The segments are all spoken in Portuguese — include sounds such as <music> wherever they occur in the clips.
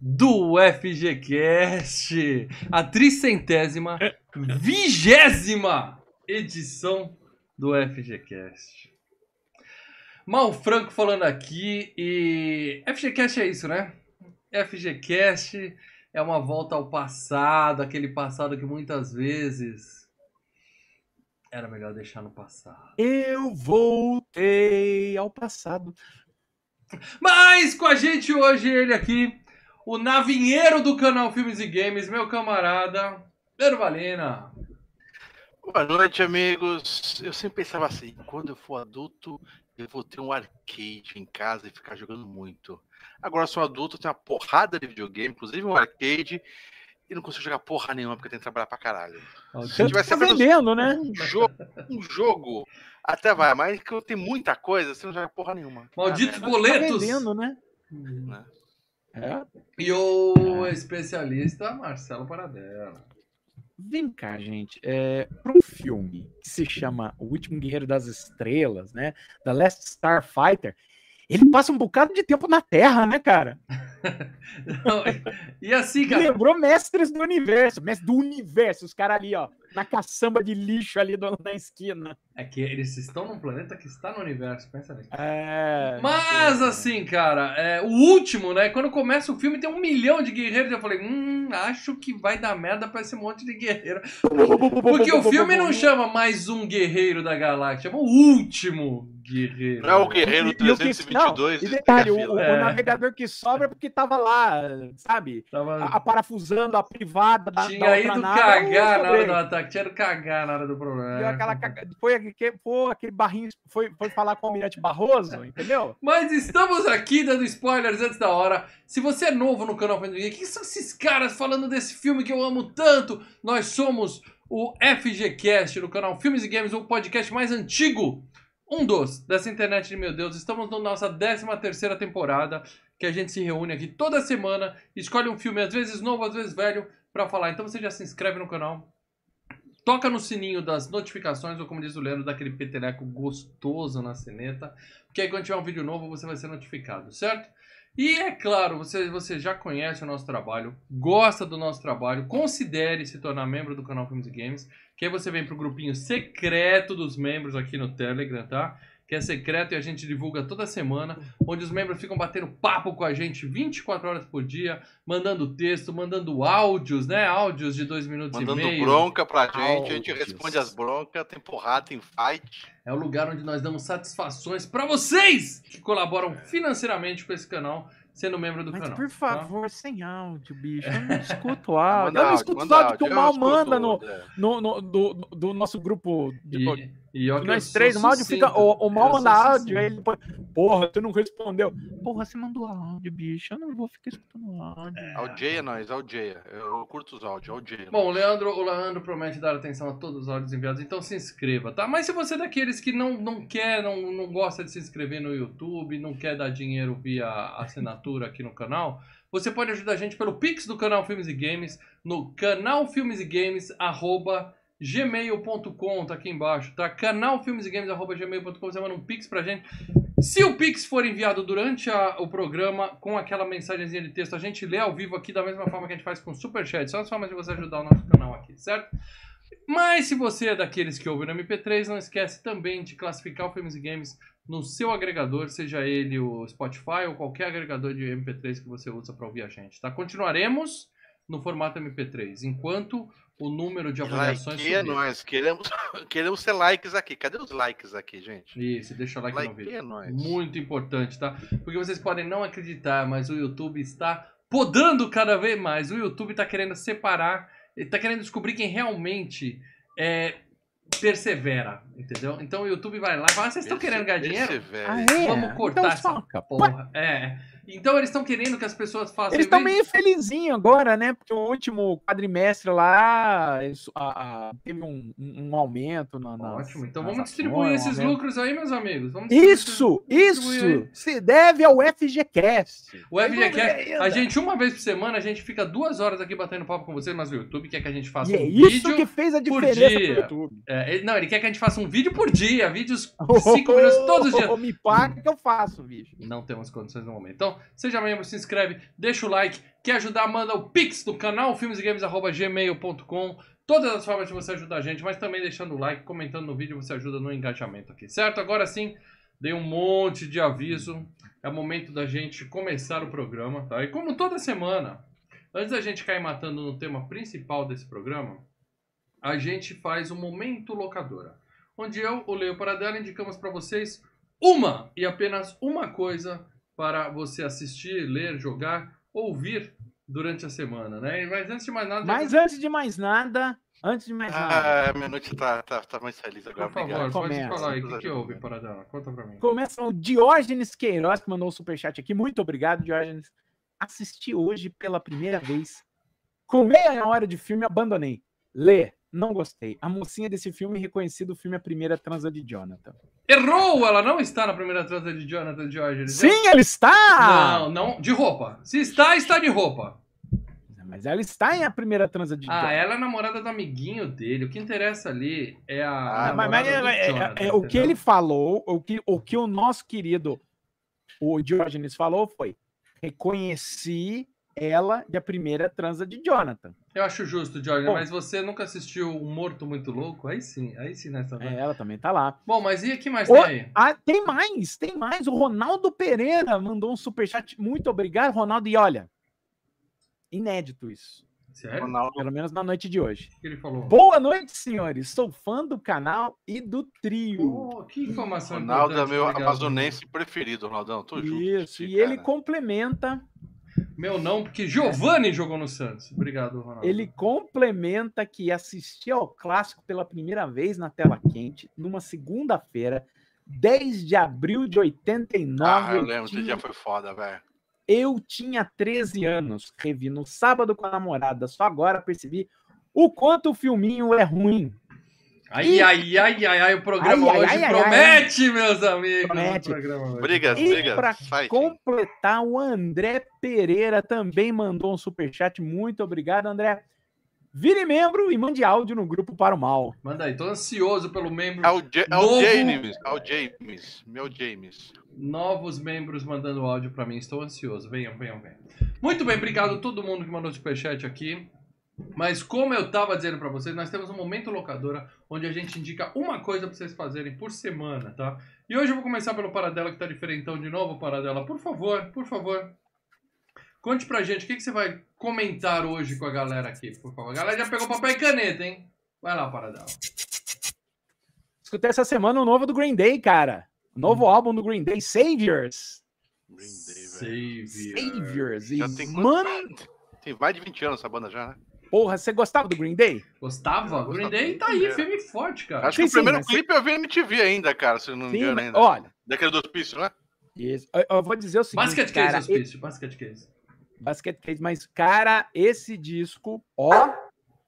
do FGCast, a tricentésima, vigésima edição do FGCast. Mal Franco falando aqui e FGCast é isso, né? FGCast é uma volta ao passado, aquele passado que muitas vezes era melhor deixar no passado. Eu voltei ao passado. Mas com a gente hoje, ele aqui, o navinheiro do canal Filmes e Games, meu camarada, Pedro Valina. Boa noite, amigos. Eu sempre pensava assim: quando eu for adulto, eu vou ter um arcade em casa e ficar jogando muito. Agora eu sou adulto, tenho uma porrada de videogame, inclusive um arcade e não consigo jogar porra nenhuma porque eu tenho que trabalhar pra caralho. Se tivesse tá vendendo, né? Um jogo, um jogo, até vai, mas que eu tenho muita coisa, você não joga porra nenhuma. Malditos ah, boletos! Tá vendendo, né? né? É. E o especialista Marcelo Paradela. Vem cá, gente. É, para um filme que se chama O Último Guerreiro das Estrelas, né? The Last Starfighter, ele passa um bocado de tempo na Terra, né, cara? <laughs> Não, e assim, cara. Lembrou mestres do universo, mestres do universo, os caras ali, ó, na caçamba de lixo ali na esquina. É que eles estão num planeta que está no universo, pensa nisso. É. Mas assim, cara, é, o último, né? Quando começa o filme tem um milhão de guerreiros. Eu falei, hum, acho que vai dar merda pra esse monte de guerreiro. <laughs> Porque o filme não chama mais um guerreiro da galáxia, chama o último guerreiro. Não é o guerreiro 322. E, e detalhe, o, o, é. navegador que sobra é porque tava lá, sabe? Tava... A, a parafusando a privada da Tinha da ido nave, cagar na hora do ataque, tinha ido cagar na hora do problema. Aquela, foi, foi aquele barrinho, foi, foi falar com o Almirante Barroso, entendeu? Mas estamos aqui dando spoilers antes da hora. Se você é novo no canal Fantasy, quem são esses caras falando desse filme que eu amo tanto? Nós somos o FGCast no canal Filmes e Games, o podcast mais antigo um dos dessa internet de meu Deus. Estamos na nossa 13 terceira temporada, que a gente se reúne aqui toda semana, escolhe um filme, às vezes novo, às vezes velho, para falar. Então você já se inscreve no canal, toca no sininho das notificações, ou como diz o Leandro, daquele peteleco gostoso na ceneta, porque aí quando tiver um vídeo novo você vai ser notificado, certo? E é claro, você, você já conhece o nosso trabalho, gosta do nosso trabalho, considere se tornar membro do canal Filmes e Games, que aí você vem pro grupinho secreto dos membros aqui no Telegram, tá? Que é secreto e a gente divulga toda semana, onde os membros ficam batendo papo com a gente 24 horas por dia, mandando texto, mandando áudios, né? Áudios de dois minutos mandando e meio. Mandando bronca pra gente, áudios. a gente responde as broncas, tem porrada, tem fight. É o lugar onde nós damos satisfações para vocês que colaboram financeiramente com esse canal, sendo membro do Mas, canal. por tá? favor, tá? sem áudio, bicho. Eu não <laughs> escuto áudio. eu não escuto áudio, áudio que o Mal manda no, no, no, do, do nosso grupo de, e, e ó, nós três, o áudio fica. O, o mal manda áudio, aí ele põe. Porra, tu não respondeu. Porra, você mandou áudio, bicho. Eu não vou ficar escutando áudio. É. Aldeia nós, aldeia. Eu curto os áudios, aldeia. Bom, o Leandro, o Leandro promete dar atenção a todos os áudios enviados, então se inscreva, tá? Mas se você é daqueles que não, não quer, não, não gosta de se inscrever no YouTube, não quer dar dinheiro via assinatura aqui no canal. Você pode ajudar a gente pelo Pix do canal Filmes e Games, no canal Filmes e Games, arroba gmail.com, tá aqui embaixo, tá? Canal Filmes e Games, gmail.com, você manda um pix pra gente. Se o pix for enviado durante a, o programa, com aquela mensagenzinha de texto, a gente lê ao vivo aqui da mesma forma que a gente faz com o Superchat. São as formas de você ajudar o nosso canal aqui, certo? Mas se você é daqueles que ouvem no MP3, não esquece também de classificar o Filmes e Games no seu agregador, seja ele o Spotify ou qualquer agregador de MP3 que você usa para ouvir a gente, tá? Continuaremos no formato MP3, enquanto o número de avaliações. Like é nós, queremos, <laughs> queremos ser likes aqui. Cadê os likes aqui, gente? Isso, deixa o like, like no vídeo. É nós. Muito importante, tá? Porque vocês podem não acreditar, mas o YouTube está podando cada vez mais. O YouTube está querendo separar, está querendo descobrir quem realmente é, persevera, entendeu? Então o YouTube vai lá e fala: ah, vocês estão querendo ganhar dinheiro? Ah, é? Vamos cortar então, essa porra. É. Então eles estão querendo que as pessoas façam. Eles estão meio felizinho agora, né? Porque o último quadrimestre lá isso, a- a- teve um, um- um aumento na. nas- Ótimo, então vamos ações, distribuir um esses aumento. lucros aí, meus amigos. Vamos Isso, distribuir aí. isso se deve ao FGCast. O FGCast, a gente, uma vez por semana, a gente fica duas horas aqui batendo papo com vocês, mas o YouTube quer que a gente faça E é um isso vídeo. que fez a diferença pro. YouTube. É, ele- não, ele quer que a gente faça um vídeo por dia, vídeos <laughs> de 5 minutos todos os dias. Me paga que eu faço, bicho. Não temos condições no momento. Então, seja membro, se inscreve, deixa o like. Quer ajudar, manda o pix do canal filmesgames.gmail.com Todas as formas de você ajudar a gente, mas também deixando o like, comentando no vídeo, você ajuda no engajamento aqui, certo? Agora sim, dei um monte de aviso. É momento da gente começar o programa, tá? E como toda semana, antes da gente cair matando no tema principal desse programa, a gente faz o Momento Locadora, onde eu, o Leio Paradela, indicamos para vocês uma e apenas uma coisa para você assistir, ler, jogar, ouvir durante a semana, né? Mas antes de mais nada, Mas antes de mais nada, antes de mais nada, Ah, minha noite tá, tá, tá mais feliz por agora. favor, Obrigado. pode Começa. falar aí o que, que houve, Paradela. Conta pra mim. começa o Diógenes Queiroz, que mandou o superchat aqui. Muito obrigado, Diógenes. Assisti hoje pela primeira vez. Com meia hora de filme, abandonei. Lê, não gostei. A mocinha desse filme reconheci do filme A Primeira Transa de Jonathan. Errou! Ela não está na primeira transa de Jonathan George. Sim, ela está! Não, não, de roupa. Se está, está de roupa. Mas ela está em A Primeira Transa de Ah, Jonathan. ela é namorada do amiguinho dele. O que interessa ali é a. Ah, Mas, mas é- é- Jonathan, é- o que ele falou, o que, o que o nosso querido o Diógenes falou foi: reconheci ela de a primeira transa de Jonathan. Eu acho justo, Jorge, Bom. mas você nunca assistiu Um Morto Muito Louco? Aí sim, aí sim nessa. É, ela também tá lá. Bom, mas e o que mais Ô, tem aí? Ah, tem mais, tem mais. O Ronaldo Pereira mandou um superchat. Muito obrigado, Ronaldo. E olha, inédito isso. Sério? Ronaldo, Pelo menos na noite de hoje. O que ele falou? Boa noite, senhores. Sou fã do canal e do trio. Oh, que informação Ronaldo é meu obrigado. amazonense preferido, Ronaldão. Tô junto. Isso, e ele cara. complementa, Meu não, porque Giovanni jogou no Santos. Obrigado, Ronaldo. ele complementa que assistiu ao clássico pela primeira vez na tela quente, numa segunda-feira, 10 de abril de 89. Ah, eu eu lembro, esse tinha- dia foi foda, velho. Eu tinha 13 anos, revi no sábado com a namorada, só agora percebi o quanto o filminho é ruim. Ai, ai, ai, ai, ai, o programa Ai, ai, hoje ai, ai, promete, meus amigos. Promete. Brigas, E brigas. pra completar, o André Pereira também mandou um superchat. Muito obrigado, André. Vire membro e mande áudio no grupo para o mal. Manda aí, tô ansioso pelo membro. É o, Ja- é o Novo- James. É o James. Meu James. Novos membros mandando áudio pra mim, estou ansioso. Venham, venham, venham. Muito bem, obrigado a todo mundo que mandou superchat aqui. Mas como eu tava dizendo pra vocês, nós temos um momento locadora onde a gente indica uma coisa pra vocês fazerem por semana, tá? E hoje eu vou começar pelo Paradela que tá diferentão de novo, Paradela. Por favor, por favor. Conte pra gente o que, que você vai comentar hoje com a galera aqui, por favor. A galera já pegou papel e caneta, hein? Vai lá, Paradela. Escutei essa semana o novo do Green Day, cara. O novo Hum. álbum do Green Day, Saviors. Green Day, velho. Savior. Saviors. E, Já tem quanto- mano, Tem mais de 20 anos essa banda já, né? Porra, você gostava do Green Day? Gostava? Eu Green Day tá aí, primeiro. firme e forte, cara. Acho Sim, que o sim, primeiro clipe eu vi MTV ainda, cara, se eu não me Sim, engano mas- ainda. olha, Daquele do hospício, né? isso, eu, eu vou dizer o seguinte, Basket cara, Case, hospício, Basket Case. Basket Case, mas, cara, esse disco, ó,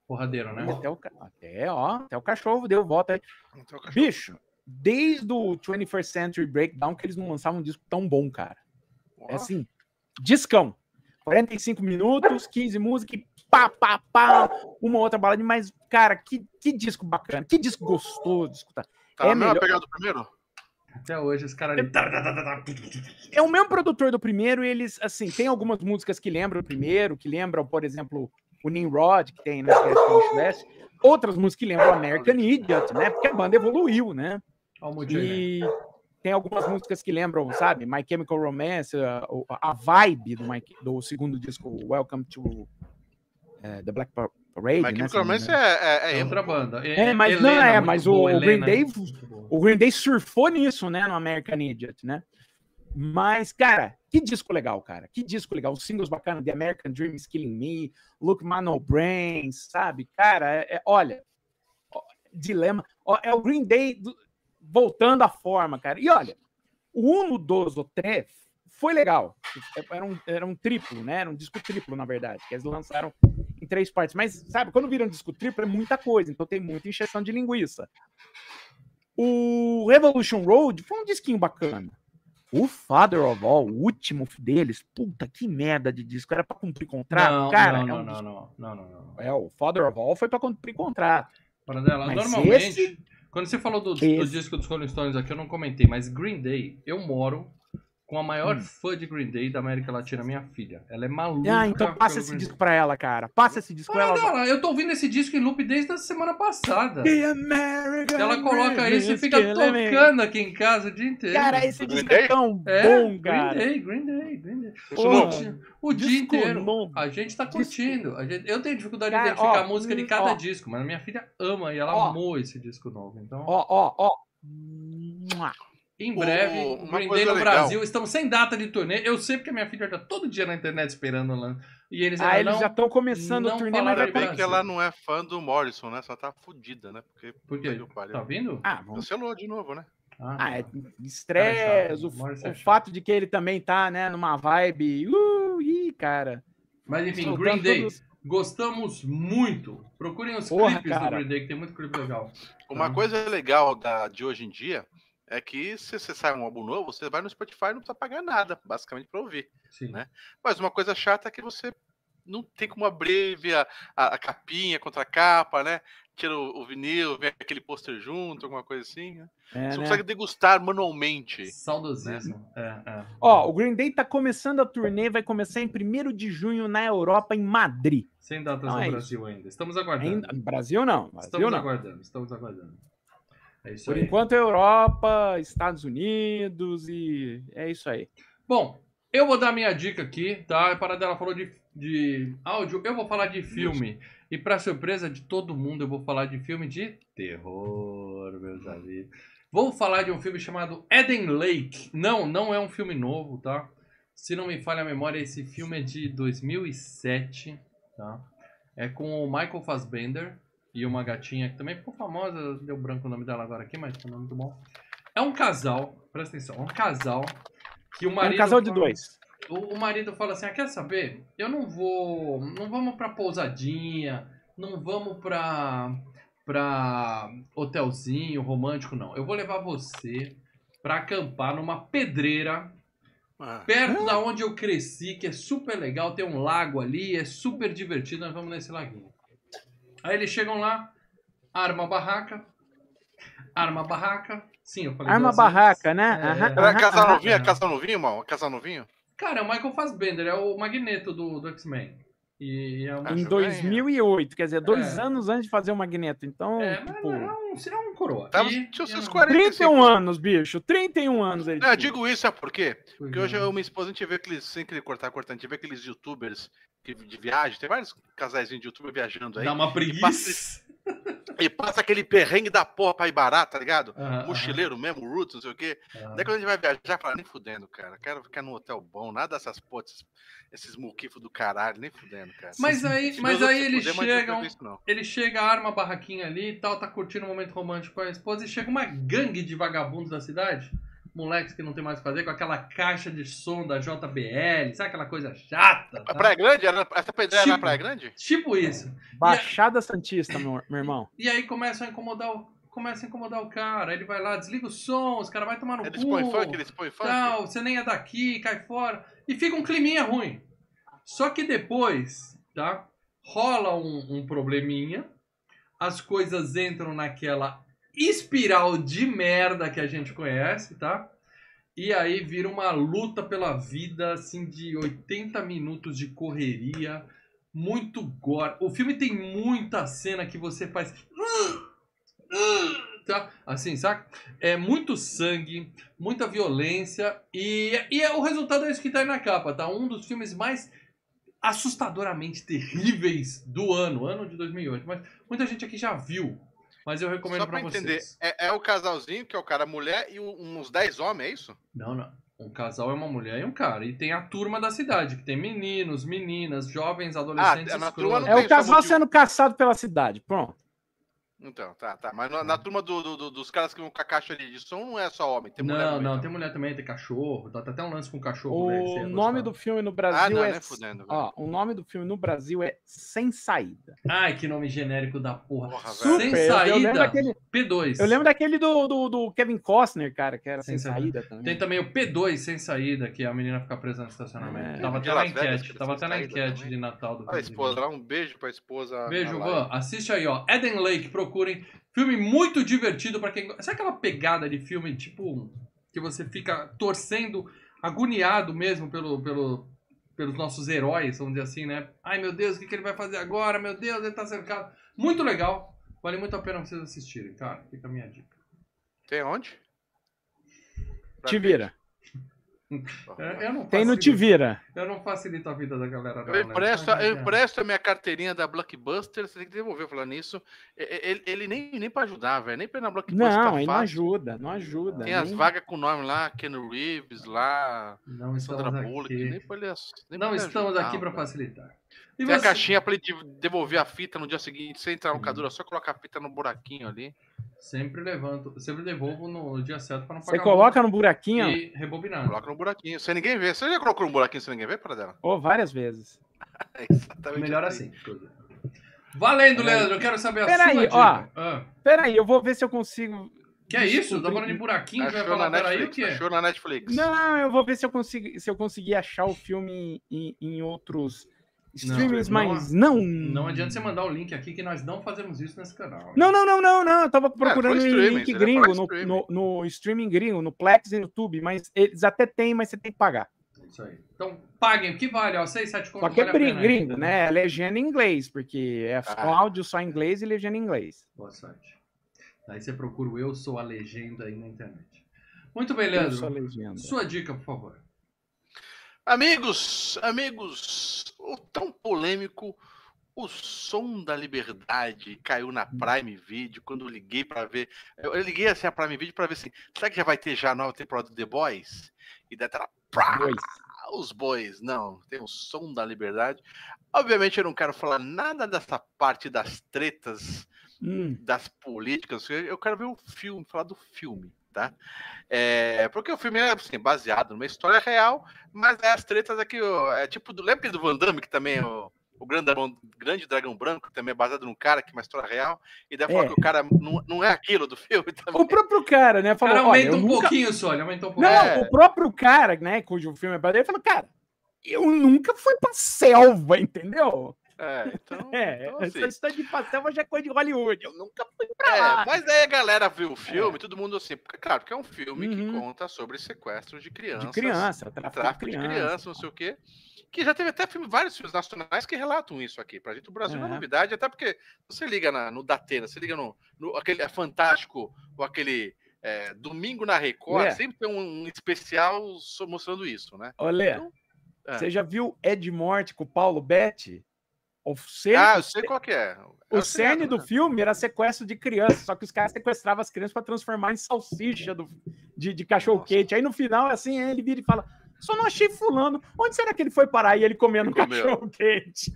Porradeiro, né? até o, até, ó, até o cachorro deu volta aí. Cachorro. Bicho, desde o 21st Century Breakdown que eles não lançavam um disco tão bom, cara. É assim, discão. 45 minutos, 15 músicas, e pá, pá, pá, uma outra balada, mas, cara, que, que disco bacana, que disco gostoso de escutar. Tá é na mesma melhor- pegada do primeiro? Até hoje os caras ali. É o mesmo produtor do primeiro, e eles, assim, tem algumas músicas que lembram o primeiro, que lembram, por exemplo, o Nimrod, que tem no Esquece West, outras músicas que lembram American Idiot, né? Porque a banda evoluiu, né? Aí, né? E tem algumas músicas que lembram, sabe, My Chemical Romance, a, a vibe do, My- do segundo disco, Welcome to eh, the Black Par- Parade. Mas né, engano. é, é, é É outra banda. É, mas não é, mas o- o Green Day-. O Green Day surfou nisso, né, no American Idiot, né? Mas, cara, que disco legal, cara. Que disco legal. Os singles bacanas, The American Dream is Killing Me, Look My No Brains, sabe? Cara, é- é- olha, ó, dilema. ó, é o Green Day do- voltando à forma, cara. E olha, o Uno, Dos ou Três foi legal. Era um, era um triplo, né? Era um disco triplo, na verdade, que eles lançaram três partes. Mas, sabe, quando vira um disco triplo é muita coisa, então tem muita injeção de linguiça. O Revolution Road foi um disquinho bacana. O Father of All, o último deles, puta que merda de disco. Era pra cumprir contrato? Não, cara, não, é um não, não, não, não, não. É, o Father of All foi pra cumprir contrato. Mas normalmente, esse- quando você falou do, do Esse- disco dos Rolling Stones aqui, eu não comentei, mas Green Day, eu moro com a maior Hum. fã de Green Day da América Latina, minha filha. Ela é maluca. Ah, então passa esse disco pra ela, cara. Passa esse disco pra Para ela. dela, eu tô ouvindo esse disco em loop desde a semana passada. The American Ela coloca isso e fica tocando aqui em casa o dia inteiro. Cara, esse Green disco é Day? tão é, bom, cara. Green Day, Green Day, Green Day. Não. O dia Disco inteiro. novo. A gente tá curtindo. A gente- eu tenho dificuldade Cara, de identificar ó, a música de hum, cada ó. disco, mas a minha filha ama e ela Ó. amou esse disco novo. Então, Ó, ó, ó. Em O- breve, uma Green Day coisa no legal. Brasil. Estamos sem data de turnê. Eu sei porque a minha filha tá todo dia na internet esperando lá. E eles Ah, ainda eles não... já estão começando o turnê, mas vai ter. Que ela não é fã do Morrison, né? Só tá fudida, né? Porque Por quê? pariu. Tá ouvindo? Ah, vamos. Cancelou de novo, né? Ah, é tá. estresse, o, é o chato. fato de que ele também tá, né, numa vibe. Uh, ih, cara. Mas enfim, Soltando Green Day. todos- Gostamos muito. Procurem os Porra, clipes do cara. Green Day, que tem muito clipe legal. Uma Tá. coisa legal da, de hoje em dia é que se você sai um álbum novo, você vai no Spotify e não precisa pagar nada, basicamente, pra ouvir. Sim. Né? Mas uma coisa chata é que você não tem como abrir ver a, a, a capinha contra a capa, né? Tira o, o vinil, vem aquele pôster junto, alguma coisa assim. Né? É, Você né? consegue degustar manualmente. Saudosismo. É, é. Ó, o Green Day tá começando a turnê, vai começar em 1 de junho na Europa, em Madrid. Sem datas Então no é isso. Brasil ainda. Estamos aguardando. Ainda, Brasil não, Brasil Estamos não. aguardando, estamos aguardando. É isso Por aí. enquanto, Europa, Estados Unidos e é isso aí. Bom, eu vou dar minha dica aqui, tá? A Paradela falou de, de áudio, eu vou falar de filme. E pra surpresa de todo mundo, eu vou falar de filme de terror, meus amigos. Vou falar de um filme chamado Eden Lake. Não, não é um filme novo, tá? Se não me falha a memória, esse filme é de 2007, tá? É com o Michael Fassbender e uma gatinha que também ficou famosa, deu branco o nome dela agora aqui, mas foi muito bom. É um casal, presta atenção, é um casal que o É marido... um casal de fala- dois. o, o marido fala assim: ah, quer saber? Eu não vou. Não vamos pra pousadinha, não vamos pra. pra hotelzinho romântico, não. Eu vou levar você pra acampar numa pedreira Ah, perto da onde eu cresci, que é super legal, tem um lago ali, é super divertido, nós vamos nesse laguinho. Aí eles chegam lá, arma a barraca, arma a barraca. Sim, eu falei Arma barraca, vezes. né? É. Aham, Era casal aham. novinho? É casal novinho, irmão? Casal novinho? Cara, é o Michael Fassbender, é o Magneto do, do X-Men. E é um. Ah, Em Acho 2008, quer dizer, dois É. anos antes de fazer o Magneto. Então, É, mas tipo, é um, é um coroa. Tava, E- tinha os e seus é um- 45. 31 anos, bicho. 31 anos ele Não, digo isso, sabe por quê? Porque hoje é. eu e minha esposa, a gente vê aqueles, sem querer cortar, cortando, a gente vê aqueles youtubers de viagem, tem vários casais de youtuber viajando aí, Dá uma preguiça. e passa aquele perrengue da porra pra ir barato, tá ligado? Aham, Mochileiro mesmo, roots, não sei o quê. aham. Daí quando a gente vai viajar, fala, nem fudendo, cara. Quero ficar num hotel bom, nada dessas potes, esses muquifos do caralho, nem fudendo, cara. Mas aí, Se mas aí eles puder, chegam, não. ele chega, arma a barraquinha ali e tal, tá curtindo um momento romântico com a esposa e chega uma gangue de vagabundos da cidade, moleques que não tem mais o que fazer, com aquela caixa de som da JBL, sabe aquela coisa chata? A tá? Praia Grande? Era, essa pedreira era na Tipo- Praia Grande? Tipo isso. Baixada Santista, meu, meu irmão. E aí começam a incomodar o, começa a incomodar o cara, ele vai lá, desliga o som, os caras vai tomar no Eles cu. põem funk, eles põem funk. tal, você nem é daqui, cai fora. E fica um climinha ruim. Só que depois, tá? Rola um, um probleminha, as coisas entram naquela espiral de merda que a gente conhece, tá? E aí vira uma luta pela vida, assim, de 80 minutos de correria, muito gore. O filme tem muita cena que você faz. Tá? Assim, saca? É muito sangue, muita violência e, e é, o resultado é isso que tá aí na capa, tá? Um dos filmes mais assustadoramente terríveis do ano, ano de 2008. Mas muita gente aqui já viu, mas eu recomendo Só pra pra entender, vocês. é, é o casalzinho, que é o cara mulher, e o- uns 10 homens, é isso? Não, não. Um casal é uma mulher e um cara. E tem a turma da cidade, que tem meninos, meninas, jovens, adolescentes. Ah, turma não É tem o casal sendo caçado pela cidade. Pronto. Então, tá, tá. Mas na, na turma do, do- do- dos caras que vão com a caixa de, som não é só homem, tem mulher não, também, não, então. tem mulher também, tem cachorro. Tá, tá até um lance com cachorro. O ia nome do filme no Ah, Brasil não, é. nem fudendo, velho. Ó, o nome do filme no Brasil é Sem Saída. Ai, que nome genérico da porra. Porra, Sem velho. Super, eu- lembro saída, daquele- P2. Eu lembro daquele do, do, do Kevin Costner, cara, que era Sem Sem, Saída. Saída também. Tem também o P2 sem saída, que a menina fica presa no estacionamento. É. Tava até na enquete. que Tava sem até na saída enquete também. de Natal do Olha a Resident esposa um beijo pra esposa. Beijo, Van. Assiste aí, ó. Eden Lake, procurem. Filme muito divertido pra quem. Sabe aquela pegada de filme, tipo, que você fica torcendo, agoniado mesmo pelo, pelo, pelos nossos heróis, vamos dizer assim, né? Ai meu Deus, o que, que ele vai fazer agora? Meu Deus, ele tá cercado. Muito legal. Vale muito a pena vocês assistirem, cara. Fica a minha dica. Tem onde? Te vira. É, Eu não Tem no facilito- Te Vira. Eu não facilito a vida da galera. não, Eu né? empresto, Mas, eu empresto a minha carteirinha da Blockbuster, você tem que devolver falando nisso. Ele, ele nem, nem pra ajudar, velho. Nem pra ir na Blockbuster. Não, aí não ajuda, não ajuda. Tem as nem- vagas com nome lá, Ken Reeves lá, Não Sandra estamos Bullock. aqui. Nem pra ele, nem Não pra ele estamos ajudar, aqui para facilitar. E Tem a você? caixinha pra ele de- devolver a fita no dia seguinte, sem entrar no Sim. locadora, só colocar a fita no buraquinho ali. Sempre levanto, sempre devolvo no dia certo para não Você pagar coloca no buraquinho, e rebobinando. Coloca no buraquinho, sem ninguém ver. Você já colocou no buraquinho sem ninguém ver, para dela? ou várias vezes. <laughs> É exatamente Melhor assim. inclusive. Valendo, Peraí. Leandro, eu quero saber a Peraí, sua dica. ó. Ah, Pera aí, eu vou ver se eu consigo. que é isso? Tá falando de buraquinho, já vai Achou na falar, peraí, o Netflix, que é? achou na Netflix. Não, eu vou ver se eu consigo, se eu conseguir achar o filme em, em outros streamings, não- mas não. Não adianta você mandar o link aqui que nós não fazemos isso nesse canal. Não, não, não, não, não. Eu tava procurando foi em streaming, link gringo, no, streaming. no, no streaming gringo, no Plex e no Tube, mas eles até têm, mas você tem que pagar. Isso aí. Então, paguem, o que vale? Ó, 6, 7 Só contos, que é vale gringo, né? É legenda em inglês, porque é Ah. áudio só em inglês e legenda em inglês. Boa sorte. Aí você procura o Eu Sou a Legenda aí na internet. Muito bem, Eu sou a Leandro. legenda. Sua dica, por favor. Amigos, amigos, o tão polêmico O Som da Liberdade caiu na Prime Video quando eu liguei para ver. Eu, eu liguei assim a Prime Video para ver assim, será que já vai ter já a nova temporada do The Boys? E daí prá, Dois. os bois, não, tem o Som da Liberdade. Obviamente eu não quero falar nada dessa parte das tretas Hum, das políticas, eu quero ver o filme, falar do filme, tá? É, porque o filme é assim, baseado numa história real, mas é as tretas aqui, ó, é tipo, do, lembra aquele do Van Damme, que também é o, o grande, dragão, grande Dragão Branco, que também é baseado num cara, que é uma história real, e daí fala É. que o cara não, não é aquilo do <laughs> filme também. O próprio cara, né? O Falou, cara olha, aumenta um nunca... pouquinho só, ele aumentou um pouquinho. Não, É. o próprio cara, né, cujo filme é baseado, ele falou, cara, eu nunca fui pra selva, entendeu? É, então, <laughs> É, então, essa assim, história de pra selva já é coisa de Hollywood, eu nunca fui pra É, lá. mas aí a galera viu o filme, todo mundo assim, porque, claro, porque é um filme que Uhum. conta sobre sequestro de crianças. De criança, tráfico, tráfico de de criança. criança, não sei o quê. Que já teve até filme, vários filmes nacionais que relatam isso aqui. Pra gente, o Brasil é É. novidade, até porque você liga na- no Datena, você liga no, no aquele é Fantástico, ou aquele é, Domingo na Record, É. sempre tem um, um especial mostrando isso, né? Olha, Então, é. você já viu Ed Morte com o Paulo Betti? O cerne, Ah, eu sei qual que é. É o cerne do né? filme era sequestro de crianças, só que os caras sequestravam as crianças para transformar em salsicha do, de, de cachorro quente. Aí no final, assim, ele vira e fala: Só não achei fulano. Onde será que ele foi parar? E ele comendo um <laughs> Comeu. cachorro quente.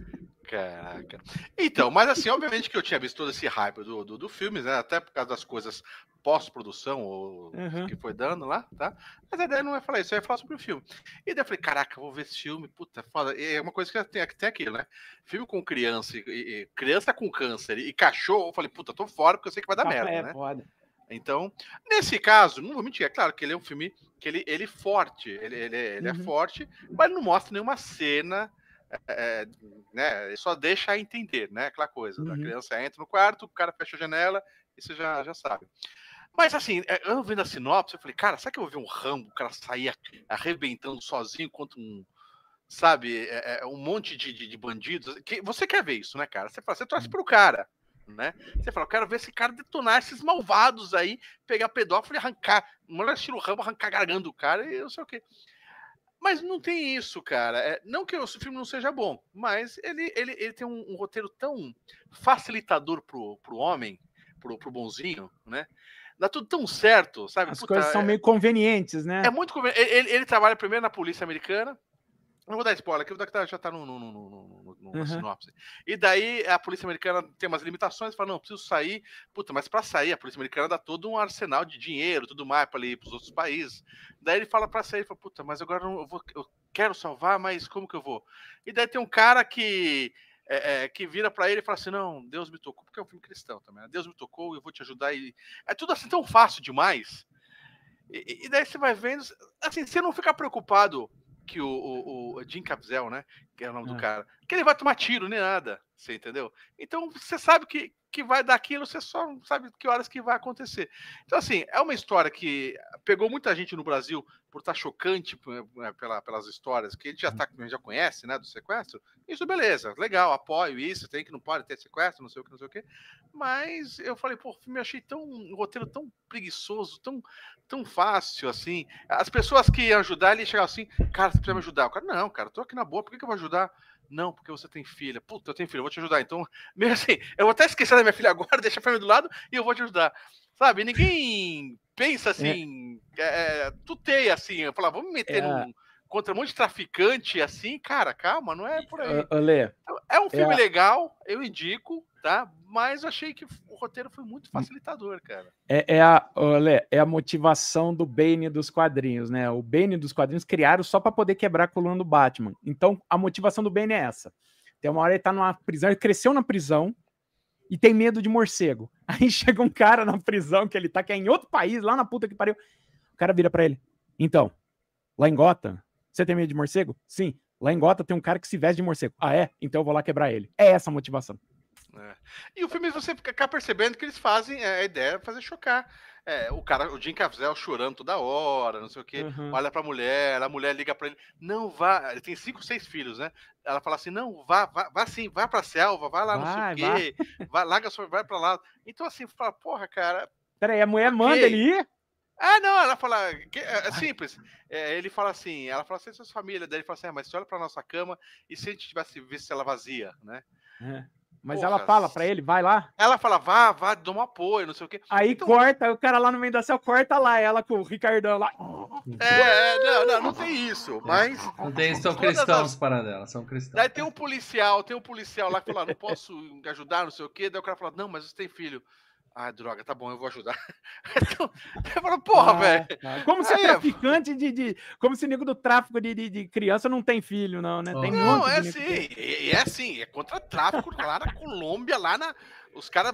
Caraca. Então, mas assim, obviamente que eu tinha visto todo esse hype do, do, do filme, né? Até por causa das coisas pós-produção, ou Uhum. que foi dando lá, tá? Mas a ideia não é falar isso, é falar sobre o filme. E daí eu falei, caraca, vou ver esse filme, puta, foda. E é uma coisa que tem, tem aquilo, né? Filme com criança, e, e- criança com câncer e cachorro, eu falei, puta, tô fora porque eu sei que vai dar merda, é, né? foda. Então, nesse caso, não vou mentir, é claro que ele é um filme que ele, ele é forte, ele, ele, ele é Uhum. forte, mas não mostra nenhuma cena, é, né? Ele só deixa entender, né? Aquela coisa, a Uhum. criança entra no quarto, o cara fecha a janela, e você já, já sabe. Mas assim, é, eu vendo a sinopse, eu falei, cara, será que eu vou ver um Rambo, o cara sair arrebentando sozinho contra um, sabe, é, é, um monte de, de, de bandidos? Que, você quer ver isso, né, cara? Você, fala, você torce pro cara, né? Você fala, eu quero ver esse cara detonar esses malvados aí, pegar pedófilo e arrancar, mulher estilo Rambo, arrancar a garganta do cara e não sei o quê. Mas não tem isso, cara. É, não que o filme não seja bom, mas ele, ele, ele tem um, um roteiro tão facilitador pro, pro homem, pro, pro bonzinho, né? Dá tudo tão certo, sabe? As Puta, coisas são é- meio convenientes, né? é muito conven- ele, ele- ele trabalha primeiro na polícia americana, Não vou dar spoiler, que o Dactar já tá no, no, no, no, no Uhum. sinopse. E daí a polícia americana tem umas limitações, fala, não, preciso sair. Puta, mas pra sair, a polícia americana dá todo um arsenal de dinheiro, tudo mais pra ir pros outros países. Daí ele fala pra sair, ele fala, puta, mas agora eu, vou, eu quero salvar, mas como que eu vou? E daí tem um cara que, é, é, que vira pra ele e fala assim, não, Deus me tocou, porque é um filme cristão também, né? Deus me tocou, eu vou te ajudar. E... É tudo assim tão fácil demais. E, e daí você vai vendo, assim, você não fica preocupado que o, o, o Jim Caviezel, né, que é o nome do É. cara, que ele vai tomar tiro nem nada, você entendeu? Então você sabe que, que vai dar aquilo, você só não sabe que horas que vai acontecer. Então assim, é uma história que pegou muita gente no Brasil por estar chocante né, pela, pelas histórias que a gente já, tá, a gente já conhece, né, do sequestro. Isso beleza, legal, apoio isso, tem que não pode ter sequestro, não sei o que, não sei o que. Mas eu falei, pô, o filme eu achei tão um roteiro tão preguiçoso, tão tão fácil assim. As pessoas que iam ajudar, ele chegava assim, cara, você precisa me ajudar. O cara, não, cara, tô aqui na boa, por que, que eu vou ajudar? Não, porque você tem filha. Puta, eu tenho filha, eu vou te ajudar. Então, <laughs> meio assim, eu vou até esquecer da minha filha agora, <laughs> deixa a família do lado e eu vou te ajudar. Sabe, ninguém pensa assim, é, tuteia assim, eu falo, vamos meter É. num, contra um monte de traficante assim, cara, calma, não é por aí. Ô, ô, Lê, É um filme É. legal, eu indico, tá? Mas achei que o roteiro foi muito facilitador, cara. É, é a, ô, Lê, é a motivação do Bane dos quadrinhos, né? O Bane dos quadrinhos criaram só para poder quebrar a coluna do Batman. Então, a motivação do Bane é essa. Tem uma hora ele tá numa prisão, ele cresceu na prisão e tem medo de morcego. <laughs> Aí chega um cara na prisão que ele tá, que é em outro país, lá na puta que pariu. O cara vira para ele. Então, lá em Gotham, você tem medo de morcego? Sim. Lá em Gotham tem um cara que se veste de morcego. Ah, é? Então eu vou lá quebrar ele. É essa a motivação. E o filme você fica percebendo que eles fazem, é, a ideia é fazer chocar. É, o cara, o Jim Caviezel chorando toda hora, não sei o quê. Uhum. Olha pra mulher, a mulher liga pra ele, não vá. Ele tem cinco, seis filhos, né? Ela fala assim: não, vá, vá, vá sim, vá pra selva, vai lá, Vai, não sei o quê, vai, larga sua, vai pra lá. Então, assim, fala, porra, cara. Peraí, a mulher manda ele ir? Ah, não, ela fala. que- é, é simples. É, ele fala assim, ela fala assim, suas família. Daí ele fala assim, ah, mas você olha pra nossa cama e se a gente tivesse visto ela vazia, né? É. Mas Porra, ela fala pra ele, vai lá. Ela fala, vá, vá, dá um apoio, não sei o quê. Aí Então- corta, o cara lá no meio da céu corta lá, ela com o Ricardão lá. É, não, não, não tem isso, mas. Não tem, são cristãos as- para dela, são cristãos. Daí tem um policial, tem um policial lá que fala, não posso ajudar, não sei o quê. Daí o cara fala, não, mas você tem filho. Ah, droga, tá bom, eu vou ajudar. <laughs> Então, eu falo, porra, Ah, velho. tá. Como se É. traficante de, de- Como se nego do tráfico de, de, de criança não tem filho, não, né? Tem Não, é assim, e é assim, é contra tráfico lá na Colômbia, lá na. Os caras.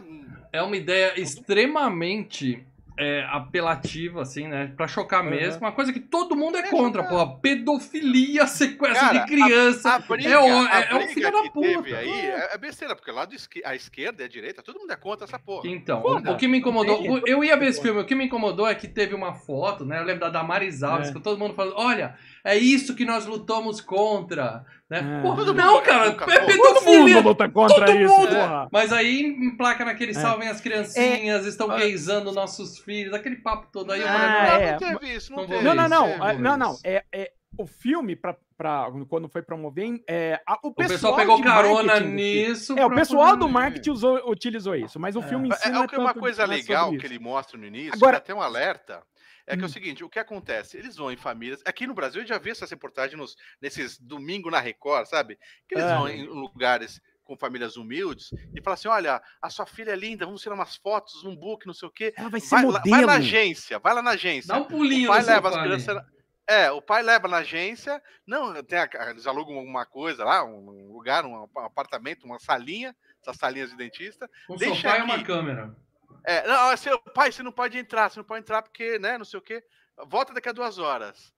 É uma ideia extremamente é, apelativa, assim, né? Pra chocar Uhum. mesmo. Uma coisa que todo mundo é É contra, porra. Pedofilia, sequestro Cara, de criança. A briga, é, o- a é, é um filho da puta. aí é, é besteira, porque lá do esque- a esquerda e a direita, todo mundo é contra essa porra. Então, Foda. o, que me incomodou, o- eu ia ver esse filme, o que me incomodou é que teve uma foto, né? Eu lembro da Damaris Alves, É. que todo mundo falando, olha, é isso que nós lutamos contra, né? É. Não, mundo cara, nunca é foi. Todo mundo pedofilia. luta contra Todo isso, mundo. porra. Mas aí emplaca naquele É. salvem as criancinhas, estão gaysando nossos filhos, aquele papo todo aí. eu Ah, falei, não, é. não teve isso, não, Não teve. Não, não, não. é, Não. É, é, o filme, pra, pra, quando foi promover, é, a- o O pessoal, pessoal pegou carona nisso. É, o pessoal do marketing usou, utilizou isso, mas o filme em si É, é, é uma coisa é legal que ele mostra no início, Agora- até um alerta, é que é Hum. o seguinte, o que acontece? Eles vão em famílias. Aqui no Brasil eu já vi essas reportagens nos, nesses domingo na Record, sabe? Que eles Ah. vão em lugares com famílias humildes e falam assim: olha, a sua filha é linda, vamos tirar umas fotos, um book, não sei o quê. Ela vai ser Vai, lá- modelo. vai na agência, vai lá na agência. Dá um pulinho o pai leva as crianças. É, o pai leva na agência. Não, tem a- eles alugam uma coisa lá, um lugar, um apartamento, uma salinha, essas salinhas de dentista. Um Deixa sofá e uma aqui. câmera. É, não, seu pai, você não pode entrar, você não pode entrar porque, né, não sei o quê. Volta daqui a duas horas.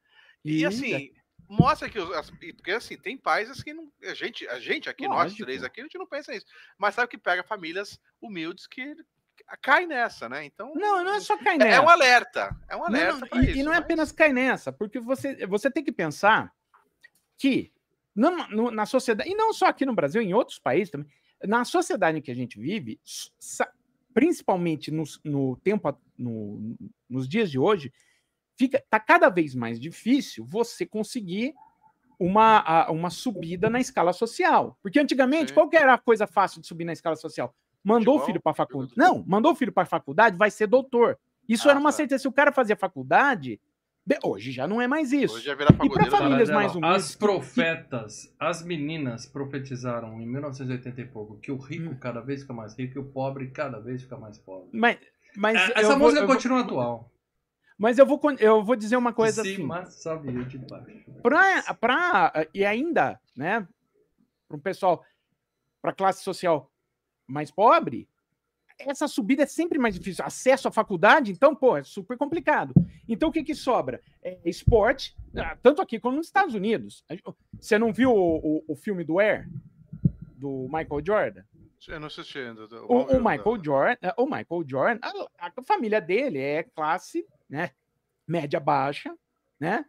E, Ih, assim, mostra que os, e porque assim, tem pais assim, que não, a gente, a gente aqui, nós três aqui, a gente não pensa nisso. Mas sabe que pega famílias humildes que cai nessa, né? Então, Não, não é só cair é, nessa. é um alerta, é um Não, alerta não, pra e, isso. e não é mas- apenas cair nessa, porque você, você tem que pensar que não- no- na sociedade, e não só aqui no Brasil, em outros países também, na sociedade em que a gente vive, principalmente nos, no tempo, no- nos dias de hoje, fica tá cada vez mais difícil você conseguir uma, uma subida na escala social. Porque antigamente, Sim. qual era a coisa fácil de subir na escala social? Mandou o filho para faculdade. de Não, mandou o filho para faculdade, vai ser doutor. Isso Ah, era uma tá. certeza. Se o cara fazia faculdade, Hoje já não é mais isso. Hoje já vira E pagodeiro. famílias mais humildes. As profetas, as meninas profetizaram em 1980 e pouco que o rico Hum. cada vez fica mais rico e o pobre cada vez fica mais pobre. Mas, mas É, Essa vou- música vou- continua atual. Mas eu vou, eu vou dizer uma coisa de assim. cima sabia de baixo. Pra, pra, e ainda, né, para o pessoal, para classe social mais pobre, essa subida é sempre mais difícil. Acesso à faculdade, então, pô, é super complicado. Então, o que que sobra? É esporte, ah, tanto aqui como nos Estados Unidos. Você não viu o, o, o filme do Air? Do Michael Jordan? Eu não assisti ainda. O, o Michael Jordan, eh, o Michael Jordan, a, a família dele é classe, né, média baixa, né?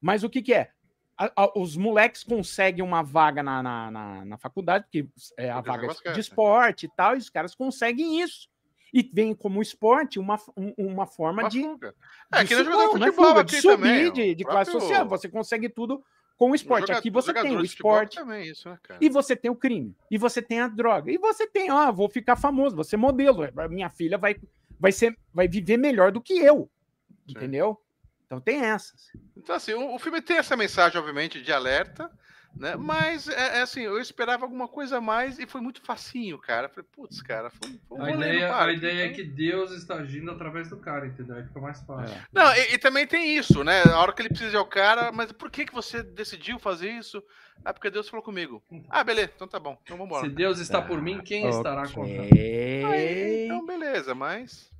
Mas o que que é? A- a- os moleques conseguem uma vaga na, na, na, na faculdade, porque é a Porque joga vaga de esporte e tal, e os caras conseguem isso. E vem como esporte uma, um- uma forma Uma de, fuga. É, de que nem su- jogador de não é futebol fuga, de subir também. de, de classe social. Você consegue tudo com o esporte. joga- Aqui você tem o esporte, Também, isso, né, e você tem o crime, e você tem a droga, e você tem, ó, vou ficar famoso, vou ser modelo, minha filha vai, vai, ser, vai viver melhor do que eu, Sim. entendeu? Então tem essas. Então, assim, o, o filme tem essa mensagem, obviamente, de alerta, né? Mas, é, é assim, eu esperava alguma coisa a mais e foi muito facinho, cara. Eu Falei, putz, cara, foi, foi um A ideia, a parque, ideia é então- que Deus está agindo através do cara, entendeu? Aí fica mais fácil. Não, e, e também tem isso, né? A hora que ele precisa ir ao cara, mas por que, que você decidiu fazer isso? Ah, porque Deus falou comigo. Ah, beleza, então tá bom, então vambora. Se Deus está por mim, quem estará Ok. contra? Aí, então, beleza, mas.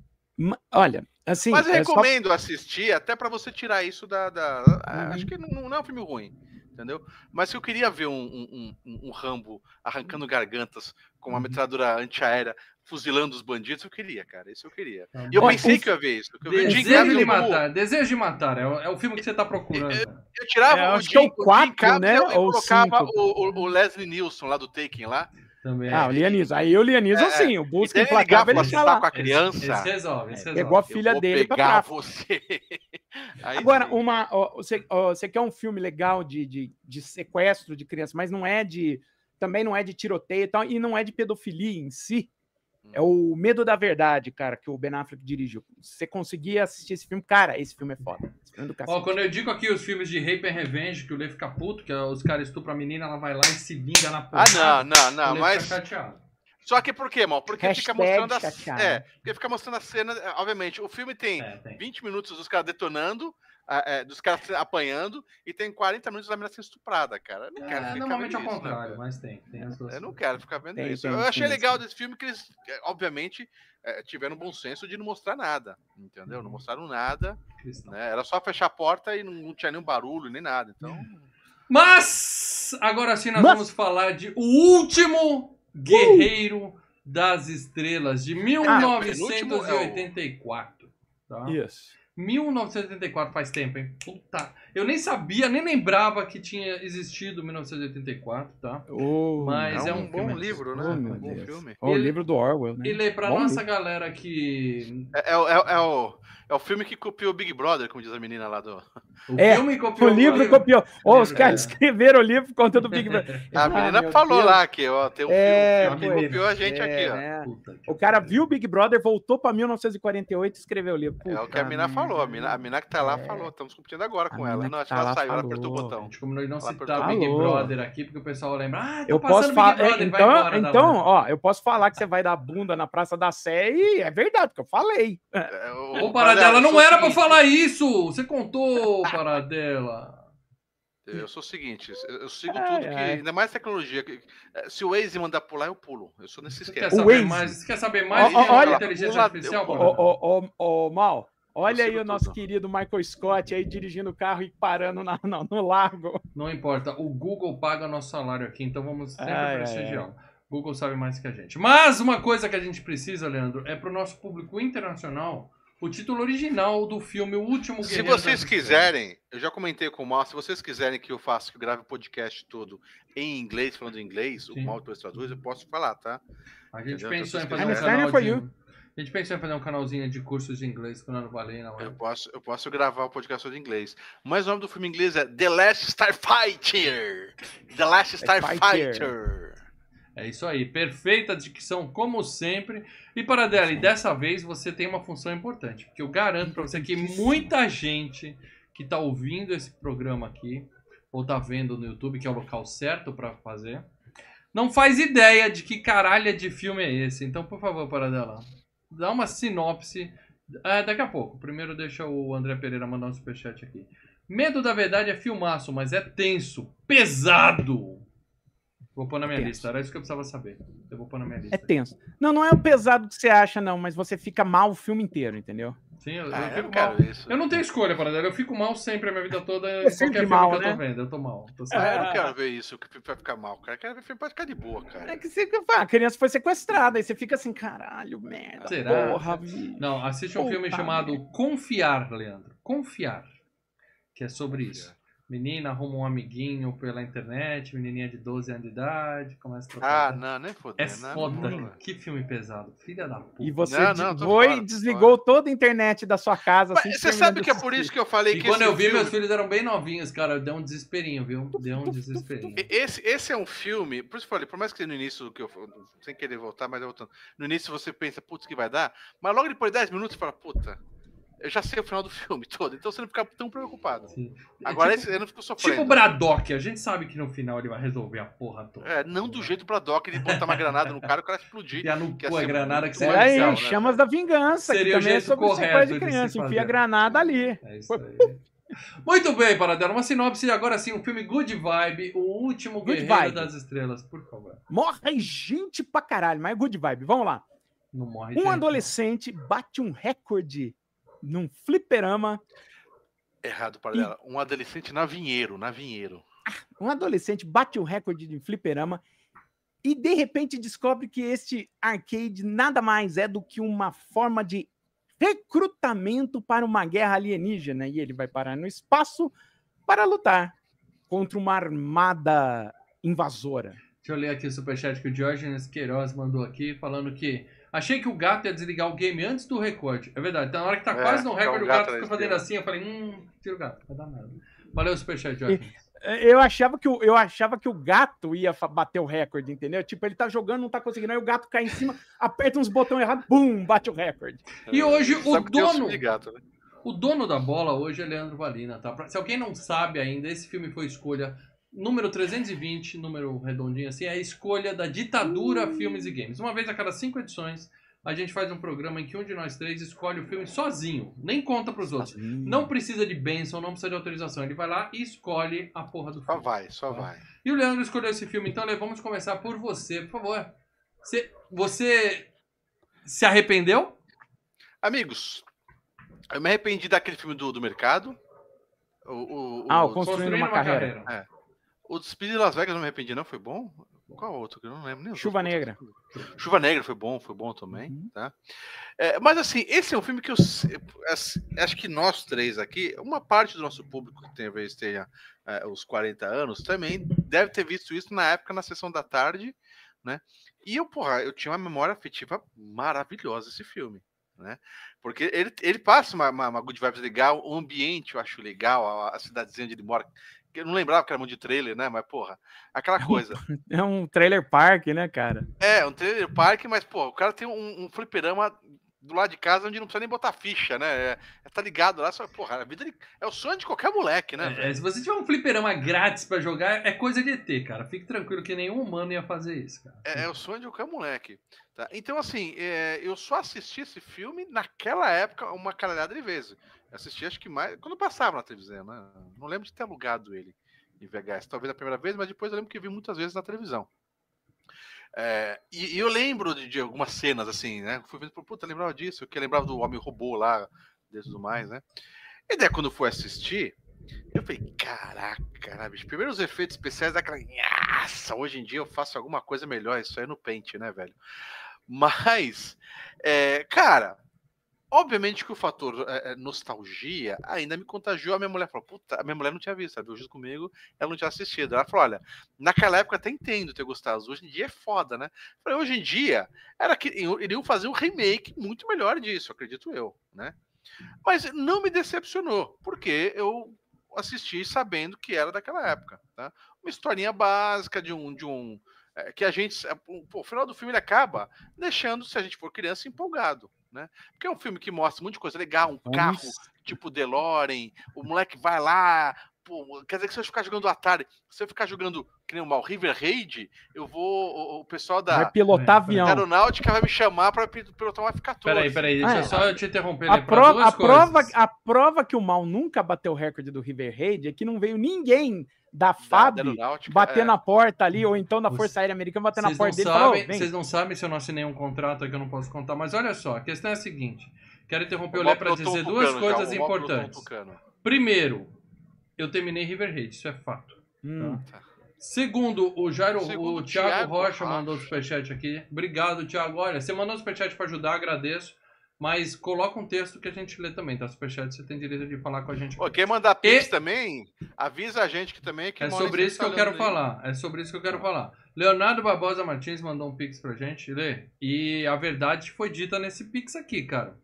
Olha, assim, mas eu é só- recomendo assistir, até pra você tirar isso da. da- ah, Uhum. Acho que não, não é um filme ruim, entendeu? Mas se eu queria ver um, um, um- um Rambo arrancando gargantas com uma Uhum. metralhadora antiaérea fuzilando os bandidos, eu queria, cara. Isso eu queria. E eu bom. Pensei o- que eu ia ver isso. eu Desejo de como- matar, Desejo de matar, é o, é o filme que você tá procurando. cara. Eu tirava É, o acho que é o né? e Ou colocava cinco. o, o- o Leslie Nielsen lá do Taken lá. Também. Ah, o Lianismo. Aí o Lianismo, É, sim, o busca implacável, ele pra tá lá. com a criança. Esse, esse resolve, esse resolve. Pegou a filha vou dele pra pegar tráfico. você. <laughs> Aí Agora, uma, ó, você, ó, você quer um filme legal de, de, de sequestro de criança, mas não é de. Também não é de tiroteio e tal, e não é de pedofilia em si. É o Medo da Verdade, cara, que o Ben Affleck dirigiu. Se você conseguir assistir esse filme, cara, esse filme é foda. Esse filme é do Ó, quando eu digo aqui os filmes de Rape and Revenge, que o Lê fica puto, que os caras estupram a menina, ela vai lá e se vinga na porra. Ah, não, não, não, mas. fica chateado. Só que por quê, mal? Porque fica Hashtag mostrando a. É, porque fica mostrando a cena. é, Obviamente, o filme tem É, tem. 20 minutos dos caras detonando, é, dos caras apanhando, e tem 40 minutos da menina sendo estuprada, cara. Eu não quero É, ficar normalmente ao isso, né, contrário, cara? mas tem. tem as duas Eu não quero ficar vendo Tem, isso. tem, eu achei tem, legal sim. desse filme que eles, é, obviamente, é, tiveram bom senso de não mostrar nada, entendeu? Uhum. Não mostraram nada, né? Era só fechar a porta e não, não tinha nenhum barulho, nem nada. Então, Mas agora sim nós Mas- vamos falar de O Último Guerreiro das Estrelas, de Ah, penúltimo é o- 1984. Tá? Isso. 1984 faz tempo, hein? Puta. Eu nem sabia, nem lembrava que tinha existido 1984, tá? Oh, Mas é é um, um bom filme livro, né? Oh, um bom Deus. filme. O livro do Orwell, né? E lê pra Bom nossa livro. galera que. É, é o- é o- é o, é o filme que copiou Big Brother, como diz a menina lá do. O É, filme copiou O livro copiou. Ó, os É. caras escreveram o livro por conta do Big Brother. <laughs> A Ah, menina meu falou Deus. lá que ó, tem um É, filme, que foi. copiou a gente É, aqui, ó. né? Puta que O cara viu o Big Brother, voltou pra 1948 e escreveu o livro. É o que a Puta mina falou. A merda. mina, a mina que tá lá É. falou. Estamos competindo agora com ela. Mina Não, acho tá que ela lá saiu, ela falou. apertou o A botão. gente combinou de não Ela citar apertou. Big Falou. Brother aqui, porque o pessoal lembra. Ah, tá Eu posso falar. Vai Então, então, ó, eu posso falar que você vai dar bunda na Praça da Sé e é verdade, porque eu falei. É, o- Ô, Paradela, não o era pra seguinte, falar isso! Você contou, Paradela. Eu sou o seguinte, eu sigo Ai, tudo que. ai. Ainda mais tecnologia. que- eh, Se o Waze mandar pular, eu pulo. Eu sou nesse Você quer esquema. O saber mais? Você quer saber mais olha, inteligência pula- artificial, ô, Mal, olha aí o nosso tudo. querido Michael Scott aí dirigindo o carro e parando na- no, no largo. Não importa, o Google paga nosso salário aqui, então vamos sempre Ai, ai, prestigiar. O Google sabe mais que a gente. Mas uma coisa que a gente precisa, Leandro, é pro nosso público internacional o título original do filme O Último Se Guerreiro vocês das quiserem, eu já comentei com o Mal, se vocês quiserem que eu faça, que eu grave o podcast todo em inglês, falando inglês, o Sim. Mal depois traduz, eu posso falar, tá? A gente Entendeu? pensou em Então, fazer se um vocês canal de... A gente pensou em fazer um canalzinho de cursos de inglês com o Nano Valena. Eu posso, eu posso gravar o podcast todo em inglês. Mas o nome do filme em inglês é The Last Starfighter. The Last Starfighter. Starfighter. É isso aí, perfeita dicção como sempre. E Paradela, dessa vez você tem uma função importante, porque eu garanto para você que muita gente que tá ouvindo esse programa aqui ou tá vendo no YouTube, que é o local certo para fazer, não faz ideia de que caralho de filme é esse. Então, por favor, Paradela, dá uma sinopse. Ah, daqui a pouco. Primeiro deixa o André Pereira mandar um superchat aqui. Medo da Verdade é filmaço, mas é tenso, pesado. Vou pôr na minha tenso. lista, era isso que eu precisava saber. Eu vou pôr na minha lista. É tenso. Não, não é o pesado que você acha, não, mas você fica mal o filme inteiro, entendeu? Sim, eu, Ah, eu eu fico não mal. Eu não tenho escolha, Paradela. Eu fico mal sempre a minha vida toda. É em sempre qualquer mal, filme que eu tô né? vendo. Eu tô mal. Tô Ah, eu não quero ver isso, que vai ficar mal, cara. Eu quero ver filme pra ficar de boa, cara. É que você, ah, a criança foi sequestrada, aí você fica assim, caralho, merda. Será? Porra. Não, assiste um filme chamado. Confiar, Leandro. Confiar. Que é sobre isso. Menina arruma um amiguinho pela internet, menininha de 12 anos de idade, começa a trocar. Ah, não, nem foder. É não, foda. não. Que filme pesado. Filha da puta. E você Não, foi e desligou toda a internet da sua casa. Mas assim você sabe que é por isso que eu falei E que quando esse eu vi, filme- meus filhos eram bem novinhos, cara. Deu um desesperinho, viu? Deu um desesperinho. Esse, esse é um filme, por isso que eu falei, por mais que no início, que eu, sem querer voltar, mas eu voltando, no início você pensa, putz, que vai dar, mas logo depois de 10 minutos você fala, puta, eu já sei o final do filme <laughs> todo, então você não fica tão preocupado. Sim. Agora tipo, esse eu não fico sofrendo. tipo o Braddock, a gente sabe que no final ele vai resolver a porra toda. É, não do jeito pra Doc ele botar uma granada no cara e o cara explodir. Enfiar no cu a granada que você Pera vai policial, aí, né, chamas da vingança, Seria que o também é sobre correto de criança. Enfia a granada ali. É isso aí. Muito bem, Paradela. Uma sinopse agora sim, o filme Good Vibe, o último Good guerreiro Vibe. das estrelas. Por favor. Morre gente pra caralho, mas é good vibe. Vamos lá. Não morre Um gente. adolescente bate um recorde num fliperama. Errado para dela. Um adolescente na vinheiro, na vinheiro. Um adolescente bate um recorde de fliperama e de repente descobre que este arcade nada mais é do que uma forma de recrutamento para uma guerra alienígena. E ele vai parar no espaço para lutar contra uma armada invasora. Deixa eu ler aqui o superchat que o Diógenes Queiroz mandou aqui, falando que achei que o gato ia desligar o game antes do recorde. É verdade, então na hora que tá É, quase no tá recorde, o o gato gato fica fazendo assim, eu falei, hum, tira o gato, vai dar merda. Valeu, superchat, Diógenes. Eu achava que o, eu achava que o gato ia bater o recorde, entendeu? Tipo, ele tá jogando, não tá conseguindo, aí o gato cai em cima, aperta uns botões errados, bum, bate o recorde. E hoje o dono- gato, né? O dono da bola hoje é Leandro Valina, tá? Pra- Se alguém não sabe ainda, esse filme foi escolha número 320, número redondinho assim, é a escolha da ditadura Filmes e Games. Uma vez a cada cinco edições, a gente faz um programa em que um de nós três escolhe o filme sozinho, nem conta pros outros. Não precisa de benção, não precisa de autorização. Ele vai lá e escolhe a porra do Só filme. vai, só Tá. vai. E o Leandro escolheu esse filme, então Le, vamos começar por você, por favor. Você, você se arrependeu? Amigos, eu me arrependi daquele filme do, do mercado. O, o, Ah, o, o Construindo uma carreira. O Speed de Las Vegas eu não me arrependi, não? Foi bom? Qual outro? que Eu não lembro nem Chuva outros. Negra. Chuva Negra foi bom, foi bom também, Uhum. tá? É, mas assim, esse é um filme que eu assim, acho que nós três aqui, uma parte do nosso público que talvez tenha é, os 40 anos, também deve ter visto isso na época na sessão da tarde, né? E eu, porra, eu tinha uma memória afetiva maravilhosa esse filme, né? Porque ele, ele passa uma, uma, uma good vibes legal, o ambiente eu acho legal, a, a cidadezinha onde ele mora, eu não lembrava que era muito de trailer, né? Mas, porra, aquela coisa. <laughs> É um trailer park, né, cara? É, um trailer park, mas, pô, o cara tem um, um fliperama do lado de casa onde não precisa nem botar ficha, né? É, é, tá ligado lá, só, porra, a vida de- é o sonho de qualquer moleque, né? É, velho? se você tiver um fliperama grátis pra jogar, é coisa de ET, cara. Fique tranquilo que nenhum humano ia fazer isso, cara. É, é o sonho de qualquer moleque. Tá? Então, assim, é, eu só assisti esse filme naquela época uma caralhada de vezes. Assisti, acho que mais. Quando passava na televisão, né? Não lembro de ter alugado ele em VHS. Talvez a primeira vez, mas depois eu lembro que vi muitas vezes na televisão. É, e, e eu lembro de, de algumas cenas, assim, né? Fui vendo, puta, lembrava disso, que lembrava do Homem Robô lá, e tudo mais, né? E daí, quando fui assistir, eu falei, caraca, né, bicho? Primeiro os efeitos especiais daquela. Nossa, hoje em dia eu faço alguma coisa melhor, isso aí é no pente, né, velho? Mas, é, cara, obviamente que o fator é, nostalgia ainda me contagiou. A minha mulher falou, puta, a minha mulher não tinha visto, sabe? Eu junto comigo, ela não tinha assistido. Ela falou, olha, naquela época até entendo ter gostado, hoje em dia é foda, né? Falei, hoje em dia, era que iriam fazer um remake muito melhor disso, acredito eu, né? Mas não me decepcionou, porque eu assisti sabendo que era daquela época, tá? Uma historinha básica de um de um é, que a gente. o- o final do filme acaba deixando, se a gente for criança, empolgado. Né? Porque é um filme que mostra um monte de coisa legal, um carro tipo DeLorean, o moleque vai lá. Pô, quer dizer que se eu ficar jogando Atari, se eu ficar jogando que nem o mal River Raid, eu vou. O, o pessoal Vai da pilotar É, avião. aeronáutica vai me chamar para pilotar um F-14. Peraí, peraí, deixa Ah, é. só eu te interromper. A pra prova, duas a, prova, a prova que o Mal nunca bateu o recorde do River Raid é que não veio ninguém da FAB bater é. na porta ali, ou então da Força Aérea Americana bater na porta não, dele e falar, "Ô, sabem, vem. vocês não sabem se eu não assinei um contrato aqui, eu não posso contar. Mas olha só, a questão é a seguinte. Quero interromper o Lé para dizer duas tucano coisas o importantes. Primeiro, eu terminei River Raid, isso é fato. Hum. Segundo, o Jairo, Segundo o o Thiago, Thiago Rocha Rocha. mandou superchat aqui. Obrigado, Thiago. Olha, você mandou superchat para ajudar, agradeço. Mas coloca um texto que a gente lê também, tá? Superchat, você tem direito de falar com a gente. Pô, quem mandar Pix E- também, avisa a gente que também. Que É sobre isso que tá eu quero aí. falar. É sobre isso que eu quero falar. Leonardo Barbosa Martins mandou um pix pra gente, Lê. E a verdade foi dita nesse pix aqui, cara.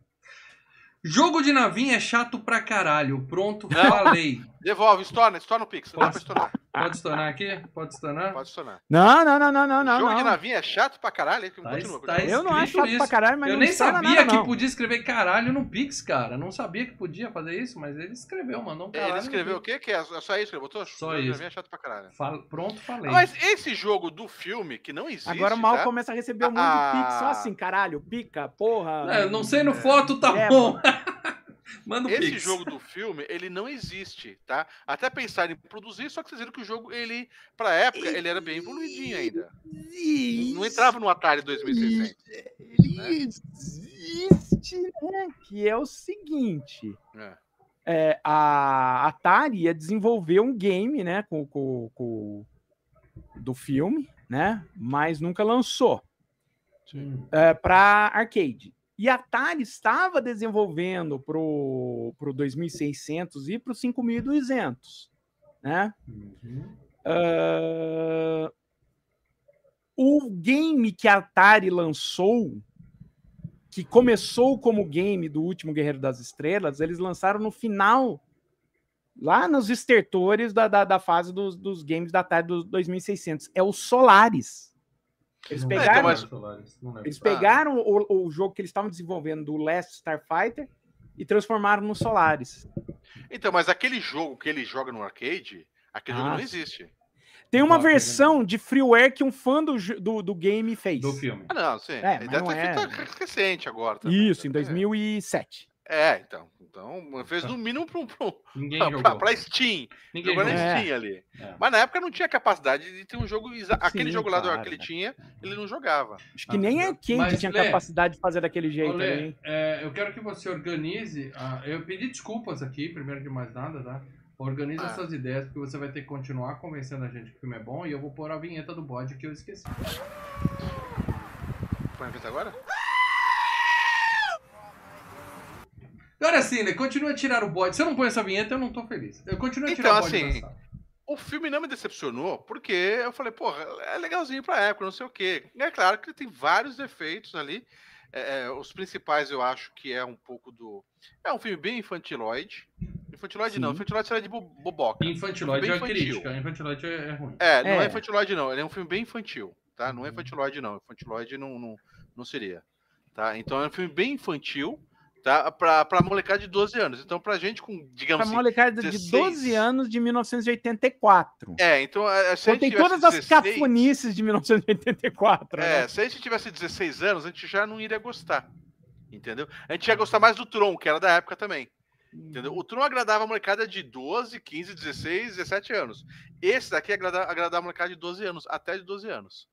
Jogo de navinha é chato pra caralho. Pronto, falei. <laughs> Devolve, estoura, estoura no Pix. Dá Pode. pra estourar. Pode estourar aqui? Pode estourar? Pode estourar. Não, não, não, não, não, não. Jogo de não. navinha é chato pra caralho. Tá Continua, tá Eu não acho chato pra isso. caralho, mas Eu não nem sabia nada, que não. podia escrever caralho no Pix, cara. Não sabia que podia fazer isso, mas ele escreveu, mandou um caralho. Ele escreveu o quê? Que é só isso que ele botou? Só Jogo de isso. navinha é chato pra caralho. Fala- Pronto, falei. Mas esse jogo do filme, que não existe. Agora o Mal tá? começa a receber um monte de Ah. pix, só assim, caralho, pica, porra. É, não sei no foto, tá É, bom. <laughs> Manda o Esse Pix. jogo do filme, ele não existe, tá? Até pensar em produzir, só que vocês viram que o jogo, ele, pra época, ele era bem evoluidinho ainda. Não entrava no Atari 2600. Existe, né? Que é o seguinte. É. é, a Atari ia desenvolver um game, né, com, com, com- do filme, né, mas nunca lançou Hum. é, para arcade. E a Atari estava desenvolvendo pro pro 2600 e pro 5200, né? Uhum. Ah, o game que a Atari lançou, que começou como game do último Guerreiro das Estrelas, eles lançaram no final, lá nos estertores da, da, da fase dos, dos games da Atari dos 2600. É o Solaris. Eles Não pegaram, mas- não lembro. eles Ah. pegaram o, o jogo que eles estavam desenvolvendo do Last Starfighter e transformaram no Solaris. Então, mas aquele jogo que ele joga no arcade, aquele jogo Ah, não sim. existe. Tem uma Ah, tá versão de freeware que um fã do, do, do game fez. Do filme. Ah, não, sim. É, mas deve não ter é- feito re- recente agora. também, Isso, em também. 2007. É, então. Então, fez no mínimo pra, um- pra, um- <laughs> Ninguém pra, jogou. pra, pra Steam. Ninguém Jogou na jogou. É. Steam ali. É. Mas na época não tinha capacidade de ter um jogo. Aquele Sim, jogo lá claro, que ele cara. tinha, ele não jogava. Acho que Ah, nem mas- arcade mas, tinha Lê, capacidade de fazer daquele jeito Olê, ali. é, eu quero que você organize. ah, eu pedi desculpas aqui, primeiro de mais nada, tá? Organize Ah. essas ideias, porque você vai ter que continuar convencendo a gente que o filme é bom e eu vou pôr a vinheta do bode que eu esqueci. Põe a vinheta agora? Agora sim, né? Continua a tirar o bode. Se eu não põe essa vinheta, eu não tô feliz. Eu continuo a tirar Então, o bode assim. O filme não me decepcionou, porque eu falei, porra, é legalzinho pra época, não sei o quê. É claro que ele tem vários defeitos ali. É, é, os principais eu acho que é um pouco do. É um filme bem infantiloide. Infantiloide não, Sim. infantiloide seria de bo- boboca. Infantiloide é infantil. crítica. Infantiloide é, é ruim. É, não é. É. infantiloide não, ele é um filme bem infantil, tá? Não é infantiloide não, infantiloide não, não, não seria, tá? Então é um filme bem infantil, tá? Pra, pra molecada de 12 anos. Então pra gente com, digamos Pra assim... molecada de 16. 12 anos de 1984. É, então... É, se Contém tivesse todas as 16, cafonices de 1984. É, né? se a gente tivesse 16 anos, a gente já não iria gostar. Entendeu? A gente ia gostar mais do Tron, que era da época também. Entendeu? O Tron agradava a molecada de 12, 15, 16, 17 anos. Esse daqui agradava, agradava a molecada de 12 anos, até de 12 anos.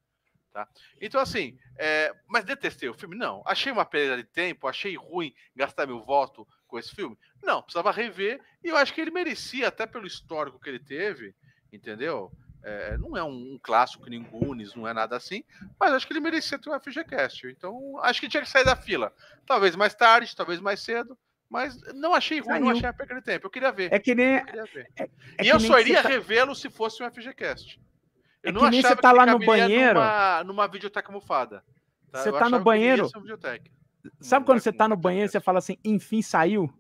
Tá? Então, assim, é, mas detestei o filme? Não. Achei uma perda de tempo, achei ruim gastar meu voto com esse filme? Não, precisava rever, e eu acho que ele merecia, até pelo histórico que ele teve, entendeu? É, não é um, um clássico nem Goonies, não é nada assim, mas acho que ele merecia ter um FGCast. Então, acho que tinha que sair da fila. Talvez mais tarde, talvez mais cedo, mas não achei ruim, não Saiu. achei a perda de tempo. Eu queria ver. É que nem. eu ver. é e eu só iria tá- revê-lo se fosse um FGCast. Eu É não que nem você tá lá no banheiro. Numa, numa videoteca mofada. tá? Você Eu tá no banheiro. Sabe Não quando vai você tá no banheiro e você fala assim, enfim saiu?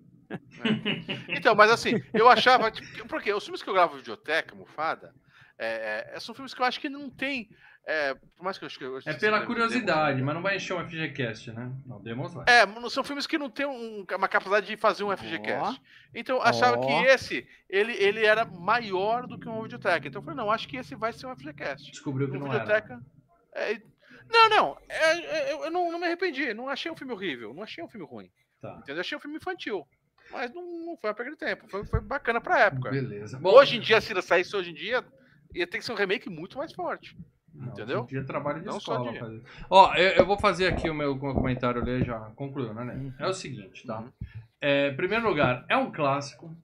Então, mas assim, eu achava. Tipo, porque os filmes que eu gravo videoteca, mofada, É, é, são filmes que eu acho que não tem. É, por mais que eu acho que eu É pela curiosidade, mas não vai encher um FGCast, né? Não, Demos vai. É, são filmes que não tem um, uma capacidade de fazer um FGCast. Então eu achava Ó. que esse, ele, ele era maior do que um videoteca. Então eu falei, não, acho que esse vai ser um FGCast. Descobriu que Um não era. videoteca. é, não, não, é, é, eu, eu não, não me arrependi. Não achei um filme horrível, não achei um filme ruim. Tá. Entendeu? Achei um filme infantil. Mas não, não foi uma perda de tempo. Foi, foi bacana pra época. Beleza. Bom, Hoje em dia, se saísse hoje em dia, ia ter que ser um remake muito mais forte. Não, Entendeu? dia trabalho de Não só escola. Ó, eu, eu vou fazer aqui o meu comentário, ele já concluiu, né, né? É o seguinte, tá? Uhum. É, em primeiro lugar, é um clássico.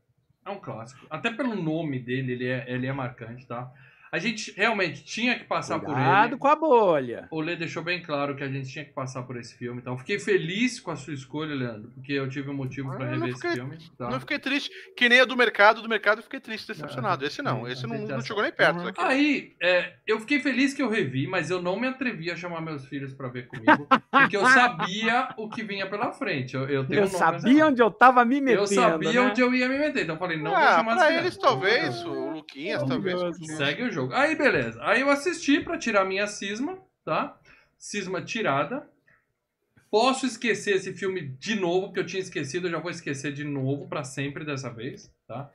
É um clássico. Até pelo nome dele, ele é, ele é marcante, tá? A gente realmente tinha que passar por Cuidado ele. com a bolha. O Lê deixou bem claro que a gente tinha que passar por esse filme, então fiquei feliz com a sua escolha, Leandro, porque eu tive um motivo Ah, não rever esse fiquei- filme. Tá? Não fiquei triste. Que nem a do mercado, do mercado eu fiquei triste, decepcionado. Esse não, esse não, não chegou nem perto Uhum. Aí, é, eu fiquei feliz que eu revi, mas eu não me atrevi a chamar meus filhos pra ver comigo, porque eu sabia o que vinha pela frente. Eu, eu tenho Eu um nome sabia nessa- onde eu tava me metendo. Eu sabia né? onde eu ia me meter, então eu falei, não vou ah, chamar as pra crianças. eles talvez, o Luquinhas talvez. Segue o jogo. Aí, beleza. Aí eu assisti pra tirar minha cisma, tá? Cisma tirada. Posso esquecer esse filme de novo, porque eu tinha esquecido, eu já vou esquecer de novo pra sempre dessa vez, tá?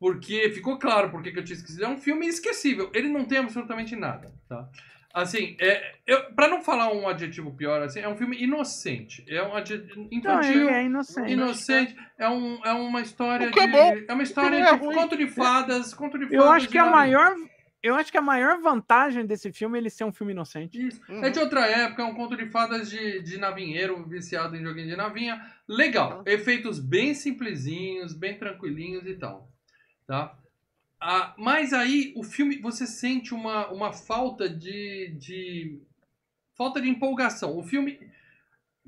Porque ficou claro porque que eu tinha esquecido. É um filme esquecível. Ele não tem absolutamente nada, tá? Assim, é, eu, pra não falar um adjetivo pior, assim, é um filme inocente. É um adjetivo infantil. ele é inocente. Inocente é, um, é uma história O que é de. bom. É uma história é de conto de fadas. Conto de fadas Eu acho que a navio. maior. Eu acho que a maior vantagem desse filme é ele ser um filme inocente. Isso. Uhum. É de outra época, é um conto de fadas de, de navinheiro, viciado em joguinho de navinha. Legal. Uhum. Efeitos bem simplesinhos, bem tranquilinhos e tal. Tá? Ah, mas aí o filme, você sente uma, uma falta de, de. falta de empolgação. O filme.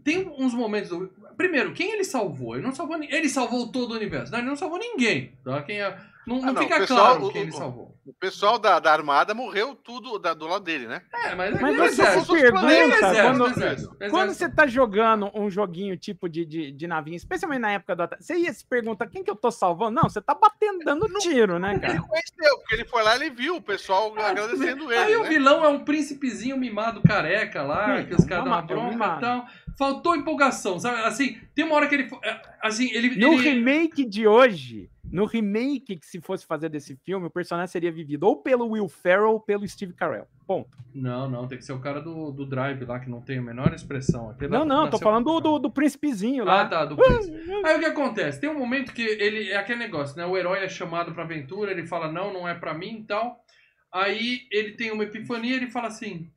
Tem uns momentos. do- Primeiro, quem ele salvou? Ele não salvou ni- Ele salvou todo o universo. Não, ele não salvou ninguém. Tá? Quem é- Não, Ah, não não, fica o pessoal- claro o- quem ele o- salvou. O pessoal da, da Armada morreu tudo da- do lado dele, né? É, mas, Mas é você exército. pergunta, Exército, quando, exército, exército. quando você tá jogando um joguinho tipo de, de, de navinha, especialmente na época do ataque, você ia se perguntar quem que eu tô salvando? Não, você tá batendo, dando tiro, né, Ele cara? conheceu, porque ele foi lá e ele viu o pessoal agradecendo ele. Aí o né? vilão é um príncipezinho mimado careca lá, Sim, que os caras dão uma é um bronca e tal. Faltou empolgação, sabe? Assim, tem uma hora que ele. é, Assim, ele. No ele- remake de hoje, no remake que se fosse fazer desse filme, o personagem seria vivido ou pelo Will Ferrell ou pelo Steve Carell. Ponto. Não, não, tem que ser o cara do, do Drive lá, que não tem a menor expressão. Aquele Não, não, tô falando do, do, do príncipezinho lá. Ah, tá, do príncipe. Aí o que acontece? Tem um momento que ele. É aquele negócio, né? O herói é chamado pra aventura, ele fala, não, não é pra mim e tal. Aí ele tem uma epifania ele fala assim.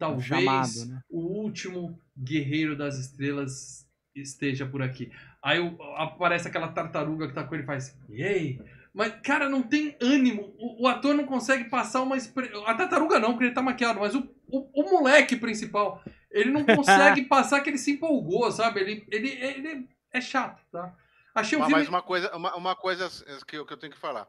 Talvez chamado, né? o último guerreiro das estrelas esteja por aqui. Aí aparece aquela tartaruga que tá com ele e faz. Yay! Mas, cara, não tem ânimo. O, o ator não consegue passar uma. expre- A tartaruga não, porque ele tá maquiado, mas o, o, o moleque principal, ele não <laughs> consegue passar que ele se empolgou, sabe? Ele, ele, ele é chato, tá? Achei um Mas, filme. mas uma coisa, uma, uma coisa que eu, que eu tenho que falar.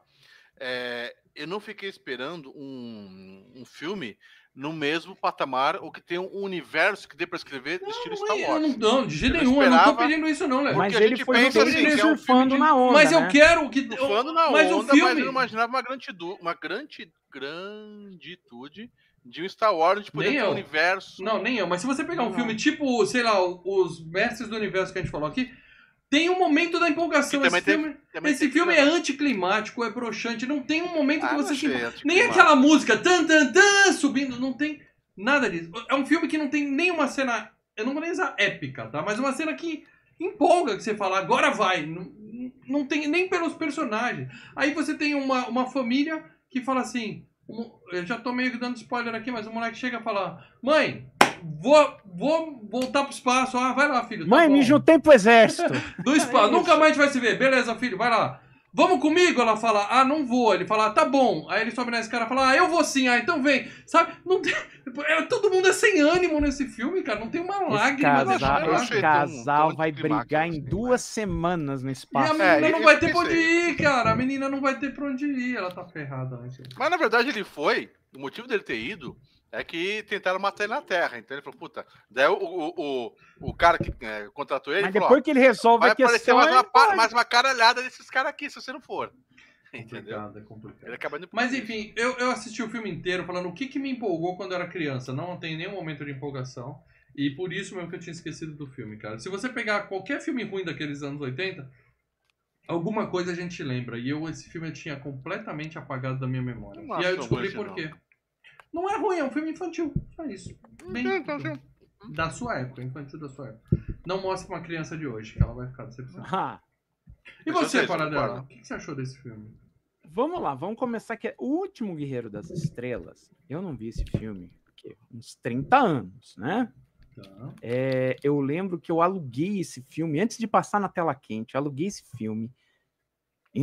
É, eu não fiquei esperando um, um filme no mesmo patamar ou que tenha um universo que dê pra escrever estilo Star eu Wars. não, não, de jeito Eu nenhum, eu não tô pedindo isso, não, Léo. Mas porque a ele gente foi pensa ele assim, que é um surfando de- na onda. Mas eu né? quero que. Surfando na mas o onda, mas filme- eu não imaginava uma granditude, uma grande, granditude de um Star Wars de poder Nem ter um eu. universo. Não, nem eu. Mas se você pegar um Não. filme tipo, sei lá, os Mestres do Universo que a gente falou aqui, tem um momento da empolgação. Que Esse filme, esse que filme é anticlimático, é broxante. Não tem um momento que Ah, você não se. Nem aquela música tan tan tan subindo, não tem nada disso. É um filme que não tem nenhuma cena, eu não vou nem usar épica, tá? Mas uma cena que empolga, que você fala, agora vai. Não, não tem nem pelos personagens. Aí você tem uma, uma família que fala assim, um- eu já tô meio que dando spoiler aqui, mas o moleque chega e fala, mãe, vou, vou voltar pro espaço. Ah, vai lá, filho. tá Mãe, bom. me juntei pro exército. <laughs> Do espaço. É Nunca mais a gente vai se ver. Beleza, filho, vai lá. Vamos comigo? Ela fala, ah, não vou. Ele fala, ah, tá bom. Aí ele sobe na escada e fala, ah, eu vou sim. Ah, então vem. Sabe? Não tem... é, todo mundo é sem ânimo nesse filme, cara. Não tem uma Esse lágrima. desse casal, cara. esse casal vai brigar em assim, duas semanas no E a espaço. menina É, não vai ter pra onde ir, cara. A menina não vai ter pra onde ir. Ela tá ferrada. Né? Mas na verdade ele foi, o motivo dele ter ido é que tentaram matar ele na Terra. Então ele falou, puta. Daí o, o, o, o cara que é, contratou ele Mas falou: depois que ele resolve vai a aparecer questão, mais uma, ele pa- pode. mais uma caralhada desses caras aqui, se você não for. Entendeu? complicado, é complicado. Ele acaba indo pro Mas enfim, eu, eu assisti o filme inteiro falando o que, que me empolgou quando eu era criança. Não tem nenhum momento de empolgação. E por isso mesmo que eu tinha esquecido do filme, cara. Se você pegar qualquer filme ruim daqueles anos 80, alguma coisa a gente lembra. E eu, esse filme eu tinha completamente apagado da minha memória. Não e aí eu descobri ruim, por quê. Não é ruim, é um filme infantil. Só isso. Bem Então, assim, da sua época, infantil da sua época. Não mostre pra uma criança de hoje, que ela vai ficar decepcionada. Ah, E você, Paradela? O que que você achou desse filme? vamos lá, vamos começar aqui. O último Guerreiro das Estrelas. Eu não vi esse filme porque uns 30 anos, né? Tá. É, eu lembro que eu aluguei esse filme antes de passar na tela quente. Eu aluguei esse filme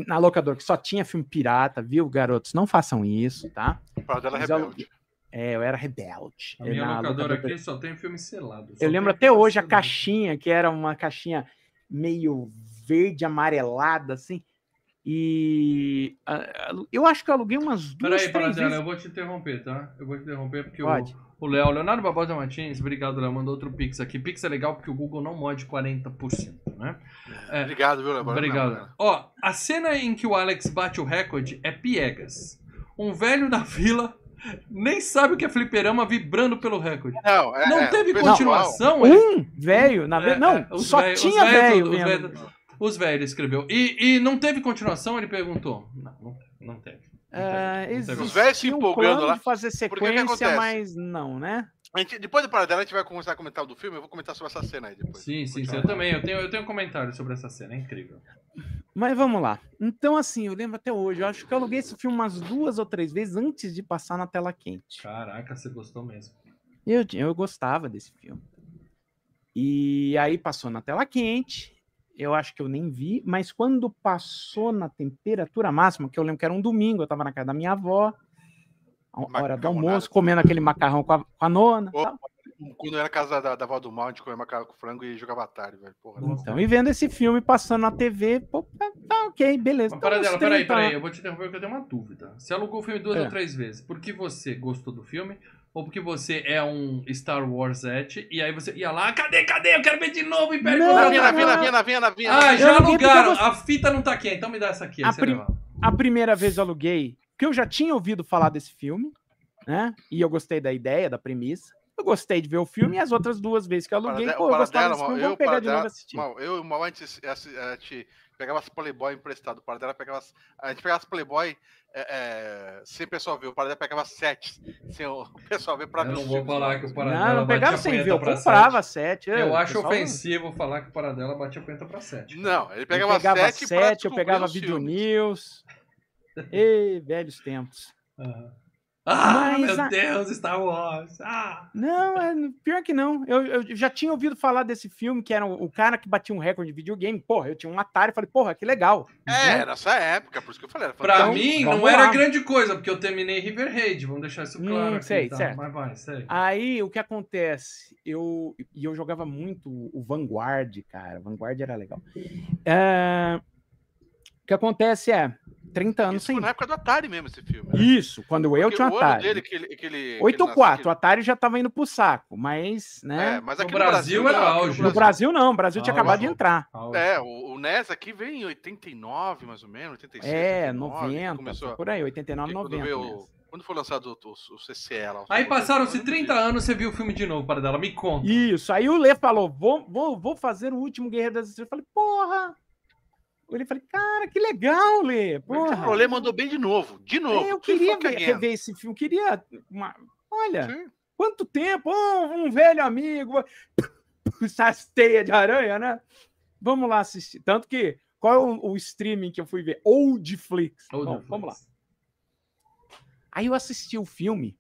na locadora que só tinha filme pirata, viu, garotos? Não façam isso, tá? Para dela Mas eu rebelde. É, eu era rebelde. A minha locadora locadora- aqui só tem filme selado. Eu lembro até hoje a selado. caixinha, que era uma caixinha meio verde amarelada, assim. E eu acho que eu aluguei umas duas, Peraí, três vezes. eu vou te interromper, tá? Eu vou te interromper porque o, Pode. o Léo, Leonardo Barbosa Martins, obrigado, Léo, mandou outro Pix aqui. Pix é legal porque o Google não morde 40%, né? É, Obrigado, viu, Léo? Obrigado. Não, Ó, a cena em que o Alex bate o recorde é piegas. Um velho na <laughs> fila nem sabe o que é fliperama vibrando pelo recorde. Não, é, Não é, teve pessoal- continuação? é? Um velho, na. É, Não, é, só os tinha velho- os velhos escreveu. E, e não teve continuação? Ele perguntou. Não, não, não teve. Não É, teve, não teve. Os velhos se um empolgando lá. fazer Porque que sequência, acontece? mas não, né? A gente- depois do Paradela, a gente vai começar a comentar do filme. Eu vou comentar sobre essa cena aí depois. Sim, sim, sim. Eu também. Eu tenho, eu tenho um comentário sobre essa cena. É incrível. Mas vamos lá. Então, assim, eu lembro até hoje. Eu acho que eu aluguei esse filme umas duas ou três vezes antes de passar na tela quente. Caraca, você gostou mesmo. Eu, eu gostava desse filme. E aí passou na tela quente. Eu acho que eu nem vi, mas quando passou na temperatura máxima, que eu lembro que era um domingo, eu tava na casa da minha avó, a hora do almoço, comendo aquele macarrão com a, com a nona. Quando eu era na casa da, da avó do Mal, a gente comia macarrão com frango e jogava Atari, velho. Porra. Então, e vendo esse filme passando na TV, pô, tá, tá ok, beleza. Mas Então, para dela, uns peraí, 30 peraí. Eu vou te interromper porque eu tenho uma dúvida. Você alugou o filme duas É. ou três vezes. Porque você gostou do filme? Ou porque você é um Star Wars et e aí você ia lá, cadê, cadê? Eu quero ver de novo contra Na vinha, na vinha, na vinha, na vinha, na vinha. Ah, já alugaram. A fita não tá aqui, então me dá essa aqui. A prim-. A primeira vez eu aluguei, porque eu já tinha ouvido falar desse filme, né? E eu gostei da ideia, da premissa. Eu gostei de ver o filme e as outras duas vezes que eu aluguei, pô, eu gostava Paradela, desse filme, eu, pegar de Paradela, novo e assistir. Mal, eu e o Mal, a gente, a gente pegava as Playboy emprestado. O Paradela pegava as, a gente pegava as Playboy é, é, sem o pessoal ver. O Paradela pegava sete sem o <laughs> pessoal ver pra Eu ver não vou falar que o Não, Paradela não pegava batia sem ver, eu pra comprava sete. é, Eu o acho ofensivo falar que o Paradela batia punheta pra sete. Não, ele Eu pegava, pegava sete, pra sete, eu pegava Video filmes. News. <laughs> Ei, velhos tempos. Aham. Ah, Mas meu a- Deus, Star Wars. Ah. Não, é, pior que não. Eu, eu já tinha ouvido falar desse filme, que era o, o cara que batia um recorde de videogame. Porra, eu tinha um Atari, falei, porra, que legal. É, Né? nessa época, por isso que eu falei. Era Pra fantástico. mim, não era grande coisa, porque eu terminei River Raid. Vamos deixar isso claro Hum, aqui, sei, tá? certo. Mas vai, segue. Aí o que acontece? Eu e eu jogava muito o Vanguard, cara. Vanguard era legal. O que acontece é 30 anos Isso sem. foi na época do Atari mesmo, esse filme. né? Isso, quando eu Porque tinha um o Atari. dele, que ele, que ele, que 8 ele ou 4, nasceu, o Atari já tava indo pro saco, mas, que- né? É, mas No aqui Brasil no era não, aqui auge. no Brasil não, o Brasil tinha Ah, acabado de entrar. Ah, É, o, o NES aqui vem em 89, mais ou menos, 86. É, 89, 90, Começou, por aí, 89, quando, 90. veio, mesmo. quando foi lançado o, o, o CCE lá. Aí passaram-se Nintendo, 30 anos, você viu o filme de novo, Paradela. Me conta. Isso, aí o Lê falou: vou, vou, vou fazer o último Guerreiro das Estrelas. Eu falei, porra! Eu falei, cara, que legal, Lê. Mas O Porra. problema mandou bem de novo. De novo. É, eu Que queria fuck ver, esse filme, queria. uma- Olha, Sim. quanto tempo! Um, um velho amigo, <laughs> essas teias de aranha, né? Vamos lá assistir. Tanto que, qual é o, o streaming que eu fui ver? Oldflix. Ô, Bom, vamos lá. Aí eu assisti o filme.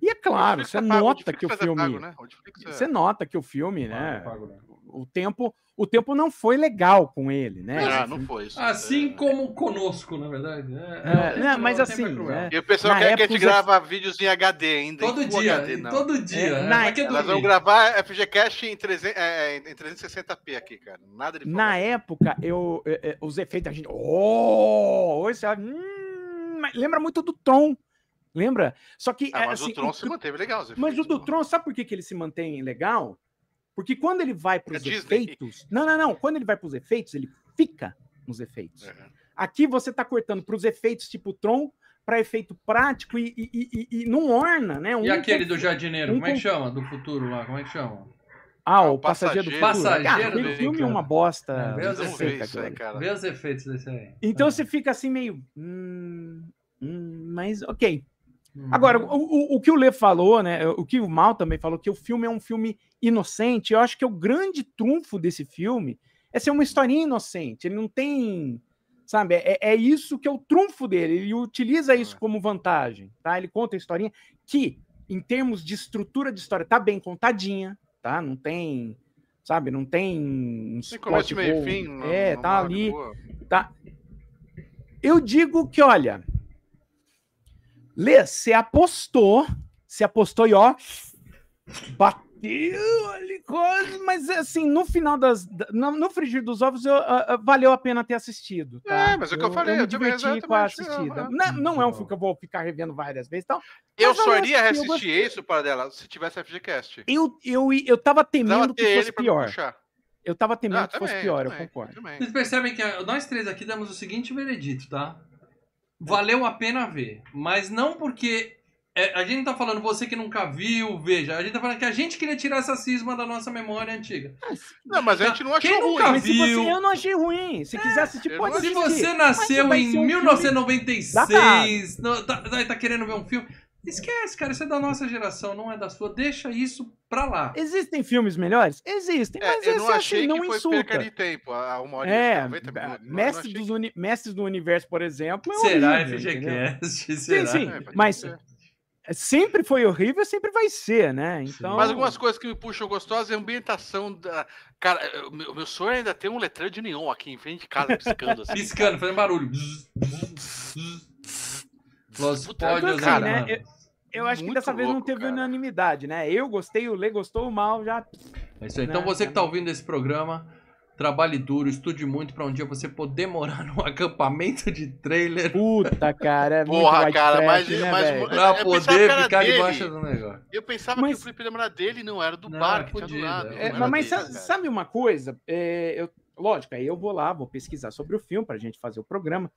E é claro, você é pago, nota que o é filme. pago, né? O Netflix é- Você nota que o filme, Pago, né? pago, né? O tempo, o tempo não foi legal com ele, né? Ah, Esse não foi isso. Assim É. como conosco, na verdade. É, É, não, mas o tempo é assim, cruel. né? E o pessoal Na quer que a gente grava vídeos em HD ainda. Todo dia, HD, não. todo dia. É, É, na- Nós vamos gravar FGCast em, 300, é, em 360p aqui, cara. Nada de Na folga. época, eu, os efeitos, a gente. Oh! Hoje hum, mas lembra muito do Tron. Lembra? Só que. Ah, mas assim, o Tron o- se manteve legal. os Mas o do. Tron, sabe por que, que ele se mantém legal? Porque quando ele vai para os É Disney. efeitos. Não, não, não. Quando ele vai para os efeitos, ele fica nos efeitos. É. Aqui você tá cortando para os efeitos tipo Tron, para efeito prático e, e, e, e, não orna, né? Um e aquele do jardineiro, um como é que chama? Do futuro lá, como é que chama? Ah, o, o Passageiro, do Futuro. Passageiro cara, aquele filme é uma bosta. É, vê, os efeitos, aí, cara. vê os efeitos desse aí. Então é. você fica assim meio... Hum, hum, mas ok. Uhum. Agora, o, o, o, que o Lê falou, né? O que o Mal também falou, que o filme é um filme inocente. Eu acho que o grande trunfo desse filme é ser uma historinha inocente. Ele não tem Sabe? É, é isso que é o trunfo dele. Ele utiliza isso é. como vantagem, tá? Ele conta a historinha que, em termos de estrutura de história, tá bem contadinha, tá? Não tem, sabe? Não tem um tem começo, meio fim. Não, é, não tá ali, tá? Eu digo que, olha, Lê, você apostou, você apostou e ó, bateu coisa, mas assim, no final das. No, no frigir dos ovos, eu, uh, valeu a pena ter assistido. Tá? É, mas é o que eu falei, eu, eu diverti com a assistida. Não, não, é um filme que eu vou ficar revendo várias vezes. Então, eu só iria reassistir isso para dela se tivesse FGCast. Eu, eu, eu tava temendo que fosse pior. Eu tava temendo ah, que fosse pior, eu, também, eu concordo. Também. Vocês percebem que nós três aqui damos o seguinte veredito, tá? Valeu a pena ver, mas não porque é, a gente não tá falando você que nunca viu, veja. A gente tá falando que a gente queria tirar essa cisma da nossa memória antiga. Não, mas a gente não achou Quem ruim. Nunca viu... Mas, tipo eu não achei ruim. Se é, quiser assistir, pode assistir. Se você nasceu em um 1996, não, tá, tá, tá querendo ver um filme... Esquece, cara, isso é da nossa geração, não é da sua. Deixa isso pra lá. Existem filmes melhores? Existem, mas é, eu não achei assim, não que insulta. perca de tempo, a uma hora é, 90 minutos. Mestres, dos uni... Mestres do Universo, por exemplo, é Será horrível, FGCast? Será? Sim, sim, é, mas... Ser sempre foi horrível, sempre vai ser, né? Então... Mas algumas coisas que me puxam gostosas é a ambientação da. Cara, o meu, meu sonho é ainda ter um letreiro de neon aqui em frente de casa, piscando assim. piscando, fazendo barulho. Los pódios, cara, né? Eu, eu acho que dessa louco, vez não teve cara. unanimidade, né? Eu gostei, o Lê gostou, o Mal já. É isso aí. Então né? você que tá ouvindo esse programa Trabalhe duro, estude muito para um dia você poder morar <laughs> num acampamento de trailer. Puta, cara. É Porra, cara, mas, né, mas pra poder ficar dele. debaixo do negócio. Eu pensava mas... que o fliperama era dele, não era do não, bar que tinha do lado. É, mas dele, sabe, uma coisa? É, eu, lógico, aí eu vou lá, vou pesquisar sobre o filme pra gente fazer o programa.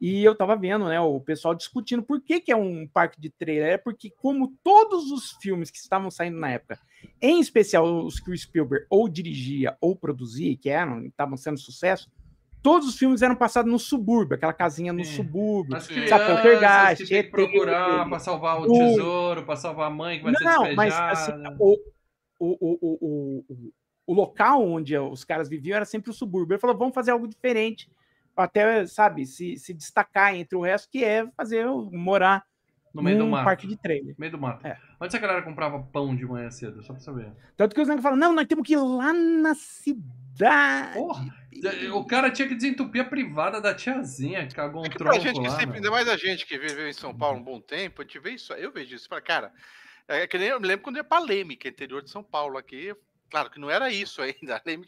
E eu tava vendo, né, o pessoal discutindo por que, que é um parque de trailer. É porque, como todos os filmes que estavam saindo na época, em especial os que o Spielberg ou dirigia ou produzia, que eram, estavam sendo sucesso, todos os filmes eram passados no subúrbio, aquela casinha no Sim. subúrbio, As crianças que tem que procurar para salvar o tesouro, para salvar a mãe que vai não, ser despejada. Não, mas assim, o, o, o, o, o local onde os caras viviam era sempre o subúrbio. Ele falou, vamos fazer algo diferente até, sabe, se, se destacar entre o resto, que é fazer morar no meio do mato. parque de trailer. No meio do mato. É. Onde essa galera comprava pão de manhã cedo? Só pra saber. Tanto que os negros falam, não, nós temos que ir lá na cidade. Porra, o cara tinha que desentupir a privada da tiazinha, que cagou um é que tronco gente lá, que sempre, Ainda mais a gente que viveu em São Paulo um bom tempo, a gente vê isso, eu vejo isso. Fala, cara, é que nem eu me lembro quando eu ia pra Leme, que é interior de São Paulo aqui. Claro que não era isso ainda. A <laughs> Leme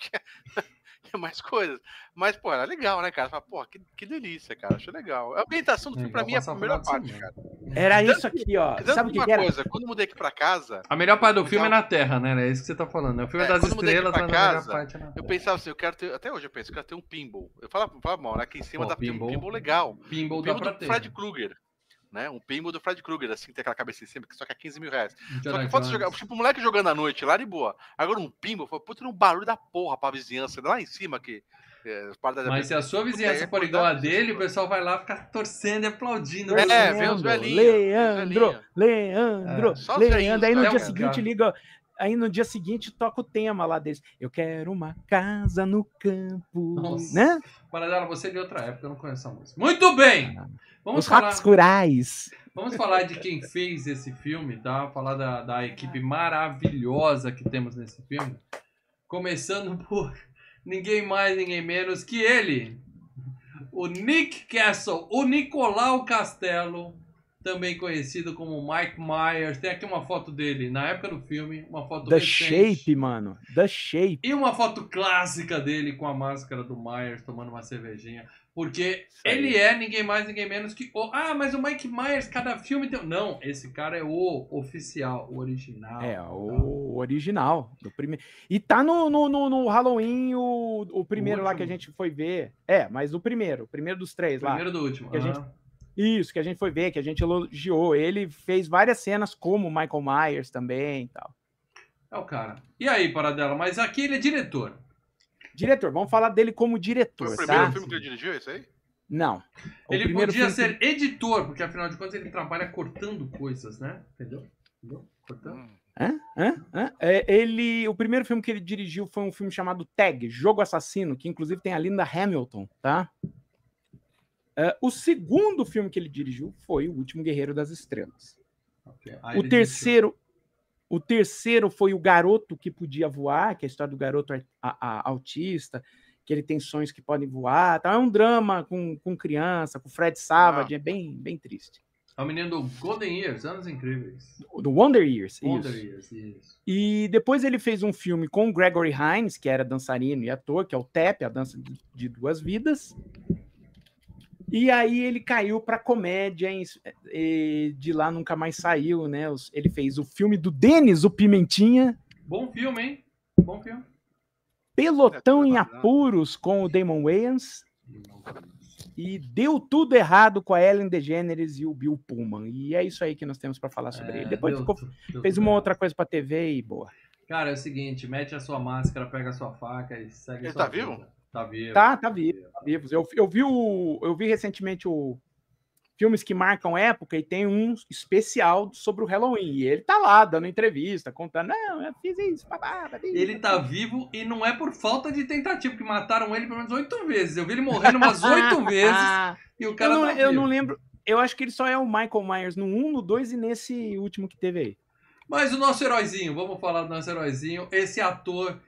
tinha <laughs> mais coisas. Mas, pô, era legal, né, cara? Fala, pô, que, que delícia, cara. Achei legal. A ambientação do filme, pra mim, é a primeira parte, cara. Era isso aqui, ó. Sabe o que, uma que era? coisa, quando eu mudei aqui pra casa. A melhor parte do filme é na Terra, né? É isso que você tá falando. É o filme é, das estrelas, mas casa, parte é na Eu pensava assim, eu quero ter. Até hoje eu penso, eu quero ter um pinball. Eu falava, falava mal, né? Aqui em cima Pô, dá pinball, um pinball legal. Pinball, pinball dá do Fred Krueger né? Um pinball do Fred Krueger, assim, tem aquela cabeça em cima, que só que é 15 mil reais. Só que pode jogar, tipo, o moleque jogando à noite lá de boa. Agora um pinball, foi puta um barulho da porra pra vizinhança, lá em cima que. É, Mas se a sua vizinhança for igual a dele, o pessoal vai lá ficar torcendo e aplaudindo. É, vê os velhinhos. Leandro, Leandro, é. Leandro. Aí no dia seguinte liga. Aí no dia seguinte toca o tema lá deles. Eu quero uma casa no campo. Nossa. Né? Paradela, você é de outra época, eu não conheço a música. Muito bem! Vamos Os falar... rurais. Vamos falar de quem fez esse filme, tá? Falar da, da equipe maravilhosa que temos nesse filme. Começando por ninguém mais, ninguém menos que ele, o Nick Castle, o Nicolau Castelo, também conhecido como Mike Myers. Tem aqui uma foto dele na época do filme, uma foto The recente. Shape, mano. The Shape. E uma foto clássica dele com a máscara do Myers tomando uma cervejinha. Porque ele é ninguém mais, ninguém menos que o. Ah, mas o Mike Myers, cada filme tem. Não, esse cara é o oficial, o original. É, o original. Do prime... E tá no, no, no, no Halloween o, o primeiro lá que a gente foi ver. É, mas o primeiro, o primeiro dos três lá. Primeiro do último. Que a gente-. Isso, que a gente foi ver, que a gente elogiou. Ele fez várias cenas como o Michael Myers também e tal. É o cara. E aí, Paradela? Mas aqui ele é diretor. Diretor, vamos falar dele como Foi diretor, o primeiro tá? filme que ele dirigiu, esse aí? Não. O ele primeiro podia ser editor, porque afinal de contas ele trabalha cortando coisas, né? Entendeu? Entendeu? Cortando. Hum. Hã? Hã? Hã? É, ele, o primeiro filme que ele dirigiu foi um filme chamado Tag, Jogo Assassino, que inclusive tem a Linda Hamilton, tá? É, o segundo filme que ele dirigiu foi O Último Guerreiro das Estrelas. Ok. Aí o ele terceiro, o terceiro foi O Garoto que Podia Voar, que é a história do garoto ar- a- a- autista, que ele tem sonhos que podem voar. Tá? É um drama com, com criança, com Fred Savage, é bem, bem triste. É o menino do Golden Years, Anos Incríveis. Do Wonder Years, Wonder isso. Years, isso. E depois ele fez um filme com Gregory Hines, que era dançarino e ator, que é o TEP, a dança de duas vidas. E aí ele caiu para comédia, e de lá nunca mais saiu, né? Ele fez o filme do Denis, o Pimentinha, Bom filme, hein? Bom filme. Pelotão É, em tá Apuros com o Damon Wayans e Deu Tudo Errado com a Ellen DeGeneres e o Bill Pullman. E é isso aí que nós temos para falar sobre É, ele. Depois deu ficou- deu fez uma outra coisa para TV e boa. Cara, é o seguinte, mete a sua máscara, pega a sua faca e segue Ele sua tá vivo? Tá vivo. Tá, tá vivo. vivos. Eu, eu vi o, eu vi recentemente o filmes que marcam época e tem um especial sobre o Halloween. E ele tá lá dando entrevista, contando, não, eu fiz isso, babá, Ele tá vivo e não é por falta de tentativa, porque mataram ele pelo menos oito vezes. Eu vi ele morrendo umas oito <laughs> vezes e o Eu cara não, tá eu vivo. não lembro. Eu acho que ele só é o Michael Myers no 1, no 2 e nesse último que teve aí. Mas o nosso heróizinho, vamos falar do nosso heróizinho, esse ator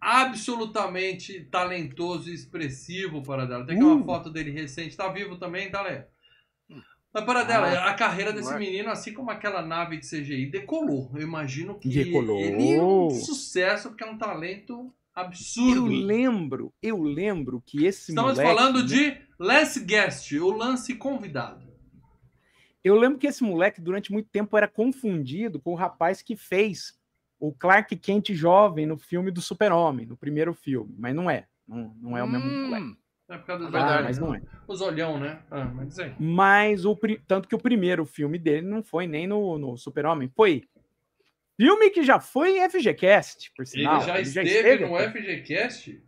absolutamente talentoso e expressivo, Paradela. Tem aqui uma Uh. foto dele recente, tá vivo também, tá, Lé? Mas, Paradela, a carreira desse menino, assim como aquela nave de CGI, decolou. Eu imagino que Decolou. ele é um sucesso, porque é um talento Eu absurdo. lembro, eu lembro que esse Estamos moleque, falando né, de Last Guest, o lance convidado. Eu lembro que esse moleque durante muito tempo era confundido com o rapaz que fez o Clark Kent jovem no filme do Super-Homem, no primeiro filme, mas não é. Não, não é o mesmo Hum, moleque. É por causa dos É Ah, mas não é. Os olhão, né? Ah, mas aí. Mas o tanto que o primeiro filme dele não foi nem no, no Super-Homem, foi filme que já foi em FGCast, por Ele sinal. já Ele esteve no aqui. FGCast?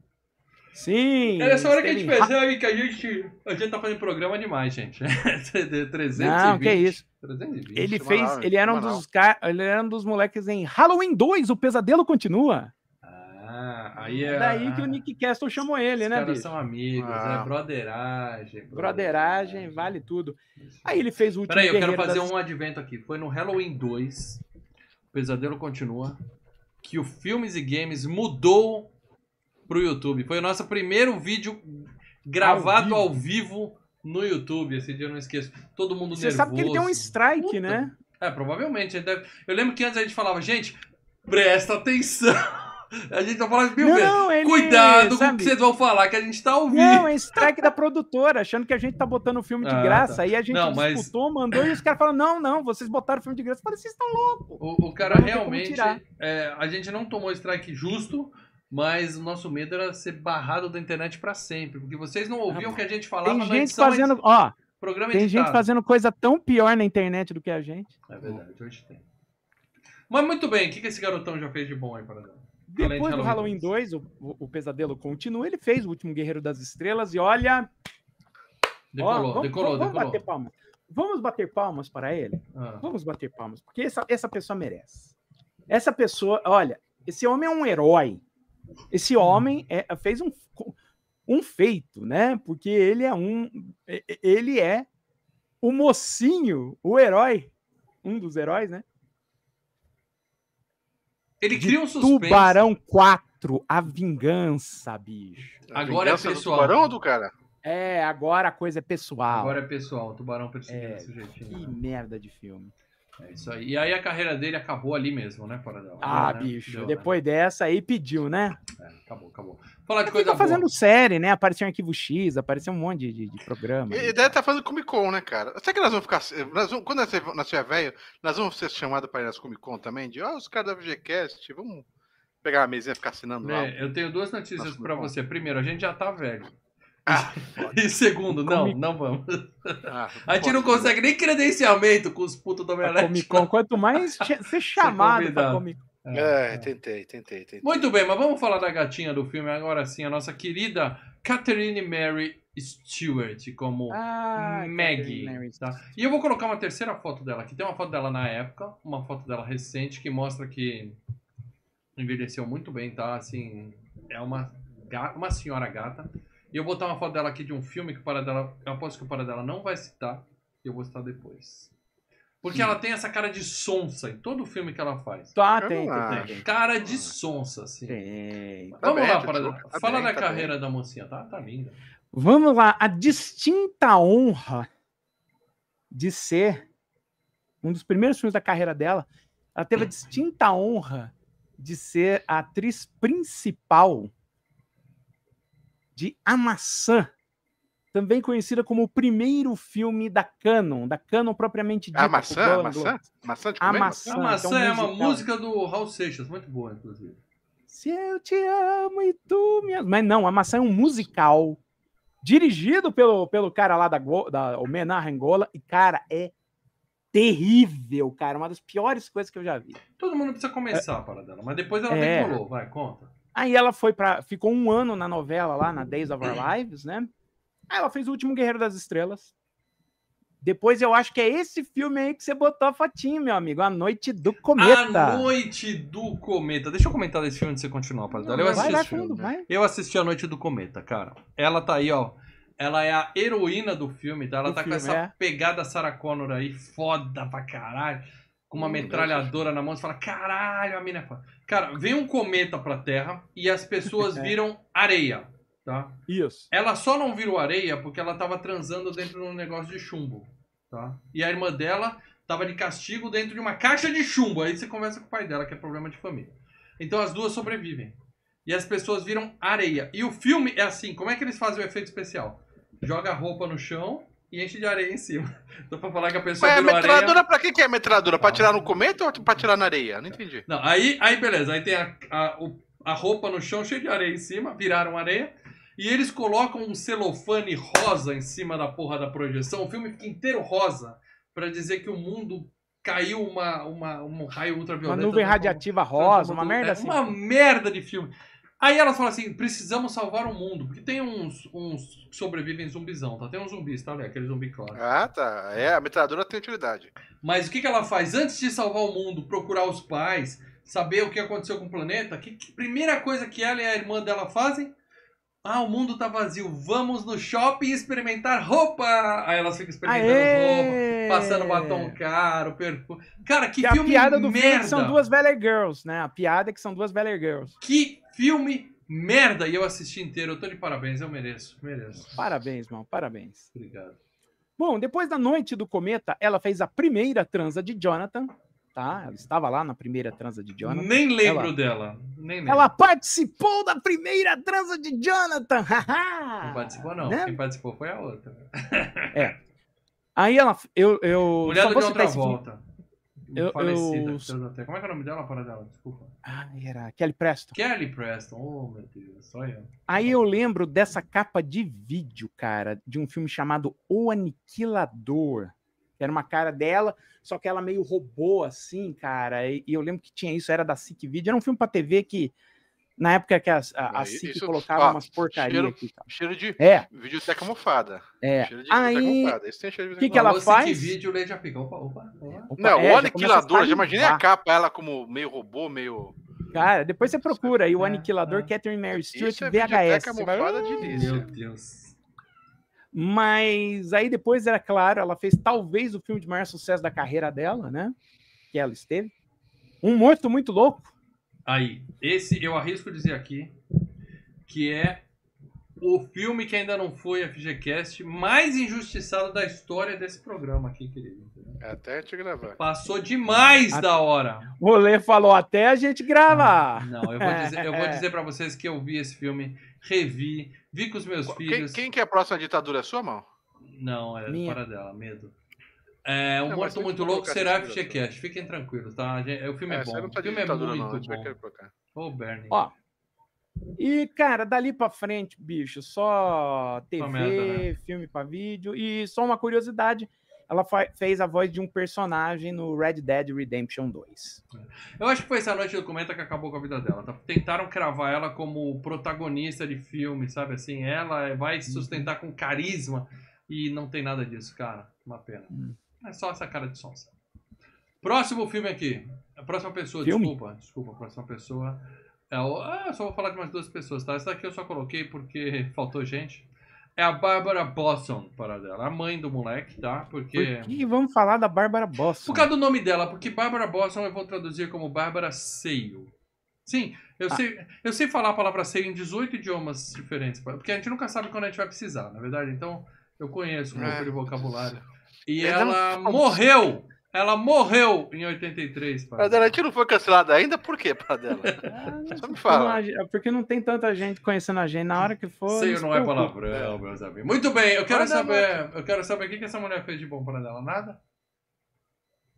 Sim. É nessa hora que a gente percebe que a gente, a gente tá fazendo programa demais, gente. <laughs> 320. Não, que isso. 320. Ele fez, ele era um dos ca- ele era um dos moleques em Halloween 2, o pesadelo continua. Ah, aí é. Daí que o Nick Castle chamou ele, Os né, caras bicho? são amigos, Ah. é broderagem. Broderagem, vale tudo. Aí ele fez o último Peraí, eu quero fazer das- um advento aqui. Foi no Halloween 2, o Pesadelo Continua, que o Filmes e Games mudou pro YouTube. Foi o nosso primeiro vídeo gravado Ao ao vivo, no YouTube. Esse dia eu não esqueço. Todo mundo Você nervoso. sabe que ele tem um strike, Puta. né? É, provavelmente. deve- Eu lembro que antes a gente falava, gente, presta atenção. <laughs> A gente tá falando mil vezes. Não, ele Cuidado com o sabe? que vocês vão falar, que a gente tá ouvindo. Não, é strike da produtora, achando que a gente tá botando o filme de Ah, graça. tá. Aí a gente Não, mas- disputou, mandou e os caras falaram: não, não, vocês botaram o filme de graça. Eu falei, vocês estão loucos. O, o cara realmente. é, a gente não tomou strike justo, mas o nosso medo era ser barrado da internet pra sempre. Porque vocês não ouviam o que a gente falava Tem gente fazendo, ó, programa tem editado. gente fazendo coisa tão pior na internet do que a gente. É verdade, hoje tem. Mas muito bem, o que, que esse garotão já fez de bom aí, para Além de Depois do Halloween 2, o, o- o pesadelo continua. Ele fez o último Guerreiro das Estrelas e olha. Decolou, ó, vamos, decolou, vamos decolou. bater palmas. Vamos bater palmas para ele. Ah, Vamos bater palmas, porque essa, essa pessoa merece. Essa pessoa, olha, esse homem é um herói. Esse homem é- fez um, um feito, né? Porque ele é um. Ele é o mocinho, o herói. Um dos heróis, né? Ele cria um suspense. Tubarão 4, a vingança, bicho. Agora é Vingança do pessoal. tubarão ou do cara? É, agora a coisa é pessoal. Agora é pessoal, o tubarão perseguindo É, desse jeitinho. Que né? merda de filme. É isso aí. E aí a carreira dele acabou ali mesmo, né, Paradão? Ah, Né? bicho, Deu, né? depois dessa aí pediu, né? É, acabou, acabou. Falar de Ele coisa fica fazendo boa. série, né? Apareceu em Arquivo X, apareceu um monte de, de, programa. E deve estar fazendo Comic Con, né, cara? Será que nós vamos ficar. Nós vamos, quando nós nós tiver velho, nós vamos ser chamados para ir nas Comic Con também? De, ó, os caras da VGCast, vamos pegar a mesinha e ficar assinando lá. É, eu tenho duas notícias bom. você. Primeiro, a gente já tá velho. Ah, E segundo, não, Comic- não vamos. ah, A gente não consegue nem credenciamento com os putos do Omelete. Comic Con, quanto mais <laughs> ser chamado pra convidado. Comic Con. É, tentei, tentei, tentei. Muito bem, mas vamos falar da gatinha do filme agora sim, a nossa querida Catherine Mary Stewart como Ah, Maggie. Tá? E eu vou colocar uma terceira foto dela aqui. Tem uma foto dela na época, uma foto dela recente que mostra que envelheceu muito bem, tá? Assim, é uma, uma senhora gata. E eu vou botar uma foto dela aqui de um filme que o Paradela, eu aposto que o Paradela não vai citar, e eu vou citar depois. Porque ela tem essa cara de sonsa em todo filme que ela faz. Tá, Eu tem, tem, tem, tem. Cara de sonsa, assim. Tem. Vamos bem, lá, Paradela. tá Fala bem, da tá carreira da mocinha, tá? Tá linda. Vamos lá, a distinta honra de ser um dos primeiros filmes da carreira dela. Ela teve a distinta honra de ser a atriz principal de A Maçã, também conhecida como o primeiro filme da Canon, da Canon propriamente dita. A maçã? A maçã? Maçã de A comer? maçã. A que é um maçã é uma música do Raul Seixas, muito boa, inclusive. Se eu te amo e tu me. Mas não, a maçã é um musical dirigido pelo, pelo cara lá da, da Homenagem Angola. E, cara, é terrível, cara. Uma das piores coisas que eu já vi. Todo mundo precisa começar a parada dela, mas depois ela É. decolou, vai, conta. Aí ela foi para Ficou um ano na novela lá, na Days of Our Lives, né? Aí ela fez o último Guerreiro das Estrelas. Depois eu acho que é esse filme aí que você botou a fotinho, meu amigo. A Noite do Cometa. A Noite do Cometa. Deixa eu comentar desse filme antes de você continuar, Paradela. Eu vai, assisti vai filme. fundo, vai. Eu assisti A Noite do Cometa, cara. Ela tá aí, ó. Ela é a heroína do filme, tá? Ela Do tá filme, com essa é. pegada Sarah Connor aí, foda pra caralho. Com uma metralhadora na mão, você fala, caralho, a mina é foda. Cara, vem um cometa pra Terra e as pessoas <laughs> viram areia, tá? Isso. Ela só não virou areia porque ela tava transando dentro de um negócio de chumbo, tá? E a irmã dela tava de castigo dentro de uma caixa de chumbo. Aí você conversa com o pai dela, que é problema de família. Então as duas sobrevivem. E as pessoas viram areia. E o filme é assim, como é que eles fazem o efeito especial? Joga a roupa no chão e enche de areia em cima. <laughs> Então pra falar que a pessoa Mas a virou metralhadora, areia... pra que, que é metralhadora? Pra tirar no cometa ou pra tirar na areia? Não entendi. Não, aí, aí beleza, aí tem a, a, a roupa no chão cheia de areia em cima, viraram areia. E eles colocam um celofane rosa em cima da porra da projeção. O filme fica inteiro rosa pra dizer que o mundo caiu uma, uma, um raio Uma ultravioleta. nuvem transformou- radiativa rosa, uma merda é, assim. Uma merda de filme. Aí elas falam assim: precisamos salvar o mundo. Porque tem uns, uns que sobrevivem zumbizão, tá? Tem uns zumbis, tá? Ali, aquele zumbi clássico. Ah, tá. É, a metralhadora tem utilidade. Mas o que, que ela faz? Antes de salvar o mundo, procurar os pais, saber o que aconteceu com o planeta, que, que primeira coisa que ela e a irmã dela fazem? Ah, o mundo tá vazio. Vamos no shopping experimentar roupa. Aí elas ficam experimentando roupa, Aê! Passando batom caro, perfume. Cara, que Que a filme piada do filme é merda. que são duas Valley Girls, né? A piada é que são duas Valley Girls. Que filme merda. E eu assisti inteiro. Eu tô de parabéns. Eu mereço. Mereço. Parabéns, irmão, parabéns. Obrigado. Bom, depois da Noite do Cometa, ela fez a primeira transa de Jonathan, tá? Ela estava lá na primeira transa de Jonathan. Nem lembro Ela- dela. Nem lembro. Ela participou da primeira transa de Jonathan! <laughs> Não participou, não. Né? Quem participou foi a outra. <laughs> Aí ela, eu, eu Mulher só vou citar outra esse filme. volta. Eu- Falecida. eu- até. Como é que é o nome dela? Para dela, desculpa. Ai, era Kelly Preston. Kelly Preston. Oh, meu Deus. Só eu. Aí eu lembro dessa capa de vídeo, cara, de um filme chamado O Aniquilador. Era uma cara dela, só que ela meio robô, assim, cara. E, e eu lembro que tinha isso, era da SIC Video. Era um filme pra TV que, na época que a, a, a SIC isso- colocava ó, umas porcarias cheiro- aqui. tal. Cheiro de É, videoteca mofada. é. Cheiro de videoteca Aí, mofada. Esse tem cheiro de que que ela faz? Que vídeo, já pica. Opa, opa, opa. opa, Não, é, o aniquilador, já imaginei a capa, ela como meio robô, meio. Cara, depois você procura aí o É, Aniquilador é. Catherine Mary Stewart Isso é VHS. videoteca Você vai- de Meu. Deus. Mas aí depois era claro, ela fez talvez o filme de maior sucesso da carreira dela, né? Que ela esteve. Um morto muito louco. Aí, esse eu arrisco dizer aqui que é o filme que ainda não foi FGCast mais injustiçado da história desse programa aqui, querido. É até te gravar. Passou demais da hora. O Lê falou até a gente gravar. Não, eu vou dizer, eu vou <laughs> dizer pra vocês que eu vi esse filme, revi, vi com os meus Quem, filhos. quem que é a próxima ditadura? É sua mão? Não, é Minha. fora dela, medo. É, um Não, Morto que Muito Louco será FGCast. Fiquem tranquilos, tá? Gente, O filme é, É, bom. tá O filme é muito não. A gente vai bom. Ô, Bernie. Ó, e, cara, dali pra frente, bicho, só TV, merda, né? filme pra vídeo. E só uma curiosidade, ela fez a voz de um personagem no Red Dead Redemption 2. Eu acho que foi essa noite do Comenta que acabou com a vida dela. Tá? Tentaram cravar ela como protagonista de filme, sabe assim? Ela vai se sustentar com carisma e não tem nada disso, cara. Uma pena. Hum. É só essa cara de sonsa. Próximo filme aqui. A próxima pessoa, Filme? desculpa. Desculpa, a próxima pessoa. É o... Ah, eu só vou falar de mais duas pessoas, tá? Essa daqui eu só coloquei porque faltou gente. É a Bárbara Bosson, para dela. A mãe do moleque, tá? Porque. Por que vamos falar da Bárbara Boston? Por causa do nome dela, porque Bárbara Boston eu vou traduzir como Bárbara Seio. Sim, eu, Ah. sei, eu sei falar a palavra seio em 18 idiomas diferentes, porque a gente nunca sabe quando a gente vai precisar, na verdade. Então, eu conheço um É, pouco de vocabulário. E não ela morreu! Ela morreu em 83, pai. Pradela, a gente não foi cancelada ainda? Por quê, Pradela? <laughs> Ah, Só me fala. não, Porque não tem tanta gente conhecendo a gente. Na hora que for. Seio se não é palavrão, meus amigos. Muito bem, eu quero saber. Eu quero saber o que que essa mulher fez de bom para dela. Nada?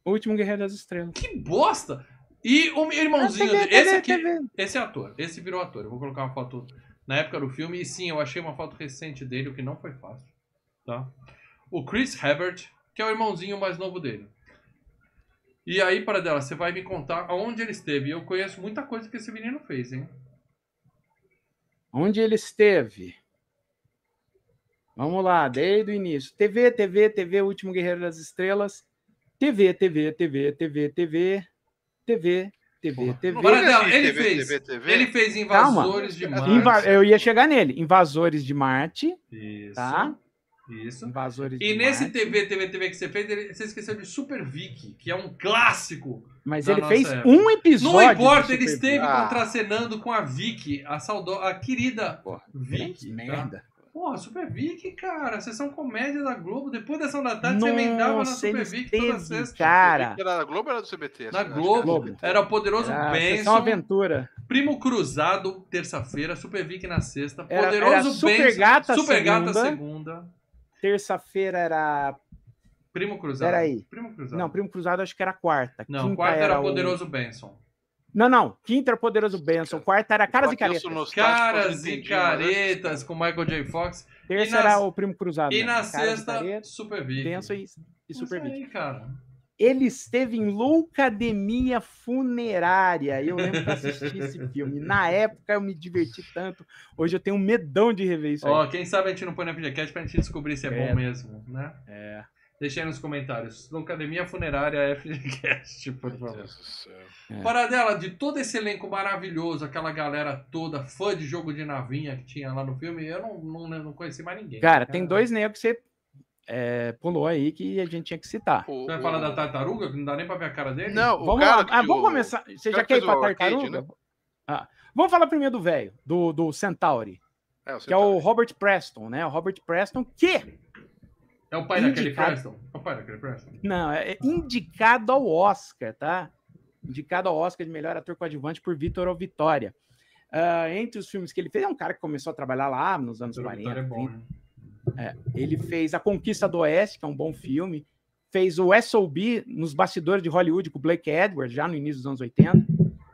O último Guerreiro das Estrelas. Que bosta! E o irmãozinho Ah, TV, dele. Esse TV, aqui. TV. Esse é ator, esse virou ator. Eu vou colocar uma foto na época do filme. E sim, eu achei uma foto recente dele, o que não foi fácil. Tá? O Chris Hebert, que é o irmãozinho mais novo dele. E aí, para dela, você vai me contar aonde ele esteve. E eu conheço muita coisa que esse menino fez, hein? Onde ele esteve? Vamos lá, desde o início. TV, TV, TV, Último Guerreiro das Estrelas. TV, TV, TV, TV, TV, TV, TV, TV. Assim, ele TV, fez. TV, TV? Ele fez Calma. Invasores de Marte. Eu ia chegar nele. Invasores de Marte, Isso. tá? Isso. Invasores E de nesse Marte. TV, TV, TV que você fez, ele- você esqueceu de Super Vicky, que é um clássico. Mas ele nossa fez época. um episódio. Não importa, ele Super esteve Ah. contracenando com a Vicky, a saudo... a querida Porra, Vicky. Que tá? merda. Porra, Super Vicky, cara, sessão comédia da Globo, depois da ação da tarde, você emendava na Nossa, Super ele Vicky toda sexta. cara. Era da Globo ou era do CBT? Na Globo, Globo. era o Poderoso Era Benson, Sessão Aventura. Primo Cruzado, terça-feira, Super Vicky na sexta, Era- Poderoso era Super Benson, Gata Super Gata segunda. Terça-feira era. Primo Cruzado. Peraí. Primo Cruzado. Não, Primo Cruzado acho que era quarta. Não, Quinta quarta era o- Poderoso Benson. Não, não. Quinta era Poderoso Benson. Quarta era Caras e Caretas. Caras e caretas com Michael J. Fox. Terça E na- era o Primo Cruzado. E mesmo. na Caras sexta, Super Vicky. Benson e, e Super aí, cara. Ele esteve em Loucademia Funerária. Eu lembro que assisti esse <laughs> filme. Na época eu me diverti tanto. Hoje eu tenho um medão de rever isso Ó, aí. quem sabe a gente não põe na FGCast pra gente descobrir se é, É. bom mesmo, né? É. Deixa aí nos comentários. Academia Funerária FGCast, por Meu favor. Deus do céu. É. Paradela, de todo esse elenco maravilhoso, aquela galera toda, fã de jogo de navinha que tinha lá no filme, eu não, não, não conheci mais ninguém. Cara, tem dois negros que você é, pulou aí que a gente tinha que citar. O- Você vai o- falar da tartaruga, que não dá nem pra ver a cara dele? Não, Vamos cara lá. Ah, o- vamos começar. Você já que quer ir pra o arcade, tartaruga? né? Ah, vamos falar primeiro do velho, do, do Centauri, É, o que é o. Robert Preston, né? O Robert Preston, que É o pai daquele Indicado. Preston? É o pai daquele Preston? Não, é indicado ao Oscar, tá? Indicado ao Oscar de melhor ator coadjuvante por Vitor ou Vitória. Ah, entre os filmes que ele fez, é um cara que começou a trabalhar lá nos anos Doutor 40. Vitória é bom, 30. né? Ele fez A Conquista do Oeste, que é um bom filme. Fez o S.O.B. nos bastidores de Hollywood com o Blake Edwards, já no início dos anos 80.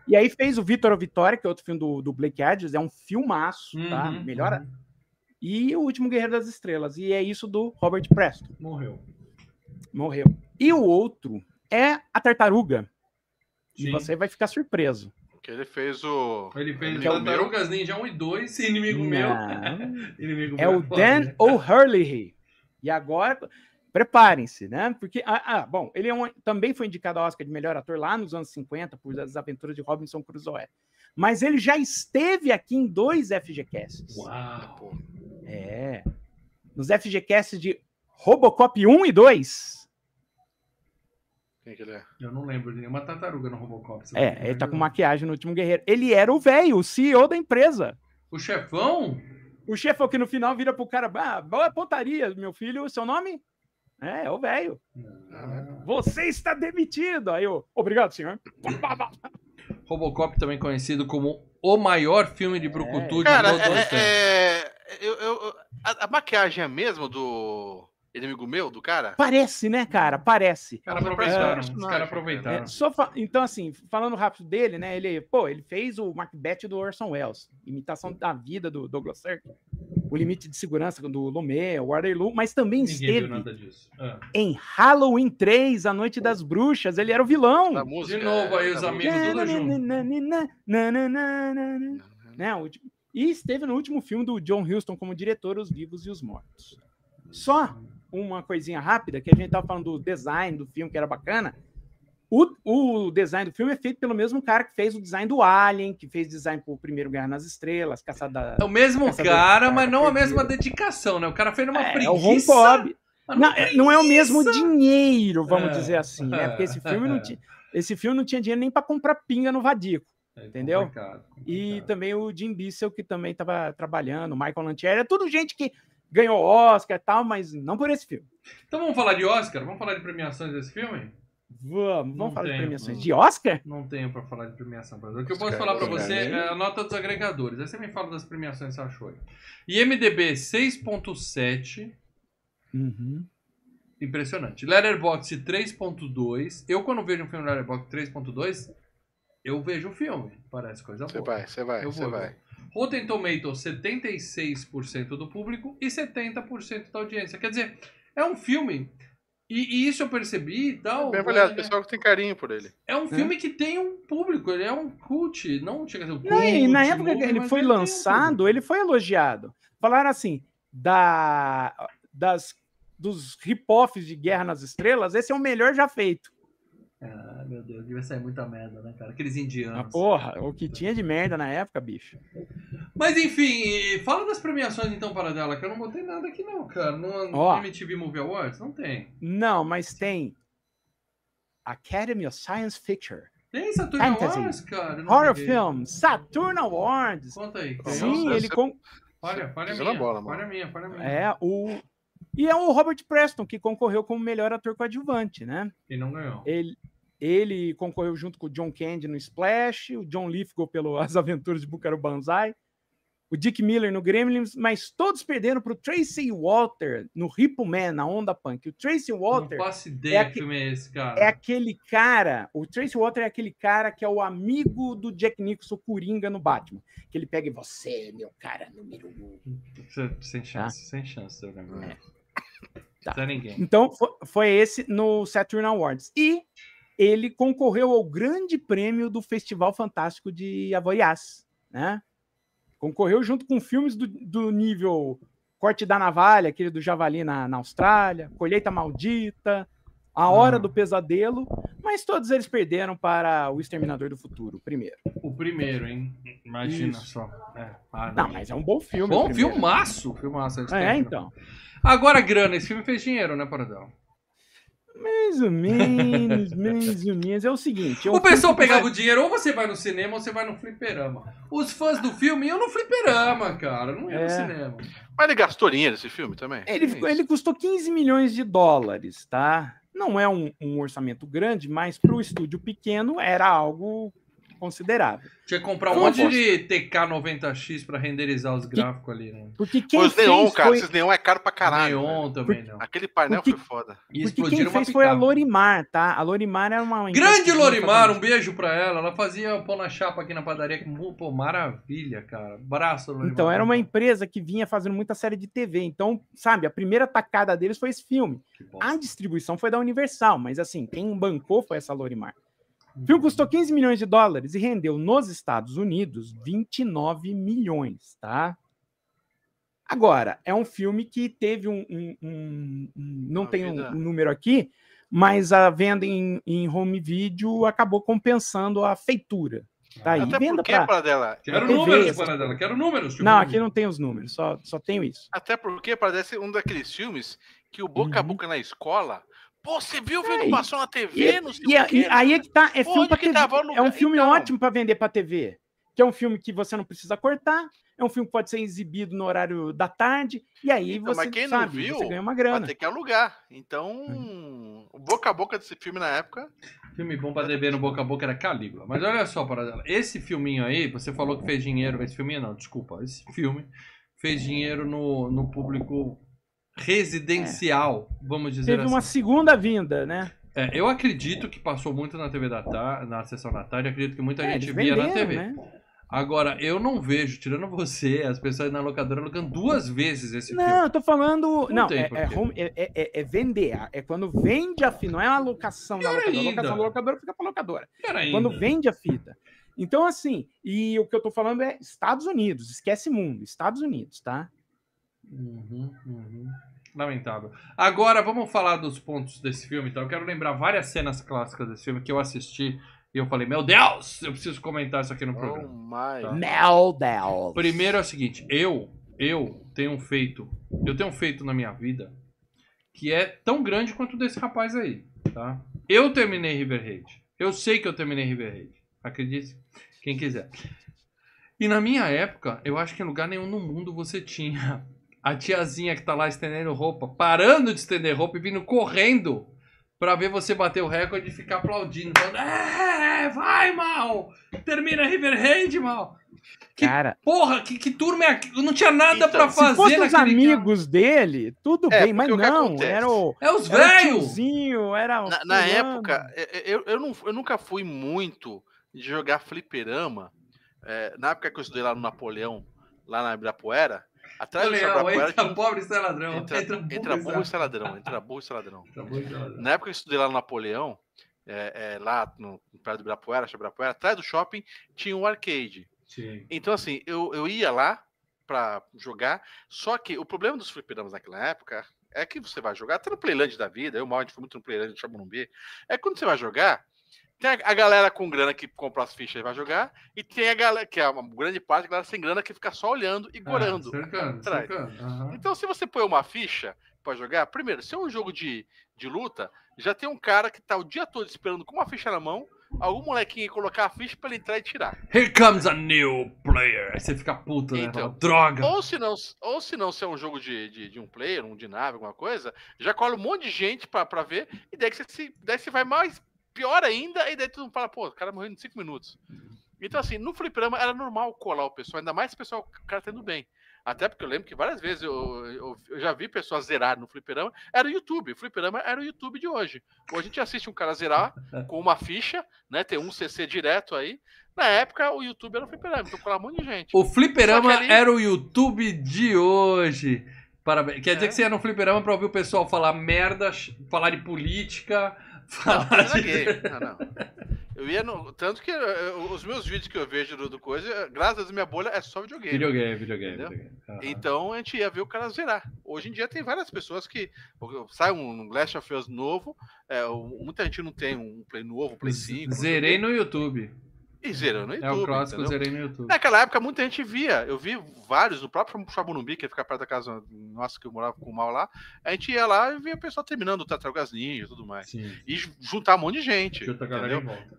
E aí fez o Vitor ou Vitória, que é outro filme do, do Blake Edwards, é um filmaço, tá? Uhum, Melhor. uhum. E o Último Guerreiro das Estrelas. E é isso do Robert Preston. Morreu. Morreu. E o outro é a Tartaruga. E Sim. você vai ficar surpreso. Que ele fez o. Ele fez meu. Tartarugas Ninja 1 e 2, inimigo meu. Não. <laughs> Inimigo É meu o foda, Dan né? O'Hurley. E agora, preparem-se, né? Porque, ah, ah, bom, ele é um- também foi indicado ao Oscar de melhor ator lá nos anos 50 por As Aventuras de Robinson Crusoe. Mas ele já esteve aqui em dois FGCasts. Uau. Pô, É. Nos FGCasts de Robocop 1 e 2. Quem que ele é? Eu não lembro de nenhuma tartaruga no Robocop. É, ele tá com maquiagem no último guerreiro. Ele era o velho, o CEO da empresa. O chefão? o chefe que no final vira pro cara, ah, boa pontaria, meu filho, seu nome? É, é o velho. Você está demitido. Aí eu, obrigado, senhor. <laughs> Robocop também conhecido como o maior filme de brucutu de Cara, todos os é, tempos. é, eu, eu- a, a maquiagem é a mesma do inimigo meu, do cara? Parece, né, cara? Parece. Os caras É, aproveitaram. Os caras aproveitaram. É, só fa- Então, assim, falando rápido dele, né? Ele, pô, ele fez o Macbeth do Orson Welles, imitação da vida do Douglas Sirk, o limite de segurança do Lomé, o Waterloo, mas também Ninguém viu esteve nada disso. Ah. em Halloween 3, A Noite das Bruxas, ele era o vilão. Da música. De novo aí é, os amigos tudo junto. Né, o E esteve no último filme do John Huston como diretor, Os Vivos e os Mortos. Só uma coisinha rápida, que a gente tava falando do design do filme, que era bacana. O, o design do filme é feito pelo mesmo cara que fez o design do Alien, que fez design pro Primeiro Guerra nas Estrelas, Caçada... É o mesmo cara, de mas não a mesma dedicação, né? O cara fez numa É, é o Ron preguiça. Bob. Não, é- não é o mesmo preguiça. dinheiro, vamos É. dizer assim, né? Porque esse filme não tinha, <laughs> esse filme não tinha dinheiro nem para comprar pinga no Vadico. É Entendeu? complicado, E complicado. também o Jim Bissell, que também estava trabalhando, o Michael Lantieri, é tudo gente que ganhou Oscar e tal, mas não por esse filme. Então vamos falar de Oscar? Vamos falar de premiações desse filme? Vamos, Não vamos falar tem, de premiações. não. De Oscar? Não tenho pra falar de premiação. Brasil. O que eu posso Oscar, falar pra Oscar, você né? é a nota dos agregadores. Aí você me fala das premiações que você achou aí. IMDB 6.7. Uhum. Impressionante. Letterboxd 3.2. Eu quando vejo um filme Letterboxd 3.2, eu vejo o filme. Parece coisa Você boa. vai, você vai, você vou, eu vai. Rotten Tomatoes 76% do público e 70% da audiência. Quer dizer, é um filme e, e isso eu percebi e tal. Bem avaliado, o é- pessoal que tem carinho por ele. É um filme que tem um público, ele é um cult, não chega a ser um Não, e na cult época que ele foi lançado, ele foi elogiado. Falaram assim, da, das, dos rip-offs de Guerra nas Estrelas, esse é o melhor já feito. Ah, meu Deus, devia sair muita merda, né, cara? Aqueles Ah, indianos. porra, o que tinha de merda na época, bicho. Mas enfim, fala das premiações então, para dela, que eu não botei nada aqui não, cara. No, no Ó. MTV Movie Awards não tem. Não, mas tem Academy of Science Fiction, Tem Saturn Fantasy. Awards, cara. Horror peguei. Film, Saturn Awards. Conta aí. tem Sim, ele com... Falha, falha pisou minha. bola, mano. falha minha, falha minha. é o e é o Robert Preston que concorreu como melhor ator coadjuvante, né? E não ganhou. Ele ele concorreu junto com o John Candy no Splash, o John Lithgow pelo <laughs> As Aventuras de Bucaro Banzai, o Dick Miller no Gremlins, mas todos perderam para o Tracy Walter no Ripple Man, na Onda Punk. O Tracy Walter Não faço ideia é aque- filme é esse, cara. é aquele cara, o Tracy Walter é aquele cara que é o amigo do Jack Nicholson, Coringa no Batman. Que ele pega e você, meu cara número um. Sem- chance, sem chance, seu negócio. É. Tá. Ninguém. Então, fo- foi esse no Saturn Awards. E ele concorreu ao grande prêmio do Festival Fantástico de Avoiás, né? Concorreu junto com filmes do, do nível Corte da Navalha, aquele do Javali na, na Austrália, Colheita Maldita, A Hora Ah. do Pesadelo, mas todos eles perderam para O Exterminador do Futuro, primeiro. O primeiro, hein? Imagina Isso. só. É. Ah, Não, mas é um bom filme. o Bom primeiro. filmaço. Filmaço. É, então. Agora, grana. Esse filme fez dinheiro, né, Paradão? Mais ou menos, mais ou menos. É o seguite. é um O pessoal pegava vai- o dinheiro, ou você vai no cinema ou você vai no fliperama. Os fãs do filme iam no fliperama, cara. Não ia no É. cinema. Mas ele gastou dinheiro esse filme também? Ele, É ficou- ele custou 15 milhões de dólares, tá? Não é um, um orçamento grande, mas para o estúdio pequeno era algo considerável. Tinha que comprar um monte de TK90X pra renderizar os gráficos ali, né? Porque quem Os fez neon, cara. foi, Esses neon é caro pra caralho. Neon velho. também não. Aquele painel Porque- foi foda. E porque quem fez foi a. Lorimar, tá? A Lorimar era uma empresa Grande que Lorimar, um beijo pra ela. Ela fazia pão na chapa aqui na padaria. que, Pô, maravilha, cara. Braço, Lorimar. Então, era uma empresa que vinha fazendo muita série de TV. Então, sabe, a primeira tacada deles foi esse filme. Que. A distribuição foi da Universal, mas assim, quem bancou foi essa Lorimar. O filme custou 15 milhões de dólares e rendeu nos Estados Unidos 29 milhões, tá? Agora, é um filme que teve um. um- um- um- não Uma tem um, um número aqui, mas a venda em, em home video acabou compensando a feitura. Tá aí. Até venda porque, pra- para dela. Quero TV, números, essas Paradela. Quero números. tipo, Não, aqui não tem os números, só, só tenho isso. Até porque parece um daqueles filmes que o boca a Uhum. boca na escola. Pô, você viu o filme É, que passou na E, TV? não sei e- o quê, e aí é que tá, é Pô, filme pra TV. É um filme Então. ótimo pra vender pra TV. que é um filme que você não precisa cortar, é um filme que pode ser exibido no horário da tarde, e aí Então, você mas quem sabe, não viu, você ganha uma vai grana. ter que alugar. Então, o boca a boca desse filme na época. Filme bom pra DB no boca a boca era Calígula. Mas olha só, Paradela. Esse filminho aí, você falou que fez dinheiro. Esse filminho não, desculpa. Esse filme fez dinheiro no, no público residencial, vamos dizer Teve assim. uma segunda vinda, né? É, eu acredito que passou muito na TV da tarde, na sessão da tarde. Acredito que muita É, gente via na venderam, TV. né? Agora, eu não vejo, tirando você, as pessoas na locadora alugando duas vezes esse Não, filme. eu tô falando. Não, tem é, é home- é- é- é- é vender. É quando vende a fita. Não é a locação da locadora. A ainda. locação da locadora fica pra locadora. Ainda. Quando vende a fita. Então, assim, e o que eu tô falando é Estados Unidos. Esquece mundo. Estados Unidos, tá? Uhum, uhum. Lamentável. Agora, vamos falar dos pontos desse filme. Então, eu quero lembrar várias cenas clássicas desse filme que eu assisti e eu falei, meu Deus, eu preciso comentar isso aqui no Oh programa. my. Tá. Mel Deus. Primeiro é o seguinte, eu, eu tenho um feito, eu tenho um feito na minha vida que é tão grande quanto o desse rapaz aí, tá? Eu terminei River Raid. Eu sei que eu terminei River Raid. Acredite, quem quiser. E na minha época, eu acho que em lugar nenhum no mundo você tinha a tiazinha que tá lá estendendo roupa, parando de estender roupa e vindo correndo pra ver você bater o recorde e ficar aplaudindo. Falando, é, vai, mal! Termina River Raid, mal! Que Cara, Porra, que, que turma é aqui? Não tinha nada Então, pra se fazer se fosse os amigos dele, tudo É, bem, mas o não. Era o. É os velhos! era o Na, na época, eu, eu, eu não, eu nunca fui muito de jogar fliperama. É, na época que eu estudei lá no Napoleão, lá na Ibirapuera, atrás do Leão, entra pobre e sai ladrão. entra, Entra, burro e sai ladrão, entra burro e sai ladrão. Entra burro e sai ladrão. Na época que eu estudei lá no Napoleão, é, é, lá no perto do Ibirapuera, Ibirapuera, atrás do shopping tinha um arcade. Sim. Então, assim, eu, eu ia lá pra jogar, só que o problema dos fliperamas naquela época é que você vai jogar, até no Playland da vida, eu mal a gente foi muito no Playland de Chamonumbi, é quando você vai jogar, tem a, a galera com grana que compra as fichas e vai jogar, e tem a galera, que é uma grande parte, a galera sem grana que fica só olhando e gorando. Ah, cercando, cercando. Então, se você põe uma ficha pra jogar, primeiro, se é um jogo de, de luta, já tem um cara que tá o dia todo esperando com uma ficha na mão, algum molequinho ia colocar a ficha pra ele entrar e tirar. Here comes a new player. Aí você fica puto, né? Então. Fala, Droga. Ou se não, ou se não se é um jogo de, de, de um player, um de nave, alguma coisa, já cola um monte de gente pra, pra ver, e daí que você, se- daí você vai mais pior ainda, e daí tu não fala, pô, o cara morreu em 5 minutos. Então, assim, no fliperama era normal colar o pessoal, ainda mais o pessoal, o cara tendo bem. Até porque eu lembro que várias vezes eu, eu, eu já vi pessoas zerar no fliperama, era o YouTube. O fliperama era o YouTube de hoje. Hoje a gente assiste um cara zerar <laughs> com uma ficha, né? Tem um CC direto aí. Na época, o YouTube era o fliperama, então colava um monte de gente. O fliperama ali- era o YouTube de hoje. Parabéns. Quer dizer É. que você ia no fliperama pra ouvir o pessoal falar merda, falar de política, falar não de... Não, não. Eu ia no. Tanto que eh, os meus vídeos que eu vejo do, do coisa, eh, graças a Deus, minha bolha é só videogame. Videogame, videogame, videogame. Então a gente ia ver o cara zerar. Hoje em dia tem várias pessoas que. Sai um Last of Us novo, é, muita gente não tem um Play novo, um Play 5. não sei o Zerei no YouTube. E zerou no YouTube. é o clássico, entendeu? zerei no YouTube. Naquela época, muita gente via. Eu vi vários, no próprio Chabunumbi, que fica perto da casa nossa, que eu morava com o Mal lá. A gente ia lá e via o pessoal terminando o Tartarugas Ninja e tudo mais. Sim. E ju- juntar um monte de gente. Chuta a galera em volta.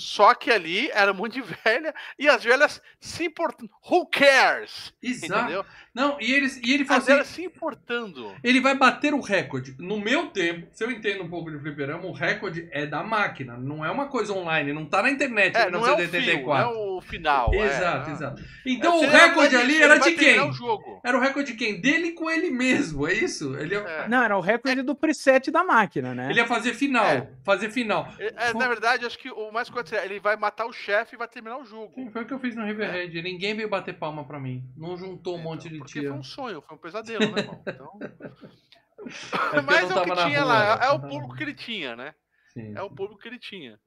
Só que ali era um monte de velha e as velhas se importando. Who cares? Exato. Entendeu? Não, e, eles, e ele As fazia... velhas se importando. Ele vai bater o recorde. No meu tempo, se eu entendo um pouco de fliperama, o recorde é da máquina. Não é uma coisa online, não tá na internet É, em não é o fio, não é 1984. o final. é, Exato, é. exato. Então É, o recorde ali era de quem? O jogo. Era o recorde de quem? Dele com ele mesmo, é isso? Ele ia, É. Não, era o recorde do preset da máquina, né? ele ia fazer final. É. Fazer final. É, na verdade, acho que o mais correto é ele vai matar o chefe e vai terminar o jogo. Sim, Foi o que eu fiz no River Raid. Ninguém veio bater palma pra mim. Não juntou um monte Então, de porque tia. foi um sonho, foi um pesadelo, né, irmão? Então... <laughs> <laughs> eu Mas é o que tinha rua, lá, é o público que ele tinha, né? Sim. É o público que ele tinha.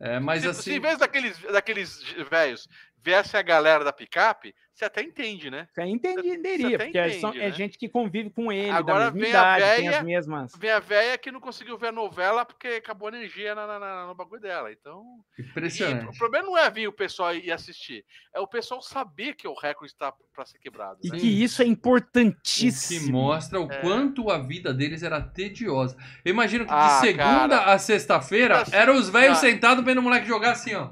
É, mas se, assim. se em vez daqueles, daqueles velhos viesse a galera da picape, você até entende, né? Você entenderia, Você até porque é entende, é né? gente que convive com ele, Agora da mesma vem a idade, tem véia- as mesmas. Vem a velha que não conseguiu ver a novela porque acabou a energia na, na- na- no bagulho dela. Então. E o Impressionante. problema não é vir o pessoal ir assistir, é o pessoal saber que o recorde está para ser quebrado. E né? que isso é O que importantíssimo. mostra o É. quanto a vida deles era tediosa. Eu imagino que Ah, de segunda cara. a sexta-feira eram os velhos ah. sentados vendo o moleque jogar assim, ó.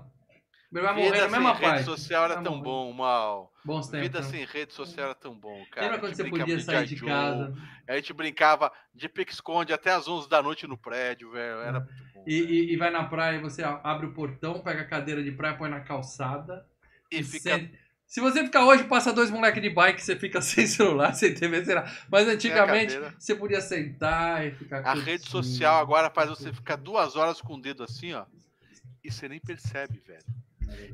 Vai morrer Vida na mesma rede parte. social era tão bom, mal. Bons tempos. Vida né? sem rede social era tão bom, cara. Lembra quando você podia sair de casa A gente brincava de pique-esconde até as 11 da noite no prédio, velho. Era muito bom. e, vai na praia, você abre o portão, pega a cadeira de praia, põe na calçada. E fica Se, você ficar hoje, passa dois moleques de bike, você fica <laughs> sem celular, sem TV, sei lá. Mas antigamente, você podia sentar e ficar. A rede social agora faz você ficar duas horas com o dedo assim, ó. E você nem percebe, velho.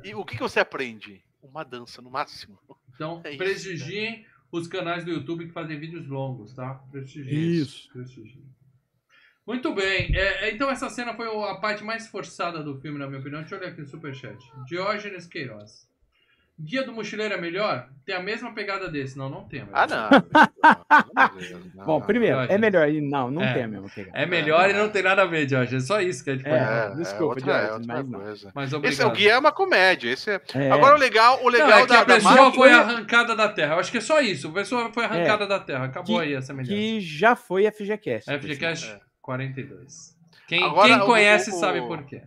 E o que, que você aprende? Uma dança, no máximo. Então, <laughs> É prestigiem os canais do YouTube que fazem vídeos longos, tá? Prestigiem. Isso. Prestigiem. Muito bem. É, é, então, essa cena foi a parte mais forçada do filme, na minha opinião. Deixa eu olhar aqui no Superchat. Diógenes Queiroz. Guia do Mochileiro é melhor? Tem a mesma pegada desse. Não, não tem. a Ah, não. não. Bom, primeiro, Jorge. é melhor. e Não, não É. tem a mesma pegada. É melhor e não tem nada a ver, Jorge. É só isso que a gente pode É, falar. desculpa, outra, é Jorge, outra mas não. coisa. Mas Esse é, o guia é uma comédia. Esse é... É. Agora o legal, o legal Não, é que da, a da pessoa máquina- foi arrancada da Terra. Eu acho que é só isso. A pessoa foi arrancada da Terra. Acabou Que- aí a semelhança. que já foi FGCast. FGCast É. 42. Quem, Agora, quem o- conhece o- sabe por quê.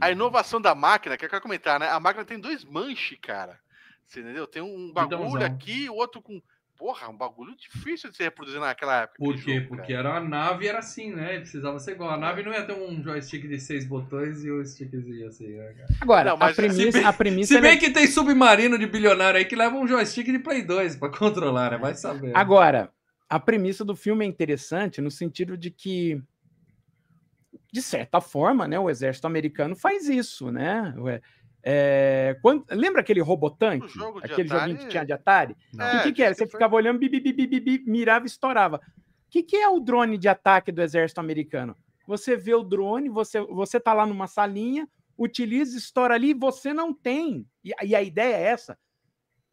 A inovação da máquina, que eu quero comentar, né? A máquina tem dois manches, cara. Você entendeu? Tem um bagulho Bidãozão. aqui, o outro com. Porra, um bagulho difícil de se reproduzir naquela época. Por quê? jogo, Porque era a nave era assim, né? Precisava ser igual. A nave não ia ter um joystick de seis botões e o stickzinho assim, né, cara? Agora, Não, mas a premissa, se bem- a premissa Se é bem que tem submarino de bilionário aí que leva um joystick de Play 2 pra controlar, né? Vai saber. Agora, a premissa do filme é interessante no sentido de que, de certa forma, né, o exército americano faz isso, né? É, quando- lembra aquele Robotank? Jogo Aquele joguinho Atari- que tinha de Atari? Não. E o É, que, que era? que Você foi- ficava olhando, bi, bi, bi, bi, bi, bi, mirava e estourava. O que, que é o drone de ataque do exército americano? Você vê o drone, você, você tá lá numa salinha, utiliza, estoura ali, você não tem. E, e a ideia é essa.